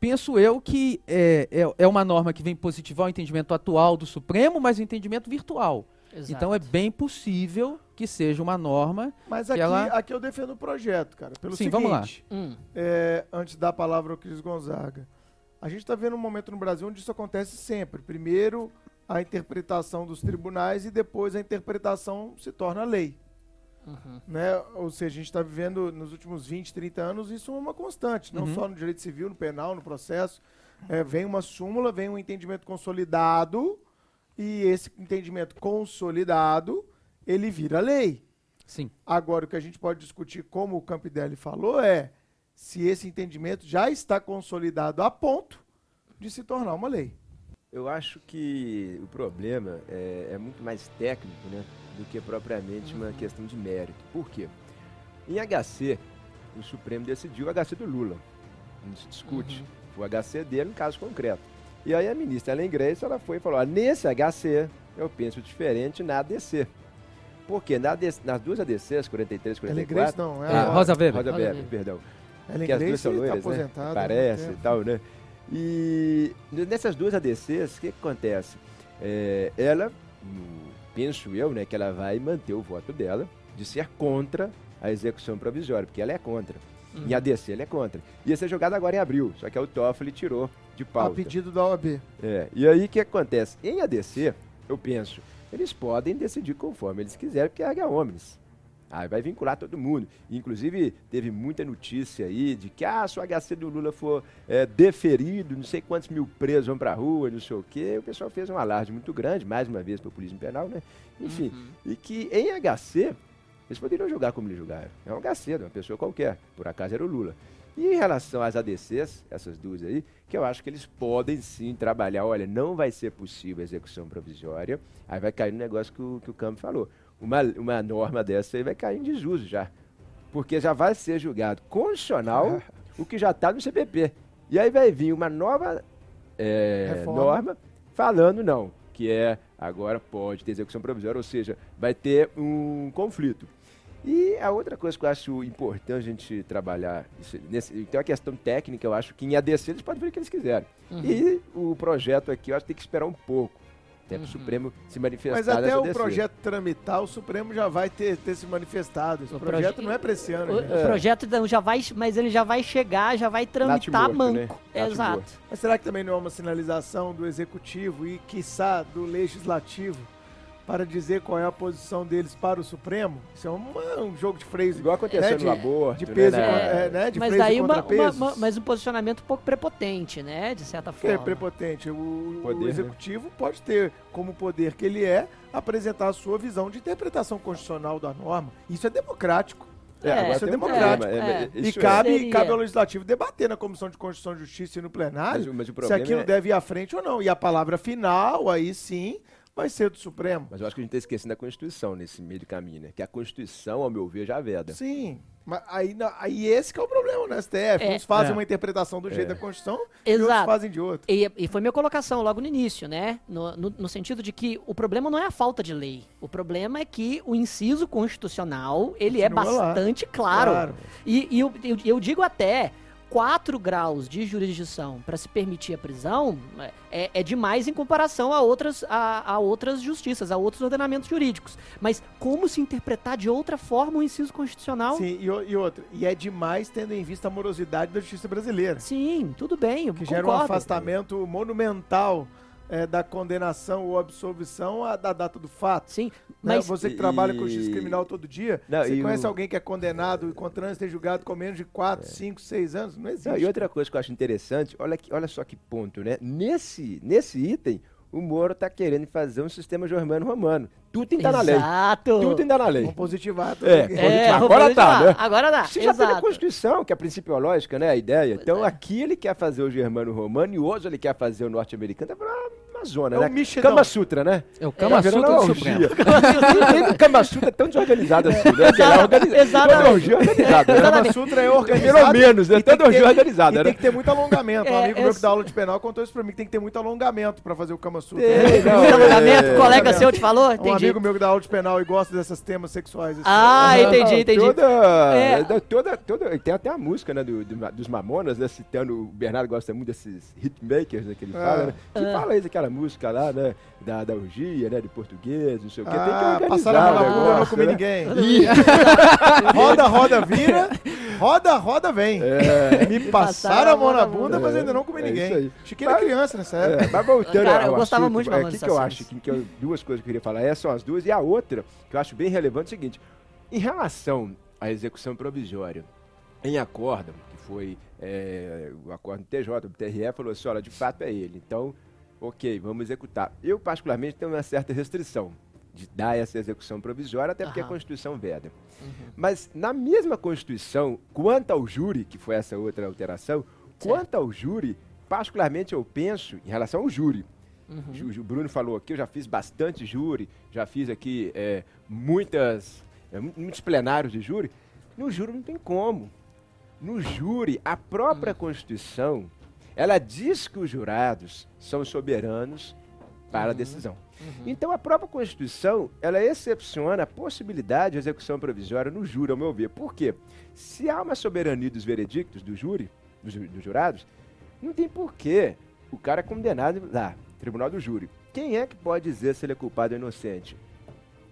Speaker 3: Penso eu que é, é, é uma norma que vem positivar o entendimento atual do Supremo, mas o entendimento virtual.
Speaker 2: Exato.
Speaker 3: Então é bem possível que seja uma norma.
Speaker 1: Mas
Speaker 3: Que
Speaker 1: aqui,
Speaker 3: ela-
Speaker 1: aqui eu defendo o projeto, cara. Pelo
Speaker 3: Sim,
Speaker 1: seguinte,
Speaker 3: vamos lá.
Speaker 2: Hum,
Speaker 1: é, antes de dar a palavra ao Cris Gonzaga. A gente está vendo um momento no Brasil onde isso acontece sempre. Primeiro, a interpretação dos tribunais e depois a interpretação se torna lei.
Speaker 2: Uhum.
Speaker 1: Né? Ou seja, a gente está vivendo nos últimos 20, 30 anos, isso é uma constante, não
Speaker 3: Uhum.
Speaker 1: só no direito civil, no penal, no processo. É, vem uma súmula, vem um entendimento consolidado e esse entendimento consolidado, ele vira lei.
Speaker 3: Sim.
Speaker 1: Agora, o que a gente pode discutir, como o Campidelli falou, é se esse entendimento já está consolidado a ponto de se tornar uma lei.
Speaker 4: Eu acho que o problema é, é muito mais técnico né, do que propriamente uma questão de mérito. Por quê? Em HC, o Supremo decidiu o HC do Lula. Não se discute. Foi o HC dele no caso concreto. E aí a ministra Ellen Grace ela foi e falou: "Ó, nesse HC eu penso diferente na ADC. Por quê? Na ADC nas duas ADCs, 43 e
Speaker 1: Ela
Speaker 4: 44.
Speaker 1: Grace não, é
Speaker 3: Ah,
Speaker 1: a
Speaker 3: Rosa Weber.
Speaker 4: Rosa
Speaker 2: Rosa
Speaker 4: Weber, perdão.
Speaker 1: Ellen
Speaker 4: que as duas são
Speaker 1: tá
Speaker 4: loiras,
Speaker 1: aposentada.
Speaker 4: né? Parece e tal, né? E nessas duas ADCs, o que, que acontece? É, ela, no- penso eu, né, que ela vai manter o voto dela de ser contra a execução provisória, porque ela é contra. Em ADC ela é contra. Ia ser jogada agora em abril, só que o Toffoli tirou de
Speaker 1: A
Speaker 4: pauta.
Speaker 1: pedido da OAB.
Speaker 4: É, e aí o que acontece? Em ADC, eu penso, eles podem decidir conforme eles quiserem, porque é H homens. Aí vai vincular todo mundo. Inclusive, teve muita notícia aí de que, ah, se o HC do Lula for é, deferido, não sei quantos mil presos vão pra rua, não sei o quê. O pessoal fez um alarde muito grande, mais uma vez, populismo penal, né? Enfim, e que em HC, eles poderiam julgar como eles julgaram. É um HC, de uma pessoa qualquer. Por acaso era o Lula. E em relação às ADCs, essas duas aí, que eu acho que eles podem sim trabalhar. Olha, não vai ser possível a execução provisória. Aí vai cair no negócio que o, que o Campo falou. Uma, uma norma dessa aí vai cair em desuso já. Porque já vai ser julgado constitucional o que já está no CPP. E aí vai vir uma nova é, norma falando não, que é agora pode ter execução provisória, ou seja, vai ter um conflito. E a outra coisa que eu acho importante a gente trabalhar, isso, nesse, tem uma questão técnica, eu acho que em ADC eles podem fazer o que eles quiserem. E o projeto aqui, eu acho que tem que esperar um pouco. Até para o Supremo se manifestar
Speaker 1: Mas até o
Speaker 4: ADC.
Speaker 1: projeto tramitar, o Supremo já vai ter, ter se manifestado. Esse
Speaker 2: O
Speaker 1: projeto
Speaker 2: proje-
Speaker 1: não é para esse ano.
Speaker 2: O, o projeto não já vai, mas ele já vai chegar, já vai tramitar
Speaker 4: né?
Speaker 2: manco.
Speaker 4: Natimorto.
Speaker 2: Exato.
Speaker 1: Mas será que também não é uma sinalização do Executivo e, quiçá, do Legislativo para dizer qual é a posição deles para o Supremo? Isso é uma- um jogo de freio.
Speaker 4: Igual aconteceu
Speaker 1: né, de,
Speaker 4: no aborto,
Speaker 1: de
Speaker 4: né,
Speaker 1: peso,
Speaker 4: na-
Speaker 1: e contra- é, né, de
Speaker 2: mas daí
Speaker 1: e
Speaker 2: uma, uma- mas um posicionamento um pouco prepotente, né? De certa
Speaker 1: é
Speaker 2: forma.
Speaker 1: prepotente. O, o
Speaker 4: Poder, né?
Speaker 1: executivo pode ter como poder que ele é apresentar a sua visão de interpretação constitucional da norma. Isso é democrático.
Speaker 4: É,
Speaker 2: É,
Speaker 1: isso é
Speaker 4: tem um
Speaker 1: democrático.
Speaker 4: problema,
Speaker 2: É.
Speaker 1: E
Speaker 4: isso é.
Speaker 1: cabe,
Speaker 2: Seria.
Speaker 1: cabe ao legislativo debater na Comissão de Constituição e Justiça e no
Speaker 4: Mas,
Speaker 1: plenário
Speaker 4: o- mas o
Speaker 1: se aquilo
Speaker 4: é-
Speaker 1: deve ir à frente ou não. E a palavra final, aí sim, vai ser do Supremo.
Speaker 4: Mas eu acho que a gente está esquecendo da Constituição nesse meio de caminho, né? Que a Constituição, ao meu ver, já veda.
Speaker 1: Sim. Mas aí, na- aí esse que é o problema no STF.
Speaker 2: É.
Speaker 1: Uns fazem
Speaker 3: É.
Speaker 1: uma interpretação do jeito da Constituição e outros
Speaker 2: Exato.
Speaker 1: fazem de outro.
Speaker 2: E, e foi minha colocação logo no início, né? No, no- no sentido de que o problema não é a falta de lei. O problema é que o inciso constitucional, ele é
Speaker 1: Continua lá.
Speaker 2: bastante claro.
Speaker 1: Claro.
Speaker 2: E, e eu, eu- eu digo até, 4 graus de jurisdição para se permitir a prisão é, é demais em comparação a outras, a, a outras justiças, a outros ordenamentos jurídicos. Mas como se interpretar de outra forma o inciso constitucional?
Speaker 1: Sim, e, e outra. E é demais tendo em vista a morosidade da justiça brasileira.
Speaker 2: Sim, tudo bem, eu
Speaker 1: Que gera um
Speaker 2: concordo.
Speaker 1: afastamento monumental é, da condenação ou absolvição à- da data do fato.
Speaker 2: Sim? Mas
Speaker 1: Você que
Speaker 4: E-
Speaker 1: trabalha com justiça criminal todo dia,
Speaker 4: Não,
Speaker 1: você conhece
Speaker 4: o-
Speaker 1: alguém que é condenado e com trânsito e julgado com menos de 4, 5, 6 anos? Não existe.
Speaker 4: Não, e outra coisa que eu acho interessante, olha, que, olha só que ponto, né? Nesse, nesse item, o Moro está querendo fazer um sistema germano-romano. Tudo tem que estar tá na lei.
Speaker 2: Exato.
Speaker 4: Tudo tem que estar na lei.
Speaker 1: Vamos positivar tudo
Speaker 4: É.
Speaker 2: É,
Speaker 4: Agora tá, né?
Speaker 2: Agora dá,
Speaker 4: Você já tem a
Speaker 2: exato.
Speaker 4: Constituição, que é principiológica, né? A ideia. então,
Speaker 2: é.
Speaker 4: aqui ele quer fazer o germano-romano e hoje ele quer fazer o norte-americano. Tá uma, uma zona,
Speaker 1: É
Speaker 4: né?
Speaker 1: um mexidão.
Speaker 4: Kama Sutra, né?
Speaker 3: É o Kama
Speaker 4: Tá
Speaker 3: Sutra do Supremo.
Speaker 4: Nem o Kama Sutra é tão desorganizado assim, né? Que é organizado.
Speaker 2: Exatamente.
Speaker 4: É organizada, né?
Speaker 1: Kama Sutra é organizado.
Speaker 4: Pelo menos, né?
Speaker 1: tem
Speaker 4: Toda
Speaker 1: que ter-
Speaker 4: orgia é organizada,
Speaker 1: E
Speaker 4: né?
Speaker 1: tem que ter muito alongamento. Um
Speaker 2: É,
Speaker 1: amigo meu que dá aula de penal contou isso pra mim, que tem que ter muito alongamento pra fazer o Kama Sutra.
Speaker 2: Muito alongamento,
Speaker 4: é,
Speaker 2: colega
Speaker 1: é.
Speaker 2: seu te falou?
Speaker 1: Um
Speaker 2: Entendi.
Speaker 1: amigo meu que dá aula de penal e gosta desses temas sexuais. assim.
Speaker 2: Ah, entendi, entendi.
Speaker 4: Toda,
Speaker 2: É.
Speaker 4: da- toda, toda, tem até a música né, do, do- dos Mamonas, né, citando, o Bernardo gosta muito desses hitmakers né, que ele
Speaker 1: Ah.
Speaker 4: fala, né, que
Speaker 2: Ah.
Speaker 4: fala isso, aquela música lá, né, da, da orgia, né, de português, não sei o que, tem que
Speaker 1: Ah,
Speaker 4: organizar
Speaker 1: passaram a mão
Speaker 4: o
Speaker 1: na bunda, eu não comi
Speaker 4: né?
Speaker 1: ninguém. roda, roda, vira. Roda, roda, vem. Me passaram a mão na bunda, mas
Speaker 4: É,
Speaker 1: ainda não comi
Speaker 4: é
Speaker 1: ninguém. Chiquinho era criança nessa época.
Speaker 4: É, mas voltando
Speaker 2: Cara, eu gostava
Speaker 4: assunto,
Speaker 2: muito de
Speaker 4: é,
Speaker 2: Mamonas
Speaker 4: que, que eu acho que, que eu- duas coisas que eu queria falar, essas são as duas, e a outra, que eu acho bem relevante, é o seguinte, em relação à execução provisória, em acórdão, que foi é, o acordo do TJ, o TRE falou assim, olha, de fato é ele, então ok, vamos executar. Eu, particularmente, tenho uma certa restrição de dar essa execução provisória, até porque a
Speaker 2: Aham.
Speaker 4: Constituição veda.
Speaker 2: Uhum.
Speaker 4: Mas na mesma Constituição, quanto ao júri, que foi essa outra alteração, quanto ao júri, particularmente eu penso em relação ao júri.
Speaker 2: Uhum.
Speaker 4: O, Bruno falou aqui, eu já fiz bastante júri, já fiz aqui é, muitas, é, mu- muitos plenários de júri. No júri não tem como. No júri, a própria
Speaker 2: Hum.
Speaker 4: Constituição, ela diz que os jurados são soberanos para a
Speaker 2: Uhum.
Speaker 4: decisão. Então a própria Constituição, ela excepciona a possibilidade de execução provisória no júri, ao meu ver. Por quê? Se há uma soberania dos veredictos do júri, dos, dos jurados, não tem porquê o cara é condenado lá, tribunal do júri. Quem é que pode dizer se ele é culpado ou inocente?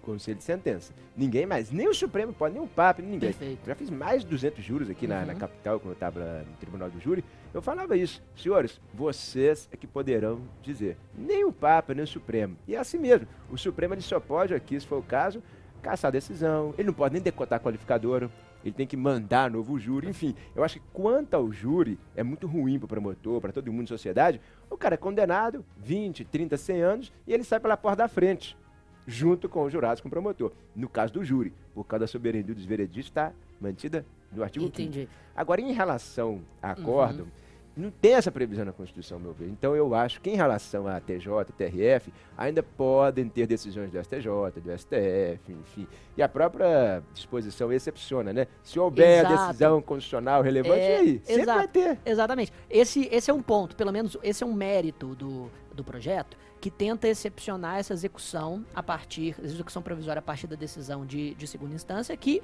Speaker 4: Conselho de sentença. Ninguém mais, nem o Supremo pode, nem o Papa, ninguém.
Speaker 2: Perfeito.
Speaker 4: Já fiz mais de 200 juros aqui na,
Speaker 2: Uhum.
Speaker 4: na capital, quando eu estava no tribunal do júri. Eu falava isso. Senhores, vocês é que poderão dizer. Nem o Papa, nem o Supremo. E é assim mesmo. O Supremo ele só pode aqui, se for o caso, caçar a decisão. Ele não pode nem decotar qualificadora. Ele tem que mandar novo júri. Enfim, eu acho que quanto ao júri, é muito ruim para o promotor, para todo mundo em sociedade. O cara é condenado, 20, 30, 100 anos, e ele sai pela porta da frente junto com os jurados, com o promotor. No caso do júri, por causa da soberania dos vereditos, está mantida no artigo 5
Speaker 2: Entendi.
Speaker 4: Agora, em relação a
Speaker 2: Uhum.
Speaker 4: acórdão, não tem essa previsão na Constituição, meu ver. Então, eu acho que em relação a TJ, TRF, ainda podem ter decisões do STJ, do STF, enfim. E a própria disposição excepciona, né? Se houver
Speaker 2: Exato.
Speaker 4: decisão constitucional relevante,
Speaker 2: É,
Speaker 4: aí? Sempre
Speaker 2: exato.
Speaker 4: vai ter.
Speaker 2: Exatamente. Esse, esse é um ponto, pelo menos esse é um mérito do, do projeto, que tenta excepcionar essa execução a partir, execução provisória a partir da decisão de, de segunda instância, que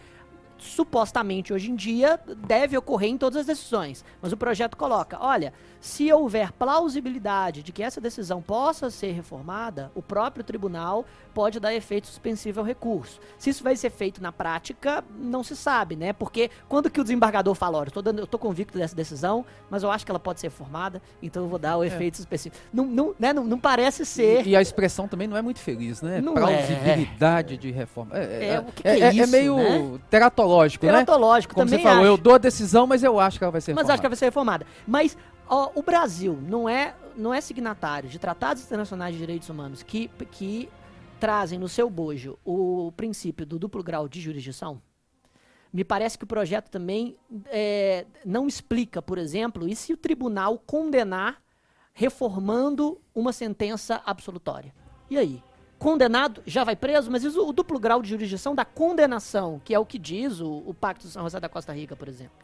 Speaker 2: supostamente hoje em dia deve ocorrer em todas as decisões. Mas o projeto coloca, olha, se houver plausibilidade de que essa decisão possa ser reformada, o próprio tribunal pode dar efeito suspensivo ao recurso. Se isso vai ser feito na prática, não se sabe, né? Porque quando que o desembargador fala, olha, eu eu tô convicto dessa decisão, mas eu acho que ela pode ser reformada, então eu vou dar o efeito suspensivo. Não, não, né? não, não parece ser.
Speaker 3: E, e a expressão também não é muito feliz, né?
Speaker 2: Não
Speaker 3: Plausibilidade de reforma. É,
Speaker 2: É, o que que é isso,
Speaker 3: meio
Speaker 2: né?
Speaker 3: teratológico, né?
Speaker 2: Teratológico
Speaker 3: Como
Speaker 2: também
Speaker 3: você falou,
Speaker 2: acho.
Speaker 3: eu dou a decisão, mas eu acho que ela vai ser
Speaker 2: Mas acho que ela
Speaker 3: reformada.
Speaker 2: vai ser reformada. Mas ó, o Brasil não é, não é signatário de tratados internacionais de direitos humanos que, que trazem no seu bojo o princípio do duplo grau de jurisdição? Me parece que o projeto também é, não explica, por exemplo, e se o tribunal condenar reformando uma sentença absolutória? E aí? Condenado já vai preso, mas isso, o duplo grau de jurisdição da condenação, que é o que diz o, o Pacto de São José da Costa Rica, por exemplo.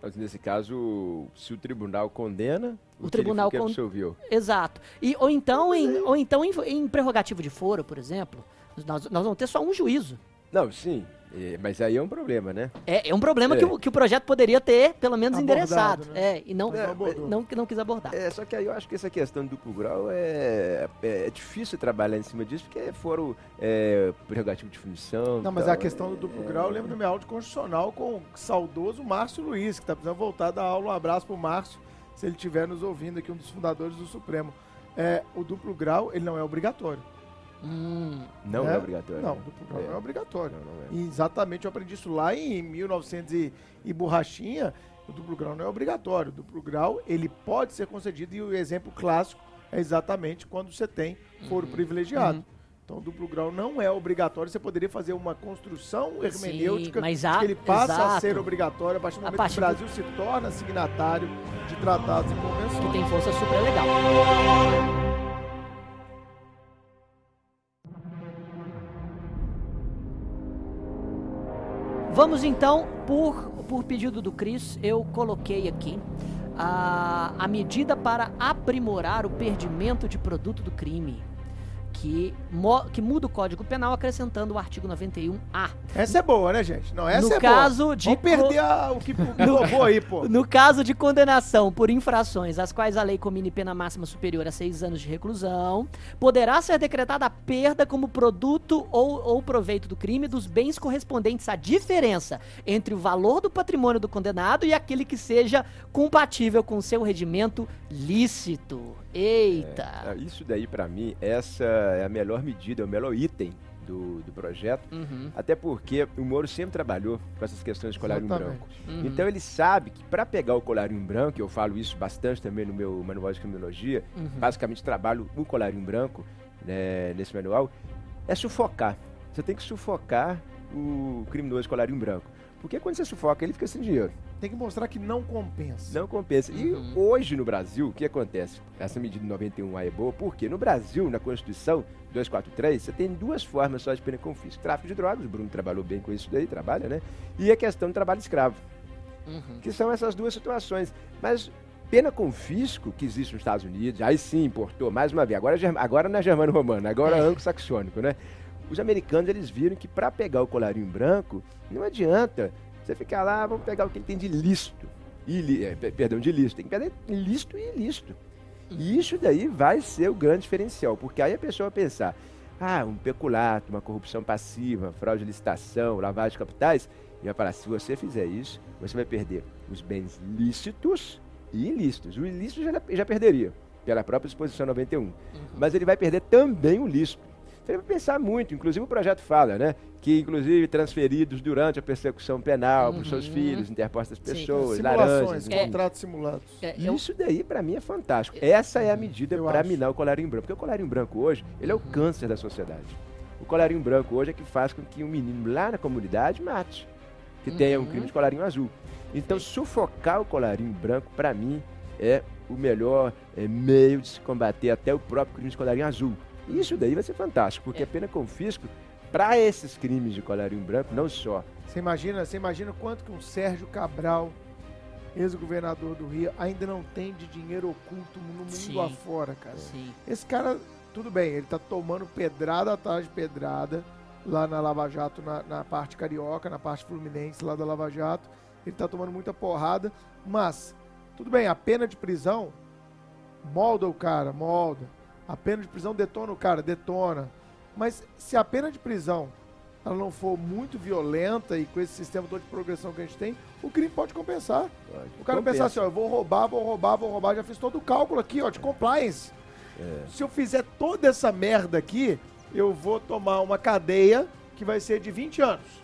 Speaker 4: Mas nesse caso, se o tribunal condena,
Speaker 2: O
Speaker 4: que
Speaker 2: tribunal con-
Speaker 4: absolveu.
Speaker 2: Exato. E, ou então, em, ou então em, em prerrogativo de foro, por exemplo, nós, nós vamos ter só um juízo.
Speaker 4: Não, sim, é, mas aí é um problema, né?
Speaker 2: É, é um problema
Speaker 4: É.
Speaker 2: que, o, que o projeto poderia ter, pelo menos,
Speaker 1: Abordado,
Speaker 2: endereçado.
Speaker 1: né?
Speaker 2: É, e não,
Speaker 1: Não abordou.
Speaker 2: não, que não quis abordar.
Speaker 4: É, só que aí eu acho que essa questão do duplo grau é, é, é difícil trabalhar em cima disso, porque foram é, prerrogativo de função.
Speaker 1: Não, mas
Speaker 4: tal,
Speaker 1: a questão do duplo
Speaker 4: é-
Speaker 1: grau, eu lembro do meu áudio constitucional com o saudoso Márcio Luiz, que tá precisando voltar da aula. Um abraço pro Márcio, se ele estiver nos ouvindo aqui, um dos fundadores do Supremo. É, o duplo grau, ele não é obrigatório.
Speaker 2: Hum,
Speaker 4: Não
Speaker 1: né?
Speaker 4: é obrigatório.
Speaker 1: Não, o
Speaker 4: né?
Speaker 1: duplo grau
Speaker 4: É.
Speaker 1: não é obrigatório.
Speaker 4: Não, não é.
Speaker 1: E exatamente, eu aprendi isso lá em 1900 e, e borrachinha. O duplo grau não é obrigatório. O duplo grau, ele pode ser concedido e o exemplo clássico é exatamente quando você tem foro privilegiado.
Speaker 3: Uhum.
Speaker 1: Então, o duplo grau não é obrigatório. Você poderia fazer uma construção hermenêutica
Speaker 2: mas
Speaker 1: de
Speaker 2: há-
Speaker 1: que ele passa a
Speaker 2: exato.
Speaker 1: ser obrigatório a partir do
Speaker 2: A
Speaker 1: momento
Speaker 2: partir
Speaker 1: que o Brasil se torna signatário de tratados e
Speaker 2: que
Speaker 1: convenções.
Speaker 2: tem força super legal. Vamos então, por, por pedido do Cris, eu coloquei aqui a, a medida para aprimorar o perdimento de produto do crime, que, que muda o Código Penal acrescentando o artigo 91A.
Speaker 1: Essa é boa, né, gente? Não, essa
Speaker 2: No
Speaker 1: é
Speaker 2: caso
Speaker 1: boa.
Speaker 2: de
Speaker 1: Vamos perder a- o que roubou aí, pô.
Speaker 2: No caso de condenação por infrações às quais a lei comine pena máxima superior a seis anos de reclusão, poderá ser decretada a perda como produto ou, ou proveito do crime dos bens correspondentes à diferença entre o valor do patrimônio do condenado e aquele que seja compatível com seu regimento lícito. Eita!
Speaker 4: É, Isso daí, pra mim, essa é a melhor medida, é o melhor item do, do projeto,
Speaker 2: Uhum.
Speaker 4: até porque o Moro sempre trabalhou com essas questões de colarinho
Speaker 1: Exatamente.
Speaker 4: branco.
Speaker 2: Uhum.
Speaker 4: Então ele sabe que para pegar o colarinho branco, eu falo isso bastante também no meu manual de criminologia,
Speaker 2: Uhum.
Speaker 4: basicamente trabalho o colarinho branco né, nesse manual, é sufocar. Você tem que sufocar o criminoso de colarinho branco. Porque quando você sufoca, ele fica sem dinheiro.
Speaker 1: Tem que mostrar que não compensa.
Speaker 4: Não compensa. E
Speaker 2: Uhum.
Speaker 4: hoje no Brasil, o que acontece? Essa medida 91A é boa, porque no Brasil, na Constituição 243, você tem duas formas só de pena confisco. Tráfico de drogas, o Bruno trabalhou bem com isso daí, trabalha, né? E a questão do trabalho escravo,
Speaker 2: Uhum.
Speaker 4: que são essas duas situações. Mas pena com fisco, que existe nos Estados Unidos, aí sim importou, mais uma vez, agora, agora não é germano-romano, agora é
Speaker 2: É.
Speaker 4: anglo-saxônico, né? Os americanos, eles viram que para pegar o colarinho branco, não adianta você ficar lá, vamos pegar o que ele tem de lícito. Ili, é, pe- perdão, de lícito. Tem que pegar lícito e ilícito. E isso daí vai ser o grande diferencial, porque aí a pessoa vai pensar, ah, um peculato, uma corrupção passiva, fraude de licitação, lavagem de capitais, e vai falar, se você fizer isso, você vai perder os bens lícitos e ilícitos. O ilícito já, já perderia, pela própria exposição 91. Mas ele vai perder também o lícito. Você vai pensar muito, inclusive o projeto fala, né? Que inclusive transferidos durante a persecução penal para os seus
Speaker 2: Uhum.
Speaker 4: filhos, interpostas
Speaker 2: Sim.
Speaker 4: pessoas,
Speaker 1: Simulações,
Speaker 4: laranjas.
Speaker 2: É.
Speaker 1: contratos simulados.
Speaker 2: É, eu-
Speaker 4: Isso daí pra mim é fantástico. Essa é a medida para minar o colarinho branco. Porque o colarinho branco hoje, ele é o câncer da sociedade. O colarinho branco hoje é que faz com que um menino lá na comunidade mate. Que tenha um
Speaker 2: Uhum.
Speaker 4: crime de colarinho azul. Então, sufocar o colarinho branco, pra mim, é o melhor é, meio de se combater até o próprio crime de colarinho azul. Isso daí vai ser fantástico, porque
Speaker 2: É.
Speaker 4: a pena com fisco, para esses crimes de colarinho branco, não só.
Speaker 1: Você imagina, você imagina quanto que um Sérgio Cabral, ex-governador do Rio, ainda não tem de dinheiro oculto no mundo
Speaker 2: Sim.
Speaker 1: afora, cara.
Speaker 2: Sim.
Speaker 1: Esse cara, tudo bem, ele tá tomando pedrada atrás de pedrada lá na Lava Jato, na, na parte carioca, na parte fluminense lá da Lava Jato. Ele tá tomando muita porrada, mas, tudo bem, a pena de prisão molda o cara, molda. A pena de prisão detona o cara, detona. Mas se a pena de prisão ela não for muito violenta e com esse sistema todo de progressão que a gente tem, o crime pode compensar. O cara pensar assim, ó, eu vou roubar, vou roubar, vou roubar, já fiz todo o cálculo aqui, ó, de compliance. Se eu fizer toda essa merda aqui, eu vou tomar uma cadeia que vai ser de 20 anos.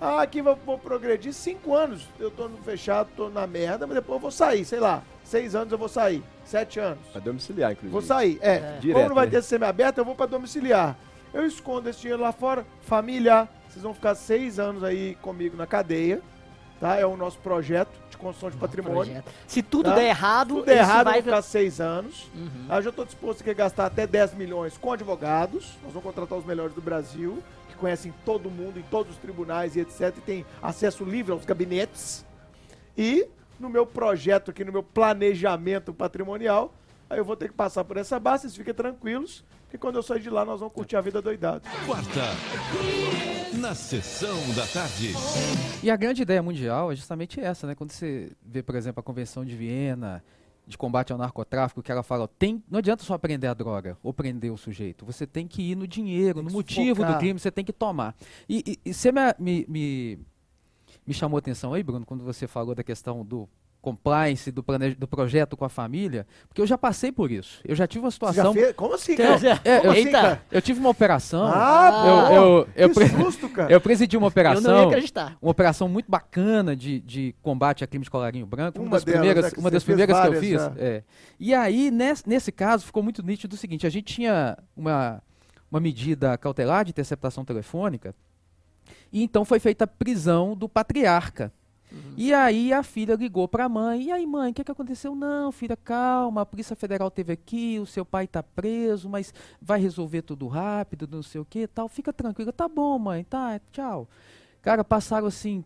Speaker 1: Ah, aqui vou, vou progredir 5 anos. Eu tô no fechado, tô na merda, mas depois eu vou sair, sei lá. 6 anos eu vou sair. 7 anos.
Speaker 4: Para domiciliar, inclusive.
Speaker 1: Vou sair. É,
Speaker 2: É.
Speaker 1: como
Speaker 4: Direto,
Speaker 1: não vai
Speaker 4: né?
Speaker 1: ter semi-aberto, eu vou pra domiciliar. Eu escondo esse dinheiro lá fora, família. Vocês vão ficar seis anos aí comigo na cadeia, tá? É o nosso projeto de construção de patrimônio.
Speaker 2: Projeto. Se tudo
Speaker 1: Tá?
Speaker 2: der errado,
Speaker 1: Tudo errado,
Speaker 2: isso
Speaker 1: eu
Speaker 2: vai
Speaker 1: vou ficar seis anos.
Speaker 2: Uhum.
Speaker 1: Aí eu já estou disposto a gastar até 10 milhões com advogados. Nós vamos contratar os melhores do Brasil, que conhecem todo mundo em todos os tribunais e etc. E tem acesso livre aos gabinetes. E no meu projeto aqui, no meu planejamento patrimonial, aí eu vou ter que passar por essa base, vocês fiquem tranquilos, que quando eu sair de lá nós vamos curtir a vida doidado.
Speaker 5: Quarta, na sessão da tarde.
Speaker 3: E a grande ideia mundial é justamente essa, né? Quando você vê, por exemplo, a Convenção de Viena de combate ao narcotráfico, que ela fala, ó, tem, não adianta só prender a droga ou prender o sujeito, você tem que ir no dinheiro,
Speaker 1: Tem
Speaker 3: no motivo do
Speaker 1: sufocar.
Speaker 3: crime, você tem que tomar. E, e- e você me, me, me, me chamou a atenção aí, Bruno, quando você falou da questão do compliance, do, do projeto com a família, porque eu já passei por isso. Eu já tive uma situação...
Speaker 1: fez? Como assim, cara?
Speaker 3: É, eu-
Speaker 1: Como assim,
Speaker 2: Eita!
Speaker 1: cara?
Speaker 3: Eu tive uma operação...
Speaker 1: Ah,
Speaker 3: eu, eu, eu,
Speaker 1: que susto, cara.
Speaker 3: eu presidi uma
Speaker 2: Eu
Speaker 3: operação...
Speaker 2: não ia acreditar.
Speaker 3: uma operação muito bacana de, de combate a crime de colarinho branco. Uma,
Speaker 1: Uma
Speaker 3: das
Speaker 1: delas,
Speaker 3: primeiras,
Speaker 1: que
Speaker 3: uma das primeiras que eu fiz. é. E aí, nesse, nesse caso, ficou muito nítido o seguinte: a gente tinha uma, uma medida cautelar de interceptação telefônica, e então foi feita a prisão do patriarca. E aí a filha ligou para a mãe, e aí mãe, o que, que aconteceu? Não, filha, calma, a Polícia Federal teve aqui, o seu pai está preso, mas vai resolver tudo rápido, não sei o que tal, fica tranquila, tá bom mãe, tá, tchau. Cara, passaram assim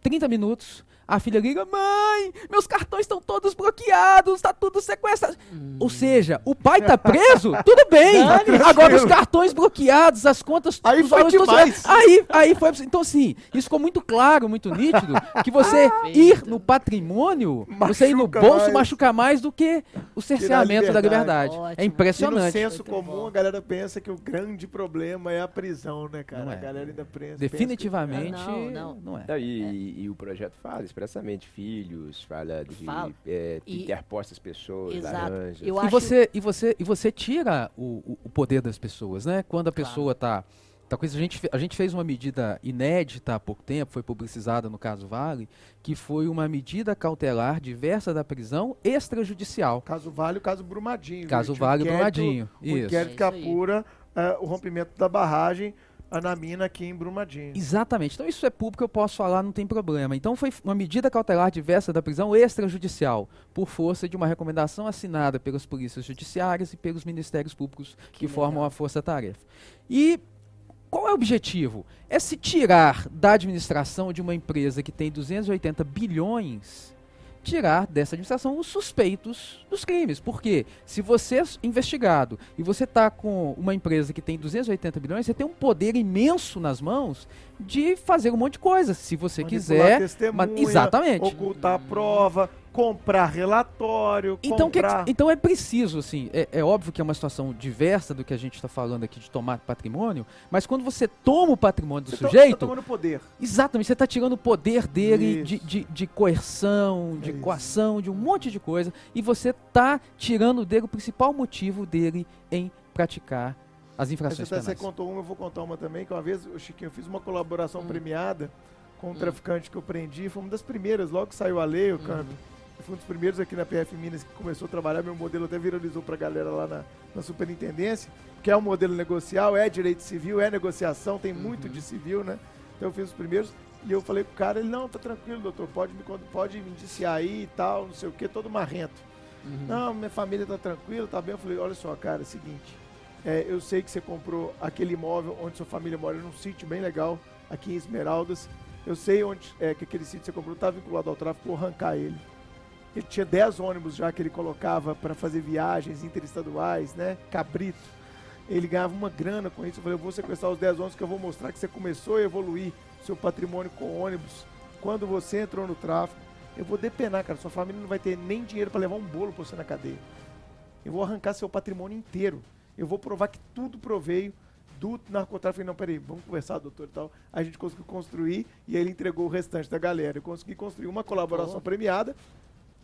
Speaker 3: 30 minutos, a filha liga, mãe, meus cartões estão todos bloqueados, tá tudo sequestrado. Ou seja, o pai tá preso, tudo bem. Agora os cartões bloqueados, as contas,
Speaker 1: Aí
Speaker 3: os
Speaker 1: foi demais.
Speaker 3: Aí, aí foi, então assim, isso ficou muito claro, muito nítido, que você ir
Speaker 2: Perfeito.
Speaker 3: no patrimônio, você ir no
Speaker 1: Machuca
Speaker 3: bolso
Speaker 1: mais.
Speaker 3: machuca mais do que o cerceamento da
Speaker 1: liberdade.
Speaker 3: liberdade.
Speaker 2: Ótimo.
Speaker 3: É
Speaker 1: E no
Speaker 3: impressionante.
Speaker 1: senso comum,
Speaker 2: bom.
Speaker 1: a galera pensa que o grande problema é a prisão, né, cara?
Speaker 3: Não
Speaker 1: A
Speaker 3: é.
Speaker 1: galera ainda pensa.
Speaker 3: Definitivamente
Speaker 2: Não, não.
Speaker 3: não é.
Speaker 4: E, e o projeto fala, esse expressamente filhos, fala de
Speaker 2: Fala.
Speaker 4: é,
Speaker 2: E-
Speaker 4: interpostas pessoas,
Speaker 2: Exato.
Speaker 4: laranjas.
Speaker 2: Eu
Speaker 3: E
Speaker 2: acho
Speaker 3: você, e, você, e você tira o, o- poder das pessoas, né? Quando a
Speaker 2: Claro.
Speaker 3: pessoa tá. tá com isso, a, gente, a gente fez uma medida inédita há pouco tempo, foi publicizada no caso Vale, que foi uma medida cautelar diversa da prisão extrajudicial.
Speaker 1: Caso Vale, o caso Brumadinho.
Speaker 3: Caso
Speaker 1: um
Speaker 3: Vale
Speaker 1: inquérito-
Speaker 3: Brumadinho.
Speaker 1: O
Speaker 3: Isso.
Speaker 1: inquérito
Speaker 2: É
Speaker 1: que
Speaker 2: isso aí.
Speaker 1: apura eh, o rompimento da barragem ah, na mina aqui em Brumadinho.
Speaker 3: Exatamente. Então isso é público, eu posso falar, não tem problema. Então foi uma medida cautelar diversa da prisão extrajudicial, por força de uma recomendação assinada pelas polícias judiciárias e pelos ministérios públicos que,
Speaker 2: Que
Speaker 3: formam a força-tarefa. E qual é o objetivo? É se tirar da administração de uma empresa que tem 280 bilhões, tirar dessa administração os suspeitos dos crimes. Porque se você é investigado e você está com uma empresa que tem 280 bilhões, você tem um poder imenso nas mãos de fazer um monte de coisa. Se você
Speaker 1: Manipular
Speaker 3: quiser. exatamente.
Speaker 1: Ocultar a prova, comprar relatório,
Speaker 3: Então, que-
Speaker 1: comprar...
Speaker 3: então é preciso, assim, é, é óbvio que é uma situação diversa do que a gente está falando aqui de tomar patrimônio, mas quando você toma o patrimônio do
Speaker 1: Você tá-
Speaker 3: sujeito,
Speaker 1: tá tomando poder.
Speaker 3: Exatamente, você está tirando o poder dele de, de, de coerção, de
Speaker 1: É isso.
Speaker 3: coação, de um monte de coisa, e você está tirando dele o principal motivo dele em praticar as infrações
Speaker 1: você
Speaker 3: penais.
Speaker 1: contou uma, eu vou contar uma também, que uma vez, o Chiquinho, eu fiz uma colaboração
Speaker 2: Hum.
Speaker 1: premiada com um
Speaker 2: Hum.
Speaker 1: traficante que eu prendi, foi uma das primeiras, logo que saiu a lei, o
Speaker 2: Uhum.
Speaker 1: câmbio. Fui um dos primeiros aqui na PF Minas que começou a trabalhar, meu modelo até viralizou pra galera lá na, na superintendência, que é um modelo negocial, é direito civil, é negociação, tem muito
Speaker 2: Uhum.
Speaker 1: de civil, né? Então eu fiz os primeiros e eu falei pro cara, ele, não, tá tranquilo, doutor, pode me, pode me indiciar aí e tal, não sei o que, todo marrento.
Speaker 2: Uhum.
Speaker 1: Não, minha família tá tranquila, tá bem. Eu falei, olha só, cara, é o seguinte. é, eu sei que você comprou aquele imóvel onde sua família mora num sítio bem legal, aqui em Esmeraldas. Eu sei onde é que aquele sítio que você comprou tá vinculado ao tráfico, vou arrancar ele. Ele tinha 10 ônibus já que ele colocava para fazer viagens interestaduais, né? Cabrito. Ele ganhava uma grana com isso. Eu falei, eu vou sequestrar os 10 ônibus que eu vou mostrar que você começou a evoluir seu patrimônio com ônibus. Quando você entrou no tráfico, eu vou depenar, cara. Sua família não vai ter nem dinheiro para levar um bolo pra você na cadeia. Eu vou arrancar seu patrimônio inteiro. Eu vou provar que tudo proveio do narcotráfico. Não, peraí, vamos conversar, doutor e tal. A gente conseguiu construir e ele entregou o restante da galera. Eu consegui construir uma colaboração premiada,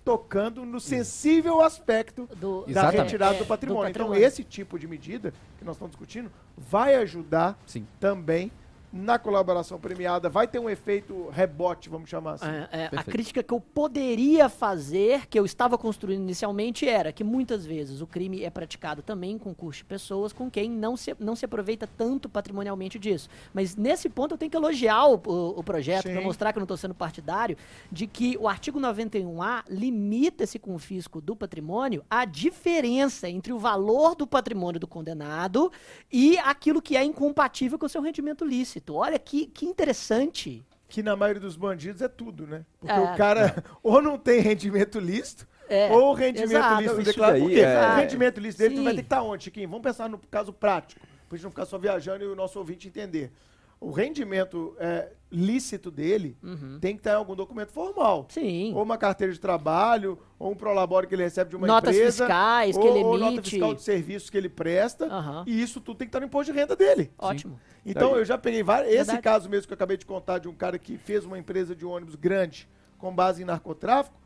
Speaker 1: tocando no sensível aspecto
Speaker 2: Do,
Speaker 1: da
Speaker 3: Exatamente.
Speaker 1: retirada
Speaker 2: é,
Speaker 1: do patrimônio. Então,
Speaker 2: patrimônio.
Speaker 1: esse tipo de medida que nós estamos discutindo vai ajudar
Speaker 3: Sim.
Speaker 1: também na colaboração premiada. Vai ter um efeito rebote, vamos chamar assim.
Speaker 2: É, é, a crítica que eu poderia fazer, que eu estava construindo inicialmente, era que muitas vezes o crime é praticado também com custo de pessoas com quem não se, não se aproveita tanto patrimonialmente disso. Mas nesse ponto eu tenho que elogiar o, o, o projeto, para mostrar que eu não estou sendo partidário, de que o artigo 91A limita esse confisco do patrimônio à diferença entre o valor do patrimônio do condenado e aquilo que é incompatível com o seu rendimento lícito. Olha que, que interessante.
Speaker 1: Que na maioria dos bandidos é tudo, né? Porque
Speaker 2: É.
Speaker 1: o cara ou não tem rendimento lícito,
Speaker 2: É,
Speaker 1: ou o rendimento
Speaker 2: exato.
Speaker 1: lícito declarado. Por quê?
Speaker 4: é-
Speaker 1: O rendimento lícito dele vai ter que estar onde, Chiquinho? Vamos pensar no caso prático, pra gente não ficar só viajando e o nosso ouvinte entender. O rendimento é, lícito dele
Speaker 2: Uhum.
Speaker 1: tem que estar em algum documento formal.
Speaker 2: Sim.
Speaker 1: Ou uma carteira de trabalho, ou um prolabore que ele recebe de uma
Speaker 2: Notas
Speaker 1: empresa.
Speaker 2: fiscais que
Speaker 1: ou,
Speaker 2: ele
Speaker 1: ou nota
Speaker 2: emite.
Speaker 1: fiscal de serviços que ele presta.
Speaker 2: Aham.
Speaker 1: E isso tudo tem que estar no imposto de renda dele.
Speaker 2: Ótimo.
Speaker 1: Então
Speaker 4: Aí.
Speaker 1: eu já peguei vários. Esse
Speaker 2: Verdade.
Speaker 1: caso mesmo que eu acabei de contar de um cara que fez uma empresa de ônibus grande com base em narcotráfico,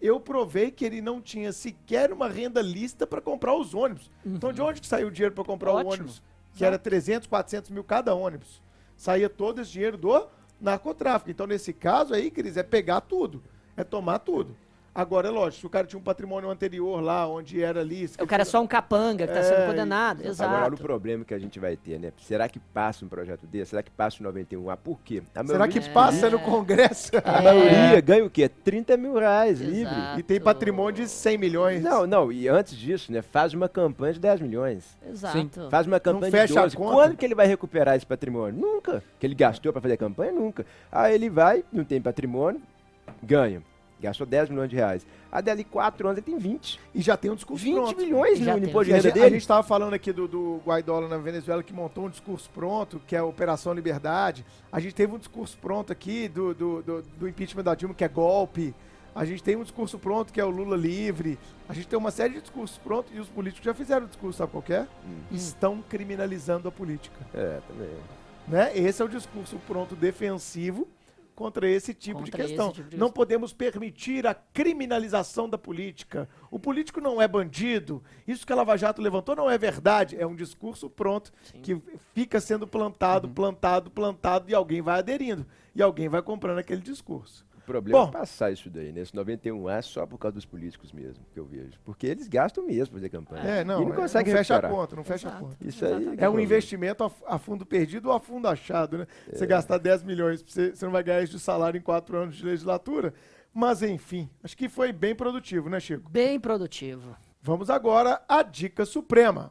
Speaker 1: eu provei que ele não tinha sequer uma renda lista para comprar os ônibus. Então de onde que saiu o dinheiro para comprar o
Speaker 2: Uhum. Ótimo.
Speaker 1: ônibus? Que era 300, 400 mil cada ônibus. Saía todo esse dinheiro do narcotráfico. Então nesse caso aí, Cris, é pegar tudo. É tomar tudo. Agora, é lógico, se o cara tinha um patrimônio anterior lá, onde era lista...
Speaker 2: O cara é só um capanga que está
Speaker 1: É,
Speaker 2: sendo condenado.
Speaker 1: isso.
Speaker 2: Exato.
Speaker 4: Agora, olha o problema que a gente vai ter, né? Será que passa um projeto desse? Será que passa o 91A? Por quê? A
Speaker 1: Será que
Speaker 2: É.
Speaker 1: passa no Congresso?
Speaker 4: A maioria ganha o quê? 30 mil reais livre.
Speaker 2: Exato.
Speaker 1: E tem patrimônio de 100 milhões.
Speaker 4: Não, não, e antes disso, né? Faz uma campanha de 10 milhões.
Speaker 2: Exato.
Speaker 4: Faz uma campanha de
Speaker 1: fecha a
Speaker 4: 12.
Speaker 1: conta.
Speaker 4: Quando que ele vai recuperar esse patrimônio? Nunca. Que ele gastou para fazer a campanha? Nunca. Aí ele vai, não tem patrimônio, ganha. Gastou 10 milhões de reais. A dali 4 anos ele tem 20.
Speaker 1: E já tem um discurso
Speaker 4: 20
Speaker 1: pronto.
Speaker 4: milhões
Speaker 2: Já
Speaker 4: no
Speaker 2: tem.
Speaker 4: imposto de
Speaker 1: a
Speaker 4: renda
Speaker 1: gente, a
Speaker 4: dele.
Speaker 1: gente estava falando aqui do, do Guaidó lá na Venezuela que montou um discurso pronto, que é a Operação Liberdade. A gente teve um discurso pronto aqui do, do, do, do impeachment da Dilma, que é golpe. A gente tem um discurso pronto, que é o Lula livre. A gente tem uma série de discursos prontos e os políticos já fizeram o discurso, sabe qual que é?
Speaker 4: Hum.
Speaker 1: Estão criminalizando a política.
Speaker 4: É, também.
Speaker 1: Né? Esse é o discurso pronto defensivo contra esse tipo de
Speaker 2: Contra esse
Speaker 1: questão.
Speaker 2: tipo de
Speaker 1: não podemos permitir a criminalização da política. O político não é bandido. Isso que a Lava Jato levantou não é verdade. É um discurso pronto que fica sendo plantado,
Speaker 2: Uhum.
Speaker 1: plantado, plantado e alguém vai aderindo. E alguém vai comprando aquele discurso.
Speaker 4: O problema
Speaker 1: Bom.
Speaker 4: é passar isso daí, nesse 91A, só por causa dos políticos mesmo, que eu vejo. Porque eles gastam mesmo pra fazer campanha.
Speaker 1: É, não,
Speaker 4: e não
Speaker 1: é,
Speaker 4: consegue
Speaker 1: não fecha a
Speaker 4: recuperar.
Speaker 1: conta, não fecha a conta.
Speaker 4: Isso aí.
Speaker 2: Exatamente.
Speaker 4: que
Speaker 1: É um investimento a, a fundo perdido ou a fundo achado, né? Você gastar 10 milhões, você, você não vai ganhar isso de salário em quatro anos de legislatura. Mas, enfim, acho que foi bem produtivo, né, Chico?
Speaker 2: Bem produtivo.
Speaker 1: Vamos agora à Dica Suprema.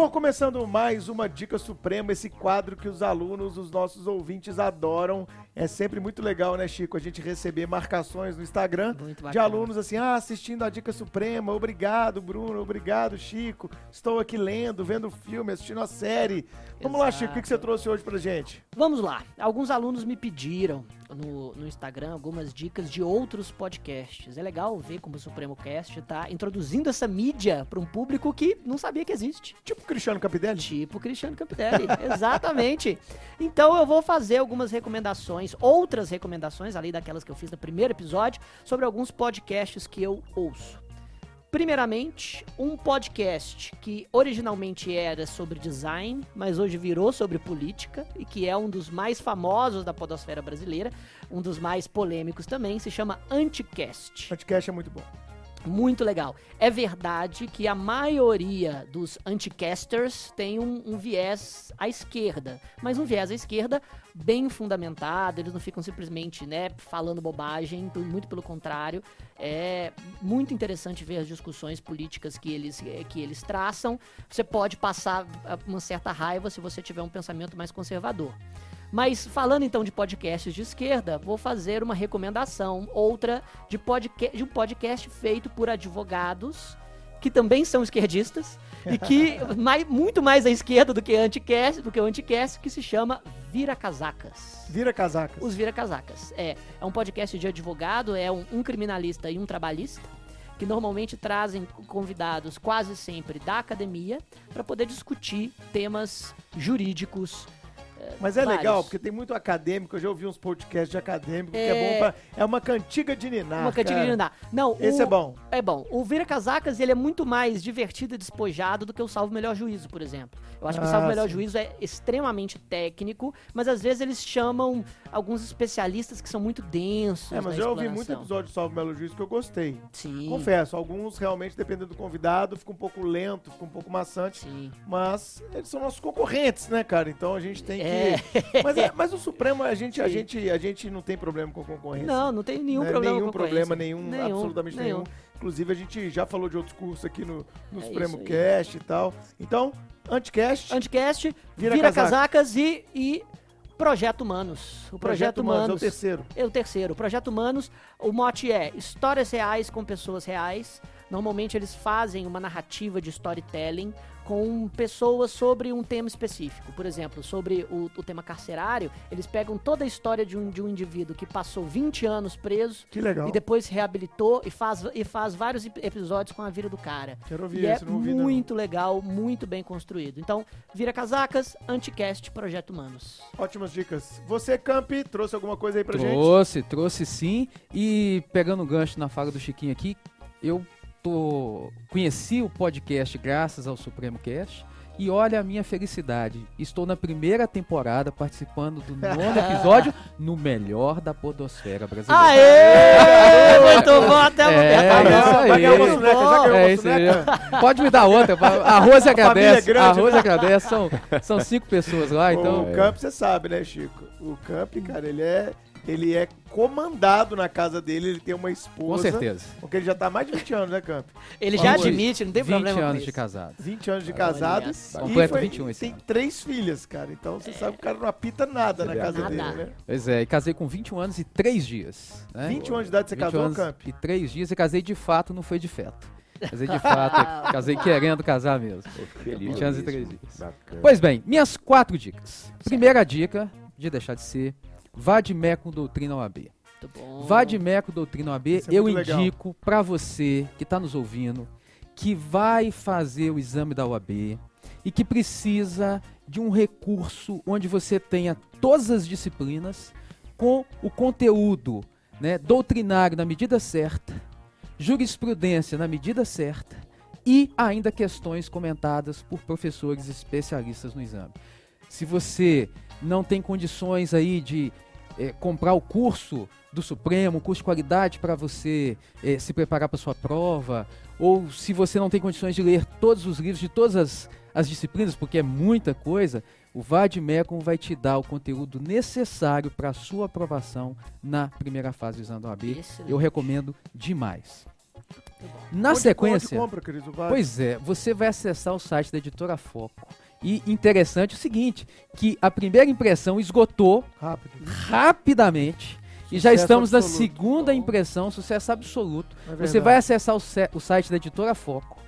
Speaker 1: Bom, começando mais uma Dica Suprema, esse quadro que os alunos, os nossos ouvintes adoram. É sempre muito legal, né, Chico, a gente receber marcações no Instagram de alunos assim, ah, assistindo a Dica Suprema, obrigado, Bruno, obrigado, Chico. Estou aqui lendo, vendo filme, assistindo a série. Vamos lá, Chico, o que você
Speaker 2: Exato.
Speaker 1: trouxe hoje pra gente?
Speaker 2: Vamos lá. Alguns alunos me pediram no, no Instagram algumas dicas de outros podcasts. É legal ver como o Supremo Cast está introduzindo essa mídia para um público que não sabia que existe.
Speaker 1: Tipo Cristiano Capitelli?
Speaker 2: Tipo Cristiano Capitelli, exatamente. Então eu vou fazer algumas recomendações, outras recomendações, além daquelas que eu fiz no primeiro episódio, sobre alguns podcasts que eu ouço. Primeiramente, um podcast que originalmente era sobre design, mas hoje virou sobre política e que é um dos mais famosos da podosfera brasileira, um dos mais polêmicos também, se chama Anticast.
Speaker 1: Podcast é muito bom.
Speaker 2: Muito legal. É verdade que a maioria dos anticasters tem um, um viés à esquerda, mas um viés à esquerda bem fundamentado, eles não ficam simplesmente, né, falando bobagem, muito pelo contrário. É muito interessante ver as discussões políticas que eles, eh, que eles traçam. Você pode passar ah, uma certa raiva se você tiver um pensamento mais conservador. Mas falando então de podcasts de esquerda, vou fazer uma recomendação, outra de, podca de um podcast feito por advogados que também são esquerdistas e que mai- muito mais à esquerda do que anticast, do que o anticast, que se chama Vira Casacas.
Speaker 1: Vira casacas.
Speaker 2: Os Vira Casacas. É, é um podcast de advogado, é um, um criminalista e um trabalhista, que normalmente trazem convidados quase sempre da academia para poder discutir temas jurídicos.
Speaker 1: Mas é
Speaker 2: vários.
Speaker 1: legal, porque tem muito acadêmico, eu já ouvi uns podcasts de acadêmico, que é
Speaker 2: É.
Speaker 1: bom pra... É uma cantiga de ninar,
Speaker 2: Uma cantiga
Speaker 1: cara.
Speaker 2: de andar. Não,
Speaker 1: Esse
Speaker 2: o-
Speaker 1: é bom.
Speaker 2: É bom. O Vira Casacas, ele é muito mais divertido e despojado do que o Salvo Melhor Juízo, por exemplo. Eu acho que o
Speaker 1: Ah,
Speaker 2: Salvo Melhor
Speaker 1: sim.
Speaker 2: Juízo é extremamente técnico, mas às vezes eles chamam alguns especialistas que são muito densos.
Speaker 1: É, mas eu ouvi muito episódio de Salve Belo Juiz que eu gostei.
Speaker 2: Sim.
Speaker 1: Confesso, alguns realmente, dependendo do convidado, fica um pouco lento, fica um pouco maçante.
Speaker 2: Sim.
Speaker 1: Mas eles são nossos concorrentes, né, cara? Então a gente tem que.
Speaker 2: É.
Speaker 1: Mas, é- mas o Supremo, a gente, a, gente, a gente não tem problema com concorrência.
Speaker 2: Não, não tem nenhum
Speaker 1: né?
Speaker 2: problema
Speaker 1: Nenhum
Speaker 2: com
Speaker 1: problema,
Speaker 2: concorrência.
Speaker 1: nenhum, absolutamente nenhum. Inclusive, a gente já falou de outros cursos aqui no, no
Speaker 2: É
Speaker 1: Supremo. Cast e tal. Então, Anticast.
Speaker 2: Anticast,
Speaker 1: Vira
Speaker 2: Vira,
Speaker 1: Casaca.
Speaker 2: Casacas e, e Projeto Humanos. O Projeto,
Speaker 1: Projeto Humanos é o
Speaker 2: Humanos.
Speaker 1: terceiro.
Speaker 2: É o terceiro. O Projeto Humanos, o mote é histórias reais com pessoas reais. Normalmente eles fazem uma narrativa de storytelling com pessoas sobre um tema específico. Por exemplo, sobre o, o tema carcerário, eles pegam toda a história de um, de um indivíduo que passou 20 anos preso
Speaker 1: Que legal.
Speaker 2: e depois se reabilitou e faz, e faz vários ep- episódios com a vida do cara.
Speaker 1: Quero ouvir
Speaker 2: E é
Speaker 1: ouvi ainda não.
Speaker 2: muito legal, muito bem construído. Então, vira casacas, Anticast, Projeto Humanos.
Speaker 1: Ótimas dicas. Você, Campi, trouxe alguma coisa aí pra gente?
Speaker 3: Trouxe, trouxe sim. E pegando o gancho na fala do Chiquinho aqui, eu tô conheci o podcast graças ao Supremo Cast. E olha a minha felicidade. Estou na primeira temporada participando do nono episódio no melhor da podosfera brasileira.
Speaker 2: Aê! Muito bom, até o
Speaker 3: É, isso aí.
Speaker 1: Ganhou
Speaker 3: É
Speaker 1: soneca?
Speaker 3: Pode me dar outra. Arroz
Speaker 1: família
Speaker 3: e
Speaker 1: é
Speaker 3: agradece.
Speaker 1: grande,
Speaker 3: Arroz e
Speaker 1: né?
Speaker 3: agradece. São, são cinco pessoas lá, então.
Speaker 1: o Camp, você sabe, né, Chico? O Camp, cara, ele é, ele é comandado na casa dele, ele tem uma esposa.
Speaker 3: Com certeza.
Speaker 1: Porque ele já tá há mais de 20 anos, né, Camp?
Speaker 2: Ele já admite, não tem
Speaker 3: 20
Speaker 2: problema com
Speaker 3: anos
Speaker 2: isso.
Speaker 3: de casado.
Speaker 1: 20 anos de casado. e
Speaker 3: Completo
Speaker 1: foi-
Speaker 3: 21 esse
Speaker 1: Tem
Speaker 3: ano.
Speaker 1: três filhas, cara. Então você sabe que o cara não apita nada na casa
Speaker 2: Nada.
Speaker 1: dele, né?
Speaker 3: Pois é, e casei com 21 anos e 3 dias. Né?
Speaker 1: 21 anos de idade você
Speaker 3: 21
Speaker 1: casou,
Speaker 3: anos
Speaker 1: Camp?
Speaker 3: E 3 dias e casei de fato, não foi de feto. Casei de fato, casei querendo casar mesmo.
Speaker 4: Feliz
Speaker 3: 20 anos e
Speaker 4: com
Speaker 3: 3
Speaker 4: isso.
Speaker 3: dias.
Speaker 4: Bacana.
Speaker 3: Pois bem, minhas quatro dicas. Primeira dica, de deixar de ser, vá de mé com doutrina OAB.
Speaker 2: Muito bom.
Speaker 3: Vá de mé com doutrina OAB,
Speaker 1: é
Speaker 3: eu indico pra você que tá nos ouvindo que vai fazer o exame da OAB e que precisa de um recurso onde você tenha todas as disciplinas com o conteúdo né, doutrinário na medida certa, jurisprudência na medida certa e ainda questões comentadas por professores especialistas no exame. Se você não tem condições aí de é, comprar o curso do Supremo, um curso de qualidade para você é, se preparar para sua prova, ou se você não tem condições de ler todos os livros de todas as, as disciplinas, porque é muita coisa, o Vadmecum vai te dar o conteúdo necessário para a sua aprovação na primeira fase do exame da OAB.
Speaker 2: Excelente.
Speaker 3: Eu recomendo demais. Na
Speaker 1: Onde-
Speaker 3: sequência,
Speaker 1: Onde compra, o Vale?
Speaker 3: Pois é, você vai acessar o site da editora Foco. E interessante o seguinte, que a primeira impressão esgotou
Speaker 1: Rápido.
Speaker 3: rapidamente e já
Speaker 1: Sucesso
Speaker 3: estamos na
Speaker 1: absoluto.
Speaker 3: segunda impressão, sucesso absoluto.
Speaker 1: É
Speaker 3: Você vai acessar o, o site da editora Foco.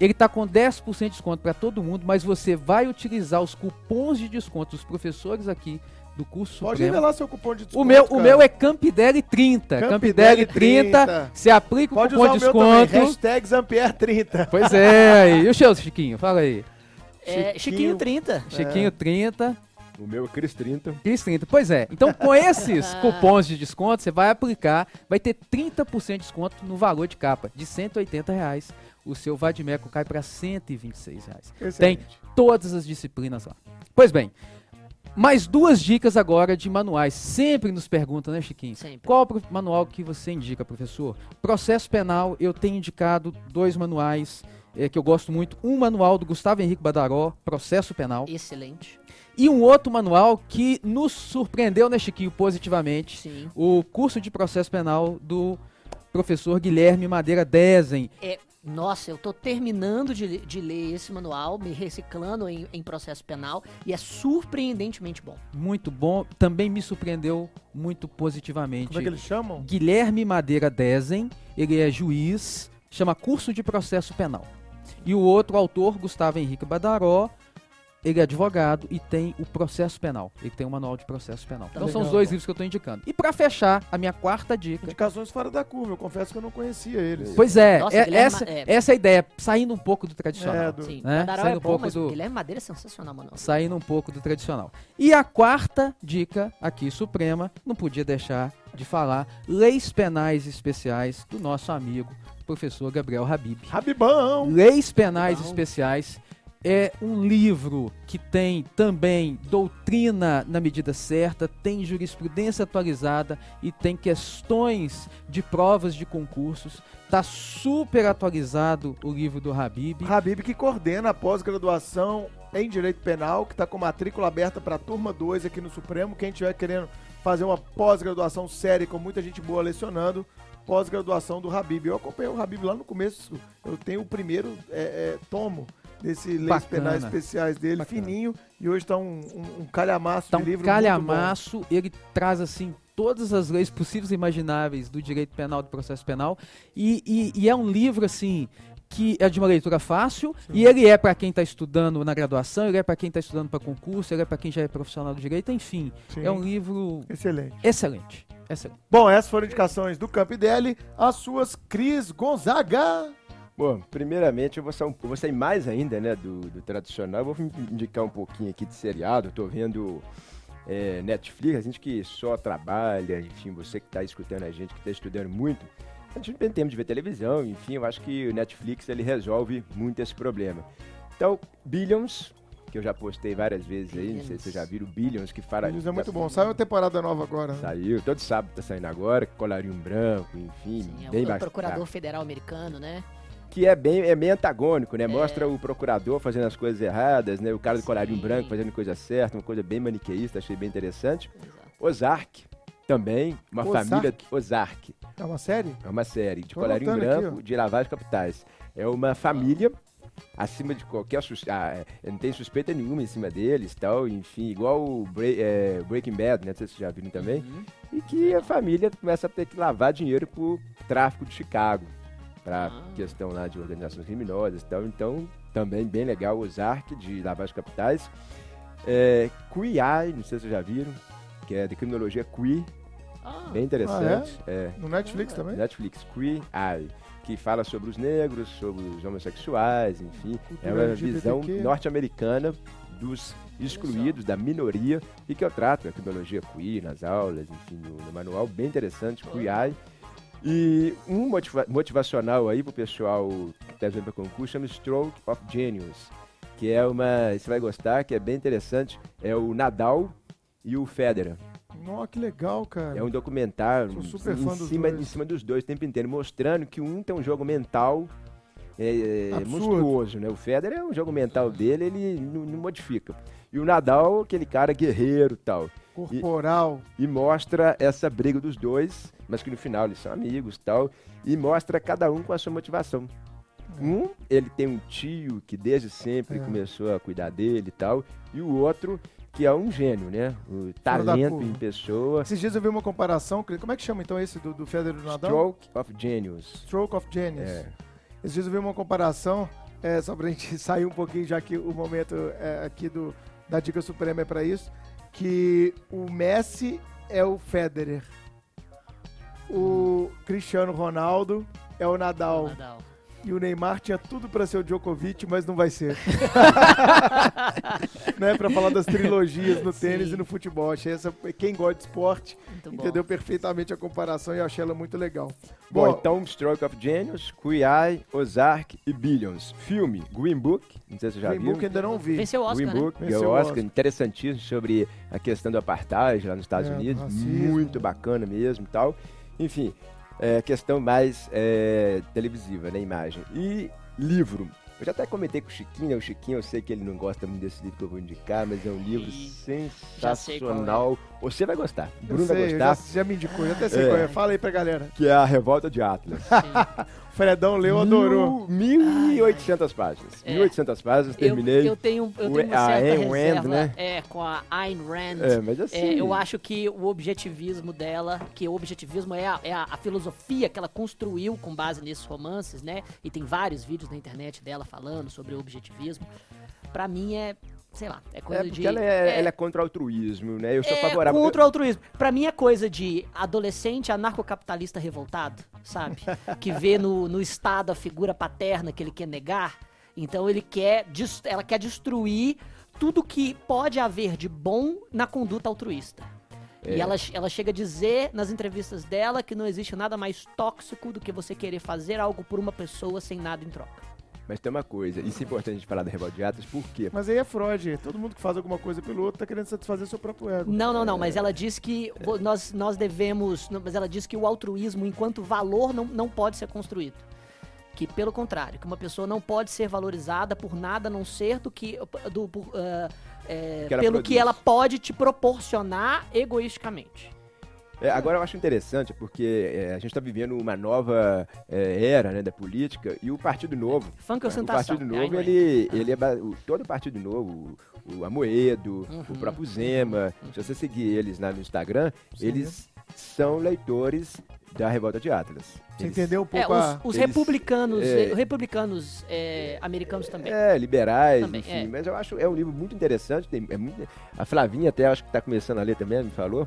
Speaker 3: Ele está com 10% de desconto para todo mundo, mas você vai utilizar os cupons de desconto dos professores aqui do curso
Speaker 1: Pode
Speaker 3: Supremo.
Speaker 1: revelar seu cupom de desconto.
Speaker 3: O meu, o
Speaker 1: cara.
Speaker 3: meu é Campidelli 30.
Speaker 1: Campidelli
Speaker 3: Campidelli 30.
Speaker 1: 30.
Speaker 3: Você aplica o
Speaker 1: Pode
Speaker 3: cupom
Speaker 1: usar
Speaker 3: de
Speaker 1: o meu também.
Speaker 3: desconto.
Speaker 1: Hashtag Zampier30.
Speaker 3: Pois é. E o seu, Chiquinho? Fala aí.
Speaker 2: É, Chiquinho 30.
Speaker 3: Chiquinho 30,
Speaker 4: O meu é Cris 30.
Speaker 3: Cris 30. Pois é. Então, com esses cupons de desconto, você vai aplicar, vai ter 30% de desconto no valor de capa, de 180 reais. O seu Vadmeco cai para 126 reais. Tem
Speaker 1: Excelente.
Speaker 3: todas as disciplinas lá. Pois bem, mais duas dicas agora de manuais. Sempre nos perguntam, né, Chiquinho?
Speaker 2: Sempre.
Speaker 3: Qual manual que você indica, professor? Processo penal, eu tenho indicado dois manuais eh, que eu gosto muito. Um manual do Gustavo Henrique Badaró, Processo Penal.
Speaker 2: Excelente.
Speaker 3: E um outro manual que nos surpreendeu, né, Chiquinho, positivamente.
Speaker 2: Sim.
Speaker 3: O curso de processo penal do professor Guilherme Madeira Dezen.
Speaker 2: É, nossa, eu tô terminando de, de ler esse manual, me reciclando em, em processo penal, e é surpreendentemente bom.
Speaker 3: Muito bom. Também me surpreendeu muito positivamente.
Speaker 1: Como é que eles chamam?
Speaker 3: Guilherme Madeira Dezen, ele é juiz, chama Curso de Processo Penal. E o outro autor, Gustavo Henrique Badaró, ele é advogado e tem o processo penal. Ele tem um manual de processo penal. Então são os
Speaker 1: Legal.
Speaker 3: dois livros que eu estou indicando. E para fechar, a minha quarta dica.
Speaker 1: Indicações fora da curva. Eu confesso que eu não conhecia eles.
Speaker 3: Pois é,
Speaker 2: Nossa,
Speaker 3: é- essa,
Speaker 2: é.
Speaker 3: essa é a ideia, saindo um pouco do tradicional.
Speaker 1: É, do-
Speaker 2: Sim,
Speaker 3: né?
Speaker 2: Badaró
Speaker 3: Saindo
Speaker 2: é
Speaker 3: um
Speaker 2: bom,
Speaker 3: pouco
Speaker 2: mas
Speaker 3: do-
Speaker 2: Guilherme Madeira é sensacional, mano.
Speaker 3: Saindo um pouco do tradicional. E a quarta dica aqui, Suprema, não podia deixar de falar leis penais especiais do nosso amigo, professor Gabriel Habib.
Speaker 1: Rabibão.
Speaker 3: Leis Penais
Speaker 2: Não.
Speaker 3: Especiais é um livro que tem também doutrina na medida certa, tem jurisprudência atualizada e tem questões de provas de concursos. Tá super atualizado o livro do Habib.
Speaker 1: Habib que coordena a pós-graduação em Direito Penal, que está com matrícula aberta para a turma 2 aqui no Supremo. Quem estiver querendo fazer uma pós-graduação séria com muita gente boa lecionando, pós-graduação do Habib. Eu acompanhei o Habib lá no começo. Eu tenho o primeiro é, é, tomo desse Leis
Speaker 3: Bacana.
Speaker 1: Penais Especiais dele,
Speaker 3: Bacana.
Speaker 1: fininho, e hoje está um, um, um calhamaço
Speaker 3: Tá
Speaker 1: de
Speaker 3: um
Speaker 1: livro
Speaker 3: calhamaço, ele traz assim todas as leis possíveis e imagináveis do direito penal do processo penal e, e- e é um livro assim que é de uma leitura fácil e ele é para quem está estudando na graduação, ele é para quem está estudando para concurso, ele é para quem já é profissional do direito, enfim,
Speaker 1: Sim.
Speaker 3: é um livro
Speaker 1: Excelente.
Speaker 3: excelente, excelente.
Speaker 1: Bom, essas foram indicações do Campidelli. As suas, Cris Gonzaga.
Speaker 4: Bom, primeiramente eu vou sair, um- vou sair mais ainda, né, do, do tradicional. Eu vou indicar um pouquinho aqui de seriado. Eu tô vendo é, Netflix, a gente que só trabalha, enfim, você que está escutando a gente, que está estudando muito. A gente não tem tempo de ver televisão, enfim, eu acho que o Netflix ele resolve muito esse problema. Então, Billions, que eu já postei várias vezes aí, não sei se vocês já viram Billions, que fala...
Speaker 1: Eles é muito bom. Saiu uma temporada nova agora. né?
Speaker 4: Saiu, todo sábado tá saindo agora, colarinho branco, enfim,
Speaker 2: Sim, é
Speaker 4: bem
Speaker 2: o
Speaker 4: bacana
Speaker 2: procurador federal americano, né?
Speaker 4: que é bem, é bem antagônico, né? Mostra o procurador fazendo as coisas erradas, né? O cara do
Speaker 2: Sim.
Speaker 4: colarinho branco fazendo coisa certa, uma coisa bem maniqueísta, achei bem interessante.
Speaker 2: Exato.
Speaker 4: Ozark, também, uma
Speaker 1: Ozark?
Speaker 4: família... Ozark,
Speaker 1: É uma série?
Speaker 4: é uma série de
Speaker 1: Tô
Speaker 4: colarinho
Speaker 1: aqui,
Speaker 4: branco,
Speaker 1: ó.
Speaker 4: de lavagem capitais. É uma família acima de qualquer suspeita, não tem suspeita nenhuma em cima deles, tal, enfim, igual o Bre- é, Breaking Bad, né? Não sei se vocês já viram também.
Speaker 2: Uhum.
Speaker 4: E que a família começa a ter que lavar dinheiro pro tráfico de Chicago. Pra
Speaker 2: Ah.
Speaker 4: questão lá de organizações criminosas e tal. Então, também bem legal Ozark de lavagem de capitais. É, Queer Eye, não sei se vocês já viram, que é de criminologia queer,
Speaker 2: Ah,
Speaker 4: bem interessante. é?
Speaker 1: No Netflix também?
Speaker 4: Netflix, Queer Eye. que fala sobre os negros, sobre os homossexuais, enfim. É uma visão
Speaker 1: LGBTQ.
Speaker 4: norte-americana dos excluídos, da minoria, e que eu trato a cronologia queer nas aulas, enfim, no, no manual, bem interessante, Queer Eye. E um motiva- motivacional aí pro pessoal que está vendo para concurso chama Stroke of Genius, que é uma, você vai gostar, que é bem interessante, é o Nadal e o Federer.
Speaker 1: Nossa, que legal, cara.
Speaker 4: É um documentário
Speaker 1: Sou super
Speaker 4: em,
Speaker 1: fã dos
Speaker 4: cima,
Speaker 1: dois.
Speaker 4: em cima dos dois o tempo inteiro, mostrando que um tem um jogo mental é, é, monstruoso, né? O Federer é um jogo mental dele, ele não, não modifica. E o Nadal, aquele cara guerreiro e tal.
Speaker 1: Corporal.
Speaker 4: E mostra essa briga dos dois, mas que no final eles são amigos e tal. E mostra cada um com a sua motivação. Um, ele tem um tio que desde sempre
Speaker 1: É.
Speaker 4: começou a cuidar dele e tal. E o outro, que é um gênio, né? O talento em pessoa.
Speaker 1: Esses dias eu vi uma comparação. Como é que chama então esse do, do Federer e do Nadal?
Speaker 4: Stroke of Genius.
Speaker 1: Stroke of Genius.
Speaker 4: É.
Speaker 1: Esses dias eu vi uma comparação, é, só pra gente sair um pouquinho, já que o momento é, aqui do, da Dica Suprema é pra isso, que o Messi é o Federer. O Cristiano Ronaldo é o Nadal.
Speaker 2: Nadal.
Speaker 1: E o Neymar tinha tudo pra ser o Djokovic, mas não vai ser. né, pra falar das trilogias no tênis
Speaker 2: Sim.
Speaker 1: e no futebol. Achei essa, quem gosta de esporte
Speaker 2: Muito bom.
Speaker 1: entendeu perfeitamente a comparação e eu achei ela muito legal.
Speaker 4: Bom,
Speaker 1: Bom,
Speaker 4: então Stroke of Genius, Queer Ozark e Billions. Filme, Green Book, não sei se você já
Speaker 1: Green
Speaker 4: viu.
Speaker 1: Book ainda não vi.
Speaker 2: Venceu o Oscar,
Speaker 4: Green
Speaker 2: né?
Speaker 4: Book,
Speaker 1: Venceu o
Speaker 4: Oscar,
Speaker 1: Oscar.
Speaker 4: interessantíssimo sobre a questão do apartheid lá nos Estados
Speaker 1: É, do
Speaker 4: Unidos,
Speaker 1: racismo.
Speaker 4: muito bacana mesmo e tal. Enfim, é, questão mais é, televisiva, né, imagem. E livro. Eu já até comentei com o Chiquinho, né? o Chiquinho eu sei que ele não gosta muito desse livro que eu vou indicar, mas é um livro
Speaker 2: qual é.
Speaker 4: sensacional. Você vai gostar,
Speaker 1: Eu
Speaker 4: Bruno vai
Speaker 1: sei, eu
Speaker 4: gostar,
Speaker 1: já, já me indicou, já até sei
Speaker 4: É.
Speaker 1: qual é. Fala aí pra galera.
Speaker 4: que é A Revolta de Atlas.
Speaker 1: Fredão leu, adorou.
Speaker 4: Mil- 1.800 páginas.
Speaker 2: É.
Speaker 4: 1.800 páginas,
Speaker 2: Eu,
Speaker 4: terminei.
Speaker 2: eu tenho, eu tenho uma
Speaker 4: a
Speaker 2: certa
Speaker 4: Ayn Rand,
Speaker 2: reserva
Speaker 4: né?
Speaker 2: é, com a Ayn Rand.
Speaker 4: É, mas assim...
Speaker 2: É, eu acho que o objetivismo dela, que o objetivismo é, a, é a, a filosofia que ela construiu com base nesses romances, né? E tem vários vídeos na internet dela falando sobre o objetivismo. Pra mim é, sei lá, é coisa
Speaker 4: É porque
Speaker 2: de.
Speaker 4: ela é, ela é contra o altruísmo, né? Eu sou
Speaker 2: é
Speaker 4: favorável.
Speaker 2: contra o altruísmo. Pra mim é coisa de adolescente anarcocapitalista revoltado, sabe? que vê no, no Estado a figura paterna que ele quer negar. Então ele quer, ela quer destruir tudo que pode haver de bom na conduta altruísta.
Speaker 4: É.
Speaker 2: E ela, ela chega a dizer nas entrevistas dela que não existe nada mais tóxico do que você querer fazer algo por uma pessoa sem nada em troca.
Speaker 4: Mas tem uma coisa, isso é importante a gente falar da Revolta de Atlas, por quê?
Speaker 1: Mas aí é Freud. Todo mundo que faz alguma coisa pelo outro tá querendo satisfazer seu próprio ego.
Speaker 2: Não, não, não, mas ela diz que nós, nós devemos. Mas ela diz que o altruísmo, enquanto valor, não, não pode ser construído. Que, pelo contrário, que uma pessoa não pode ser valorizada por nada a não ser do que. Do, por, ah, é,
Speaker 4: Que
Speaker 2: pelo
Speaker 4: produz.
Speaker 2: que ela pode te proporcionar egoisticamente.
Speaker 4: É, agora eu acho interessante porque é, a gente está vivendo uma nova é, era né, da política e o Partido Novo.
Speaker 2: Funk
Speaker 4: o
Speaker 2: ostentação.
Speaker 4: Partido
Speaker 2: é
Speaker 4: Novo, ele, ele é. o- todo o Partido Novo, o, o Amoedo,
Speaker 2: Uhum.
Speaker 4: o próprio Zema, se você seguir eles lá no Instagram, eles são leitores da Revolta de Atlas.
Speaker 1: Você
Speaker 4: Eles-
Speaker 1: entendeu um
Speaker 2: É,
Speaker 1: pouco
Speaker 2: os,
Speaker 1: a...
Speaker 2: os
Speaker 4: eles-
Speaker 2: republicanos,
Speaker 4: é.
Speaker 2: eh, republicanos eh, americanos também.
Speaker 4: É, liberais,
Speaker 2: Também,
Speaker 4: enfim.
Speaker 2: é.
Speaker 4: Mas eu acho é um livro muito interessante. Tem, é muito, a Flavinha até acho que está começando a ler também, me falou.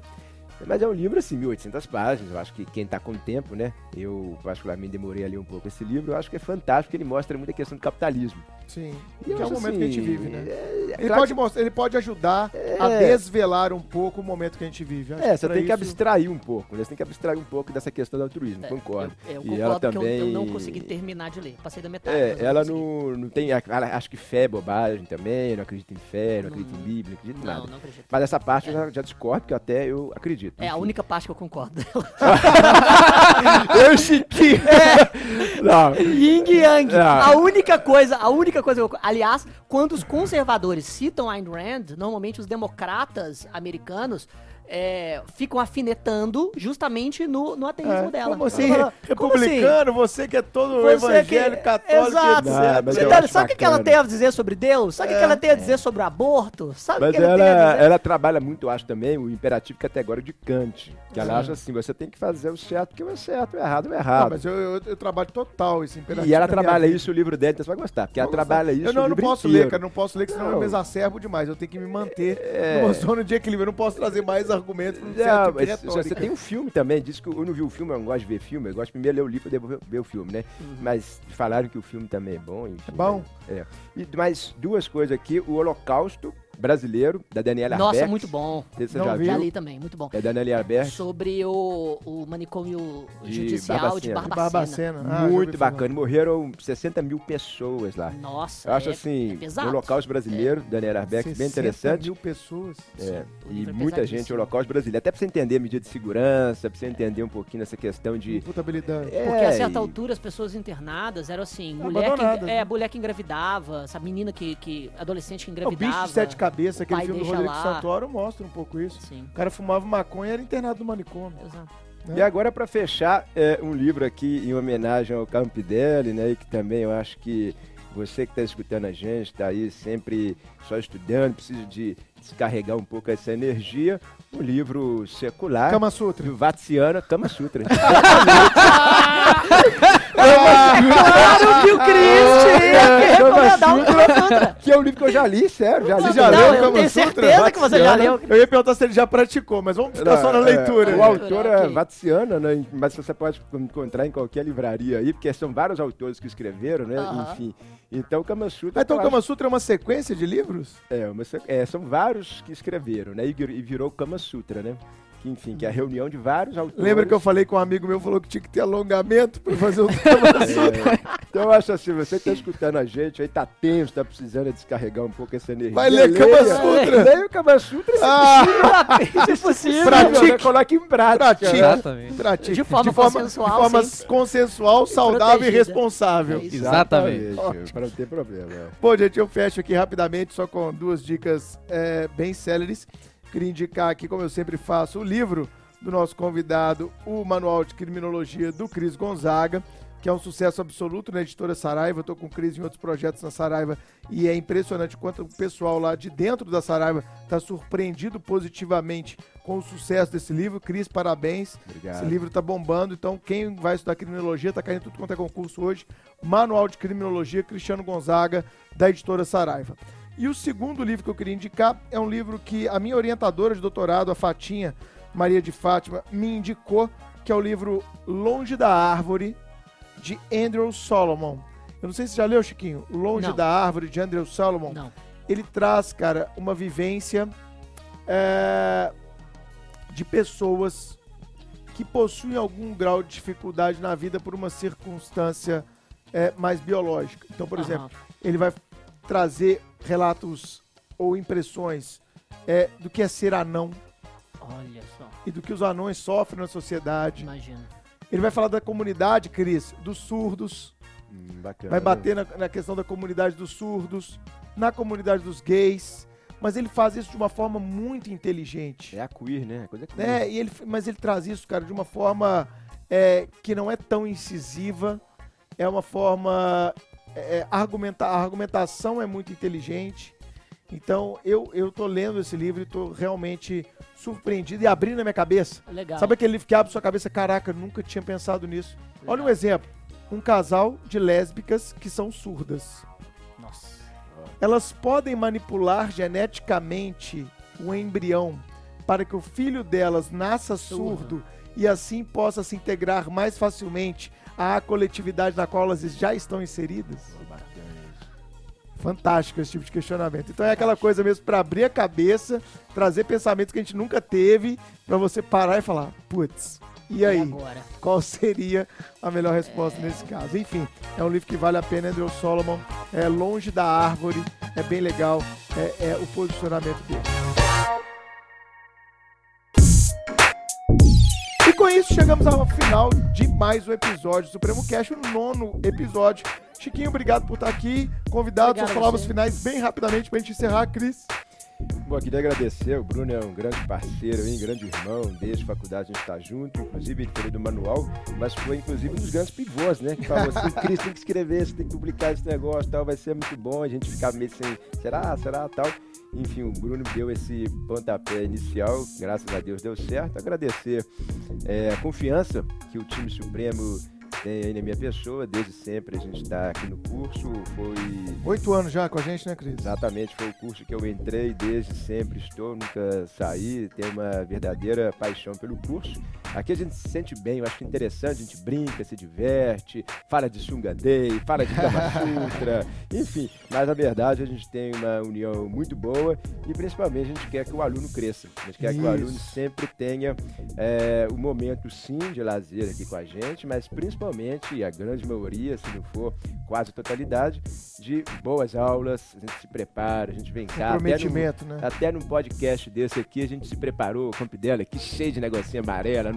Speaker 4: Mas é um livro assim, 1800 páginas. Eu acho que quem está com tempo, né? Eu particularmente demorei a ler um pouco esse livro. Eu acho que é fantástico, porque ele mostra muita questão do capitalismo.
Speaker 1: Sim.
Speaker 4: E
Speaker 1: Que é o
Speaker 4: acho
Speaker 1: momento que a gente
Speaker 4: assim,
Speaker 1: vive, né?
Speaker 4: é- é
Speaker 1: Ele
Speaker 4: claro
Speaker 1: pode, mostrar, ele pode ajudar a
Speaker 4: É.
Speaker 1: desvelar um pouco o momento que a gente vive. Acho
Speaker 4: É, você tem que
Speaker 1: isso-
Speaker 4: abstrair um pouco, né? Você tem que abstrair um pouco dessa questão do altruísmo,
Speaker 2: É,
Speaker 4: concordo.
Speaker 2: Eu, eu
Speaker 4: E
Speaker 2: concordo
Speaker 4: ela
Speaker 2: que eu-
Speaker 4: também-
Speaker 2: eu, não consegui terminar de ler. Passei da metade.
Speaker 4: É, ela não, não tem. Ela acha que fé é bobagem também, não acredita em fé, não acredita em Bíblia, não acredita em nada.
Speaker 2: Não, não acredito.
Speaker 4: Mas essa parte eu já, já discordo, que até eu acredito.
Speaker 2: É a
Speaker 4: enfim.
Speaker 2: única parte que eu concordo dela.
Speaker 4: Eu, Chiquinho! Não.
Speaker 2: Yin e Yang.
Speaker 4: Ah.
Speaker 2: A única coisa, a única coisa que eu... Aliás, quando os conservadores citam Ayn Rand, normalmente os democratas americanos é, ficam afinetando justamente no, no ateísmo
Speaker 1: É,
Speaker 2: dela.
Speaker 1: Como assim?
Speaker 2: Fala, como assim?
Speaker 1: Republicano, você que é todo
Speaker 2: Você
Speaker 1: evangélico,
Speaker 2: que-
Speaker 1: católico,
Speaker 2: Exato.
Speaker 4: Não, mas
Speaker 2: Você
Speaker 4: eu
Speaker 2: tá- sabe o que que ela tem a dizer sobre Deus? Sabe o que que ela tem a dizer sobre o aborto? Sabe o
Speaker 4: Mas
Speaker 2: que ela, tem a
Speaker 4: ela,
Speaker 2: dizer?
Speaker 4: ela trabalha muito, acho também, o imperativo categórico de Kant. Que ela acha assim, você tem que fazer o certo porque o certo, o errado, o
Speaker 1: Ah,
Speaker 4: errado.
Speaker 1: mas eu, eu, eu trabalho total esse imperativo
Speaker 4: e ela trabalha isso, o livro dela, então você vai gostar. Porque ela
Speaker 1: gostar.
Speaker 4: trabalha isso
Speaker 1: Eu não,
Speaker 4: o
Speaker 1: eu não posso
Speaker 4: inteiro.
Speaker 1: ler, cara. Não posso ler, que senão eu
Speaker 4: Não.
Speaker 1: me exacerbo demais. Eu tenho que me manter
Speaker 4: É.
Speaker 1: numa zona de equilíbrio. Eu não posso trazer mais a argumentos uma
Speaker 4: Não,
Speaker 1: equipe
Speaker 4: mas
Speaker 1: retórica.
Speaker 4: você tem um filme também, diz que eu não vi o filme, eu não gosto de ver filme, eu gosto primeiro de ler o livro e depois ver o filme, né? Mas falaram que o filme também é bom, enfim.
Speaker 1: É bom?
Speaker 4: É. E mais duas coisas aqui, o Holocausto brasileiro, da Daniela
Speaker 2: Nossa,
Speaker 4: Arbex.
Speaker 2: muito bom.
Speaker 4: Você
Speaker 1: Não
Speaker 4: já
Speaker 1: vi.
Speaker 2: Já
Speaker 4: viu?
Speaker 2: li também, muito bom.
Speaker 4: É da Daniela Arbex.
Speaker 2: Sobre o, o manicômio
Speaker 4: De
Speaker 2: judicial de
Speaker 4: Barbacena.
Speaker 2: Barbacena.
Speaker 1: Barbacena. Ah,
Speaker 4: Muito bacana. Morreram 60 mil pessoas lá.
Speaker 2: Nossa,
Speaker 4: Eu acho
Speaker 2: é,
Speaker 4: assim,
Speaker 2: é
Speaker 4: o
Speaker 2: pesado.
Speaker 4: Holocausto brasileiro, Daniela Arbex, bem
Speaker 1: 60
Speaker 4: interessante.
Speaker 1: mil pessoas.
Speaker 4: É,
Speaker 2: O
Speaker 4: e
Speaker 2: é
Speaker 4: muita gente, o Holocausto brasileiro. Até pra você entender a medida de segurança, pra você entender um pouquinho essa questão de.
Speaker 1: Imputabilidade.
Speaker 4: É,
Speaker 2: Porque a certa
Speaker 4: e-
Speaker 2: altura as pessoas internadas eram assim, mulher que, é,
Speaker 1: né?
Speaker 2: mulher que engravidava, essa menina que, que adolescente que
Speaker 1: O
Speaker 2: engravidava.
Speaker 1: bicho de sete cabeças,
Speaker 2: o
Speaker 1: aquele filme do Rodrigo
Speaker 2: lá.
Speaker 1: Santoro, mostra um pouco isso.
Speaker 2: Sim,
Speaker 1: O cara fumava maconha e era internado no manicômio.
Speaker 2: exato.
Speaker 4: E agora, para fechar, é um livro aqui em homenagem ao Campidelli, né? E que também eu acho que você que está escutando a gente, está aí sempre só estudando, precisa de descarregar um pouco essa energia. Um livro secular.
Speaker 1: Kama Sutra.
Speaker 4: do Vatsiana Kama Sutra.
Speaker 2: Claro que o Cris tinha que recomendar o Kama Sutra.
Speaker 4: que é um livro que eu já li, sério, já li.
Speaker 1: Você já
Speaker 2: Não,
Speaker 1: leu o
Speaker 2: eu
Speaker 1: Kama
Speaker 2: tenho
Speaker 1: Sutra?
Speaker 2: certeza que você já leu.
Speaker 1: Eu ia perguntar se ele já praticou, mas vamos ficar só na
Speaker 4: Não,
Speaker 1: leitura.
Speaker 4: é, o autor é
Speaker 2: Ok.
Speaker 4: Vatsiana, né? Mas você pode encontrar em qualquer livraria aí, porque são vários autores que escreveram, né? Enfim. Então, Kama Sutra.
Speaker 1: Ah, então o
Speaker 4: eu
Speaker 1: Kama
Speaker 4: acho-
Speaker 1: Sutra é uma sequência de livros?
Speaker 4: É, uma é, são vários que escreveram, né? E e virou Kama Sutra, né? Que, enfim, que é a reunião de vários autores.
Speaker 1: Lembra que eu falei com um amigo meu, falou que tinha que ter alongamento pra fazer o Kama Sutra?
Speaker 4: É, então eu acho assim, você que tá escutando a gente aí, tá tenso, tá precisando descarregar um pouco essa energia.
Speaker 1: Vai ler Kama Sutra?
Speaker 4: Leia o Kama Sutra, se
Speaker 1: Ah,
Speaker 2: Se possível.
Speaker 1: Pratique.
Speaker 4: possível, né? coloque em prática.
Speaker 1: Pratique.
Speaker 3: Exatamente.
Speaker 1: pratique.
Speaker 2: De forma consensual,
Speaker 1: de forma
Speaker 2: sim.
Speaker 1: consensual, saudável e
Speaker 2: protegida.
Speaker 1: responsável.
Speaker 2: É.
Speaker 3: Exatamente.
Speaker 4: Exatamente, Para não ter problema. é.
Speaker 1: Bom, gente, eu fecho aqui rapidamente, só com duas dicas é, bem céleres. Queria indicar aqui, como eu sempre faço, o livro do nosso convidado, o Manual de Criminologia do Cris Gonzaga, que é um sucesso absoluto na editora Saraiva. Eu tô com o Cris em outros projetos na Saraiva e é impressionante quanto o pessoal lá de dentro da Saraiva está surpreendido positivamente com o sucesso desse livro. Cris, parabéns.
Speaker 4: Obrigado.
Speaker 1: Esse livro tá bombando, então quem vai estudar criminologia tá caindo tudo quanto é concurso hoje. Manual de Criminologia Cristiano Gonzaga, da editora Saraiva. E o segundo livro que eu queria indicar é um livro que a minha orientadora de doutorado, a Fatinha Maria de Fátima, me indicou, que é o livro Longe da Árvore, de Andrew Solomon. Eu não sei se você já leu, Chiquinho. Longe
Speaker 2: Não.
Speaker 1: da Árvore, de Andrew Solomon
Speaker 2: Não.
Speaker 1: ele traz, cara, uma vivência é, de pessoas que possuem algum grau de dificuldade na vida por uma circunstância é, mais biológica. Então, por
Speaker 2: Aham.
Speaker 1: exemplo, ele vai trazer relatos ou impressões é, do que é ser anão
Speaker 2: Olha só,
Speaker 1: e do que os anões sofrem na sociedade.
Speaker 2: imagina.
Speaker 1: Ele vai falar da comunidade, Cris, dos surdos,
Speaker 4: Hum, bacana.
Speaker 1: vai bater na, na questão da comunidade dos surdos, na comunidade dos gays, mas ele faz isso de uma forma muito inteligente.
Speaker 4: É a queer, né? Coisa queer.
Speaker 1: né? E ele, mas ele traz isso, cara, de uma forma é, que não é tão incisiva, é uma forma. É, argumenta, a argumentação é muito inteligente. Então, eu, eu tô lendo esse livro e tô realmente surpreendido e abrindo a minha cabeça.
Speaker 2: Legal.
Speaker 1: Sabe aquele livro que abre sua cabeça? Caraca, eu nunca tinha pensado nisso. Olha um exemplo. Um casal de lésbicas que são surdas.
Speaker 2: Nossa.
Speaker 1: Elas podem manipular geneticamente o embrião para que o filho delas nasça
Speaker 2: Surdo.
Speaker 1: surdo e assim possa se integrar mais facilmente à coletividade na qual elas já estão inseridas. Fantástico esse tipo de questionamento. Então é aquela coisa mesmo para abrir a cabeça, trazer pensamentos que a gente nunca teve, para você parar e falar, putz, e aí?
Speaker 2: agora?
Speaker 1: qual seria a melhor resposta nesse caso. Enfim, é um livro que vale a pena, Andrew Solomon. É longe da árvore, é bem legal, é, é o posicionamento dele. Com isso chegamos ao final de mais um episódio do Supremo Cash, o nono episódio. Chiquinho, obrigado por estar aqui. Convidado,
Speaker 2: Obrigado
Speaker 1: suas
Speaker 2: a
Speaker 1: palavras
Speaker 2: você.
Speaker 1: finais bem rapidamente pra gente encerrar, Cris.
Speaker 4: Bom, queria agradecer. O Bruno é um grande parceiro, hein? grande irmão. Desde a faculdade a gente está junto. Inclusive, ele do manual, mas foi inclusive um dos grandes pivôs, né? Que falou assim: Cris, tem que escrever, você tem que publicar esse negócio tal, vai ser muito bom. A gente ficava meio sem, será, será, tal. Enfim, o Bruno deu esse pontapé inicial, graças a Deus deu certo. Agradecer é, a confiança que o time Supremo tem aí na minha pessoa. Desde sempre a gente está aqui no curso. Foi.
Speaker 1: Oito anos já com a gente, né, Cris?
Speaker 4: Exatamente, foi o curso que eu entrei, desde sempre estou, nunca saí, tenho uma verdadeira paixão pelo curso. Aqui a gente se sente bem, eu acho interessante, a gente brinca, se diverte, fala de Sunga Day, fala de Kama Sutra, enfim. Mas na verdade a gente tem uma união muito boa e principalmente a gente quer que o aluno cresça. A gente quer que o aluno
Speaker 1: Isso.
Speaker 4: sempre tenha é, o momento sim de lazer aqui com a gente, mas principalmente, e a grande maioria, se não for quase a totalidade, de boas aulas, a gente se prepara, a gente vem cá. Até no,
Speaker 1: Comprometimento, né?
Speaker 4: até num podcast desse aqui, a gente se preparou, o Campidela aqui cheio de negocinho amarelo,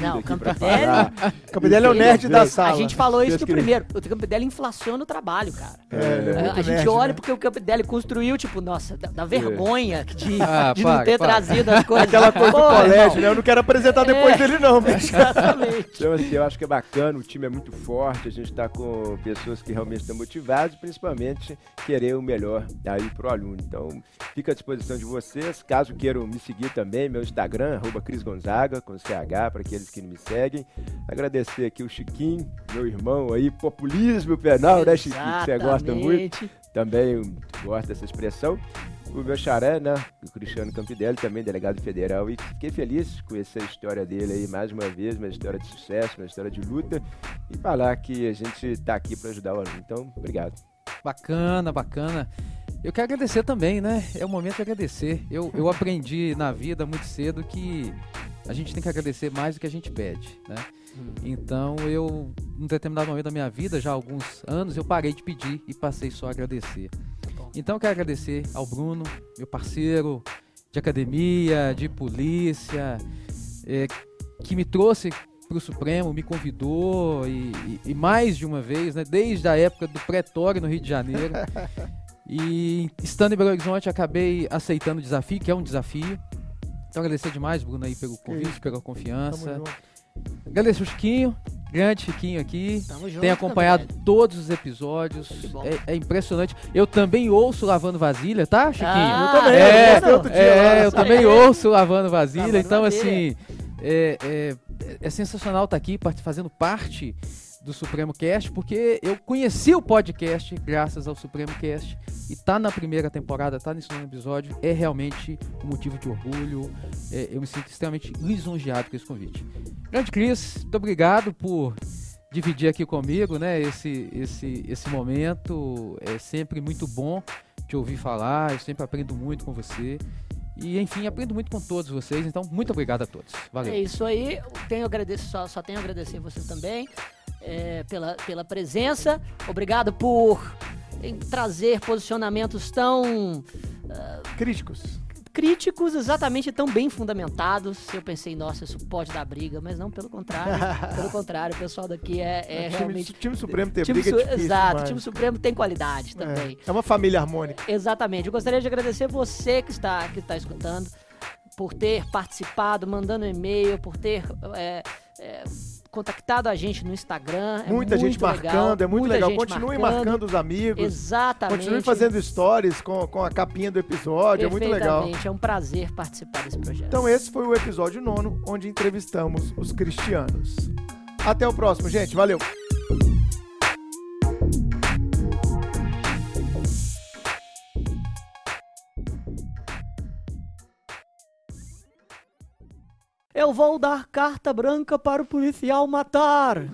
Speaker 2: Não,
Speaker 4: aqui pra
Speaker 2: Campidele-
Speaker 4: falar.
Speaker 1: Campidele é o nerd da sala.
Speaker 2: A gente falou isso
Speaker 4: Deus
Speaker 2: no
Speaker 4: que-
Speaker 2: primeiro. O Campidele inflaciona o trabalho, cara.
Speaker 1: É, ele é
Speaker 2: A-
Speaker 1: muito
Speaker 2: a gente
Speaker 1: nerd,
Speaker 2: olha
Speaker 1: né?
Speaker 2: porque o Campidele construiu, tipo, nossa, da, da vergonha de,
Speaker 3: Ah,
Speaker 2: de não ter
Speaker 3: para.
Speaker 2: trazido as coisas.
Speaker 1: Aquela coisa do colégio, né? Eu não quero apresentar depois
Speaker 2: É.
Speaker 1: dele, não, bicho.
Speaker 2: Exatamente.
Speaker 4: Então, assim, eu acho que é bacana, o time é muito forte, a gente está com pessoas que realmente estão motivadas, principalmente querer o melhor aí pro aluno. Então, fica à disposição de vocês. Caso queiram me seguir também, meu Instagram, arroba Cris Gonzaga, com CH, para aqueles que não me seguem. Agradecer aqui o Chiquinho, meu irmão aí, populismo penal, né, Chiquinho? Que você gosta muito. Também eu gosto dessa expressão. O meu xaré, né? O Cristiano Campidelli, também delegado federal. E fiquei feliz com essa história dele aí, mais uma vez, uma história de sucesso, uma história de luta. E falar que a gente está aqui para ajudar o aluno. Então, obrigado.
Speaker 3: Bacana, bacana. Eu quero agradecer também, né? É o momento de agradecer. Eu, eu aprendi na vida muito cedo que a gente tem que agradecer mais do que a gente pede, né? Então eu, num determinado momento da minha vida, já há alguns anos, eu parei de pedir e passei só a agradecer.
Speaker 2: bom.
Speaker 3: Então eu quero agradecer ao Bruno, meu parceiro de academia, de polícia, é, que me trouxe para o Supremo, me convidou e, e- e mais de uma vez, né, desde a época do pretório no Rio de Janeiro. e estando em Belo Horizonte, acabei aceitando o desafio, que é um desafio. Então agradecer demais, Bruno, aí pelo convite,
Speaker 1: isso.
Speaker 3: pela confiança. Agradecer o Chiquinho, grande Chiquinho aqui.
Speaker 2: Tamo junto.
Speaker 3: Tem acompanhado
Speaker 2: Campidele.
Speaker 3: todos os episódios. É, é impressionante. Eu também ouço lavando vasilha, tá, Chiquinho?
Speaker 2: Ah,
Speaker 1: Eu também,
Speaker 3: É,
Speaker 1: eu gostei outro dia.
Speaker 3: É, eu também ouço lavando vasilha.
Speaker 2: Lavando
Speaker 3: então,
Speaker 2: vasilha.
Speaker 3: assim, é, é, é sensacional estar aqui part- fazendo parte do Supremo Cast, porque eu conheci o podcast graças ao Supremo Cast e tá na primeira temporada, tá nesse nono episódio, é realmente um motivo de orgulho. É, eu me sinto extremamente lisonjeado com esse convite. Grande Cris, muito obrigado por dividir aqui comigo, né, esse, esse, esse momento. É sempre muito bom te ouvir falar, eu sempre aprendo muito com você. E, enfim, aprendo muito com todos vocês, então muito obrigado a todos. Valeu.
Speaker 2: É isso aí. Tenho agradecer, só, só tenho a agradecer vocês também é, pela, pela presença. Obrigado por trazer posicionamentos tão
Speaker 1: Críticos.
Speaker 2: críticos, exatamente tão bem fundamentados. Eu pensei, nossa, isso pode dar briga, mas não, pelo contrário. pelo contrário, o pessoal daqui é, é
Speaker 1: time,
Speaker 2: realmente.
Speaker 1: time Supremo ter
Speaker 2: time
Speaker 1: briga
Speaker 2: su-
Speaker 1: é difícil
Speaker 2: Exato,
Speaker 1: demais.
Speaker 2: time Supremo tem qualidade também.
Speaker 1: É, é uma família harmônica.
Speaker 2: Exatamente. Eu gostaria de agradecer você que está, que está escutando, por ter participado, mandando e-mail, por ter é, é, contactado a gente no Instagram. É
Speaker 1: Muita gente
Speaker 2: legal,
Speaker 1: marcando, é muito legal. Continue marcando os amigos.
Speaker 2: Exatamente.
Speaker 1: Continue fazendo stories com, com a capinha do episódio, é muito legal.
Speaker 2: É um prazer participar desse projeto.
Speaker 1: Então esse foi o episódio nono, onde entrevistamos os cristianos. Até o próximo, gente. Valeu!
Speaker 2: Eu vou dar carta branca para o policial matar.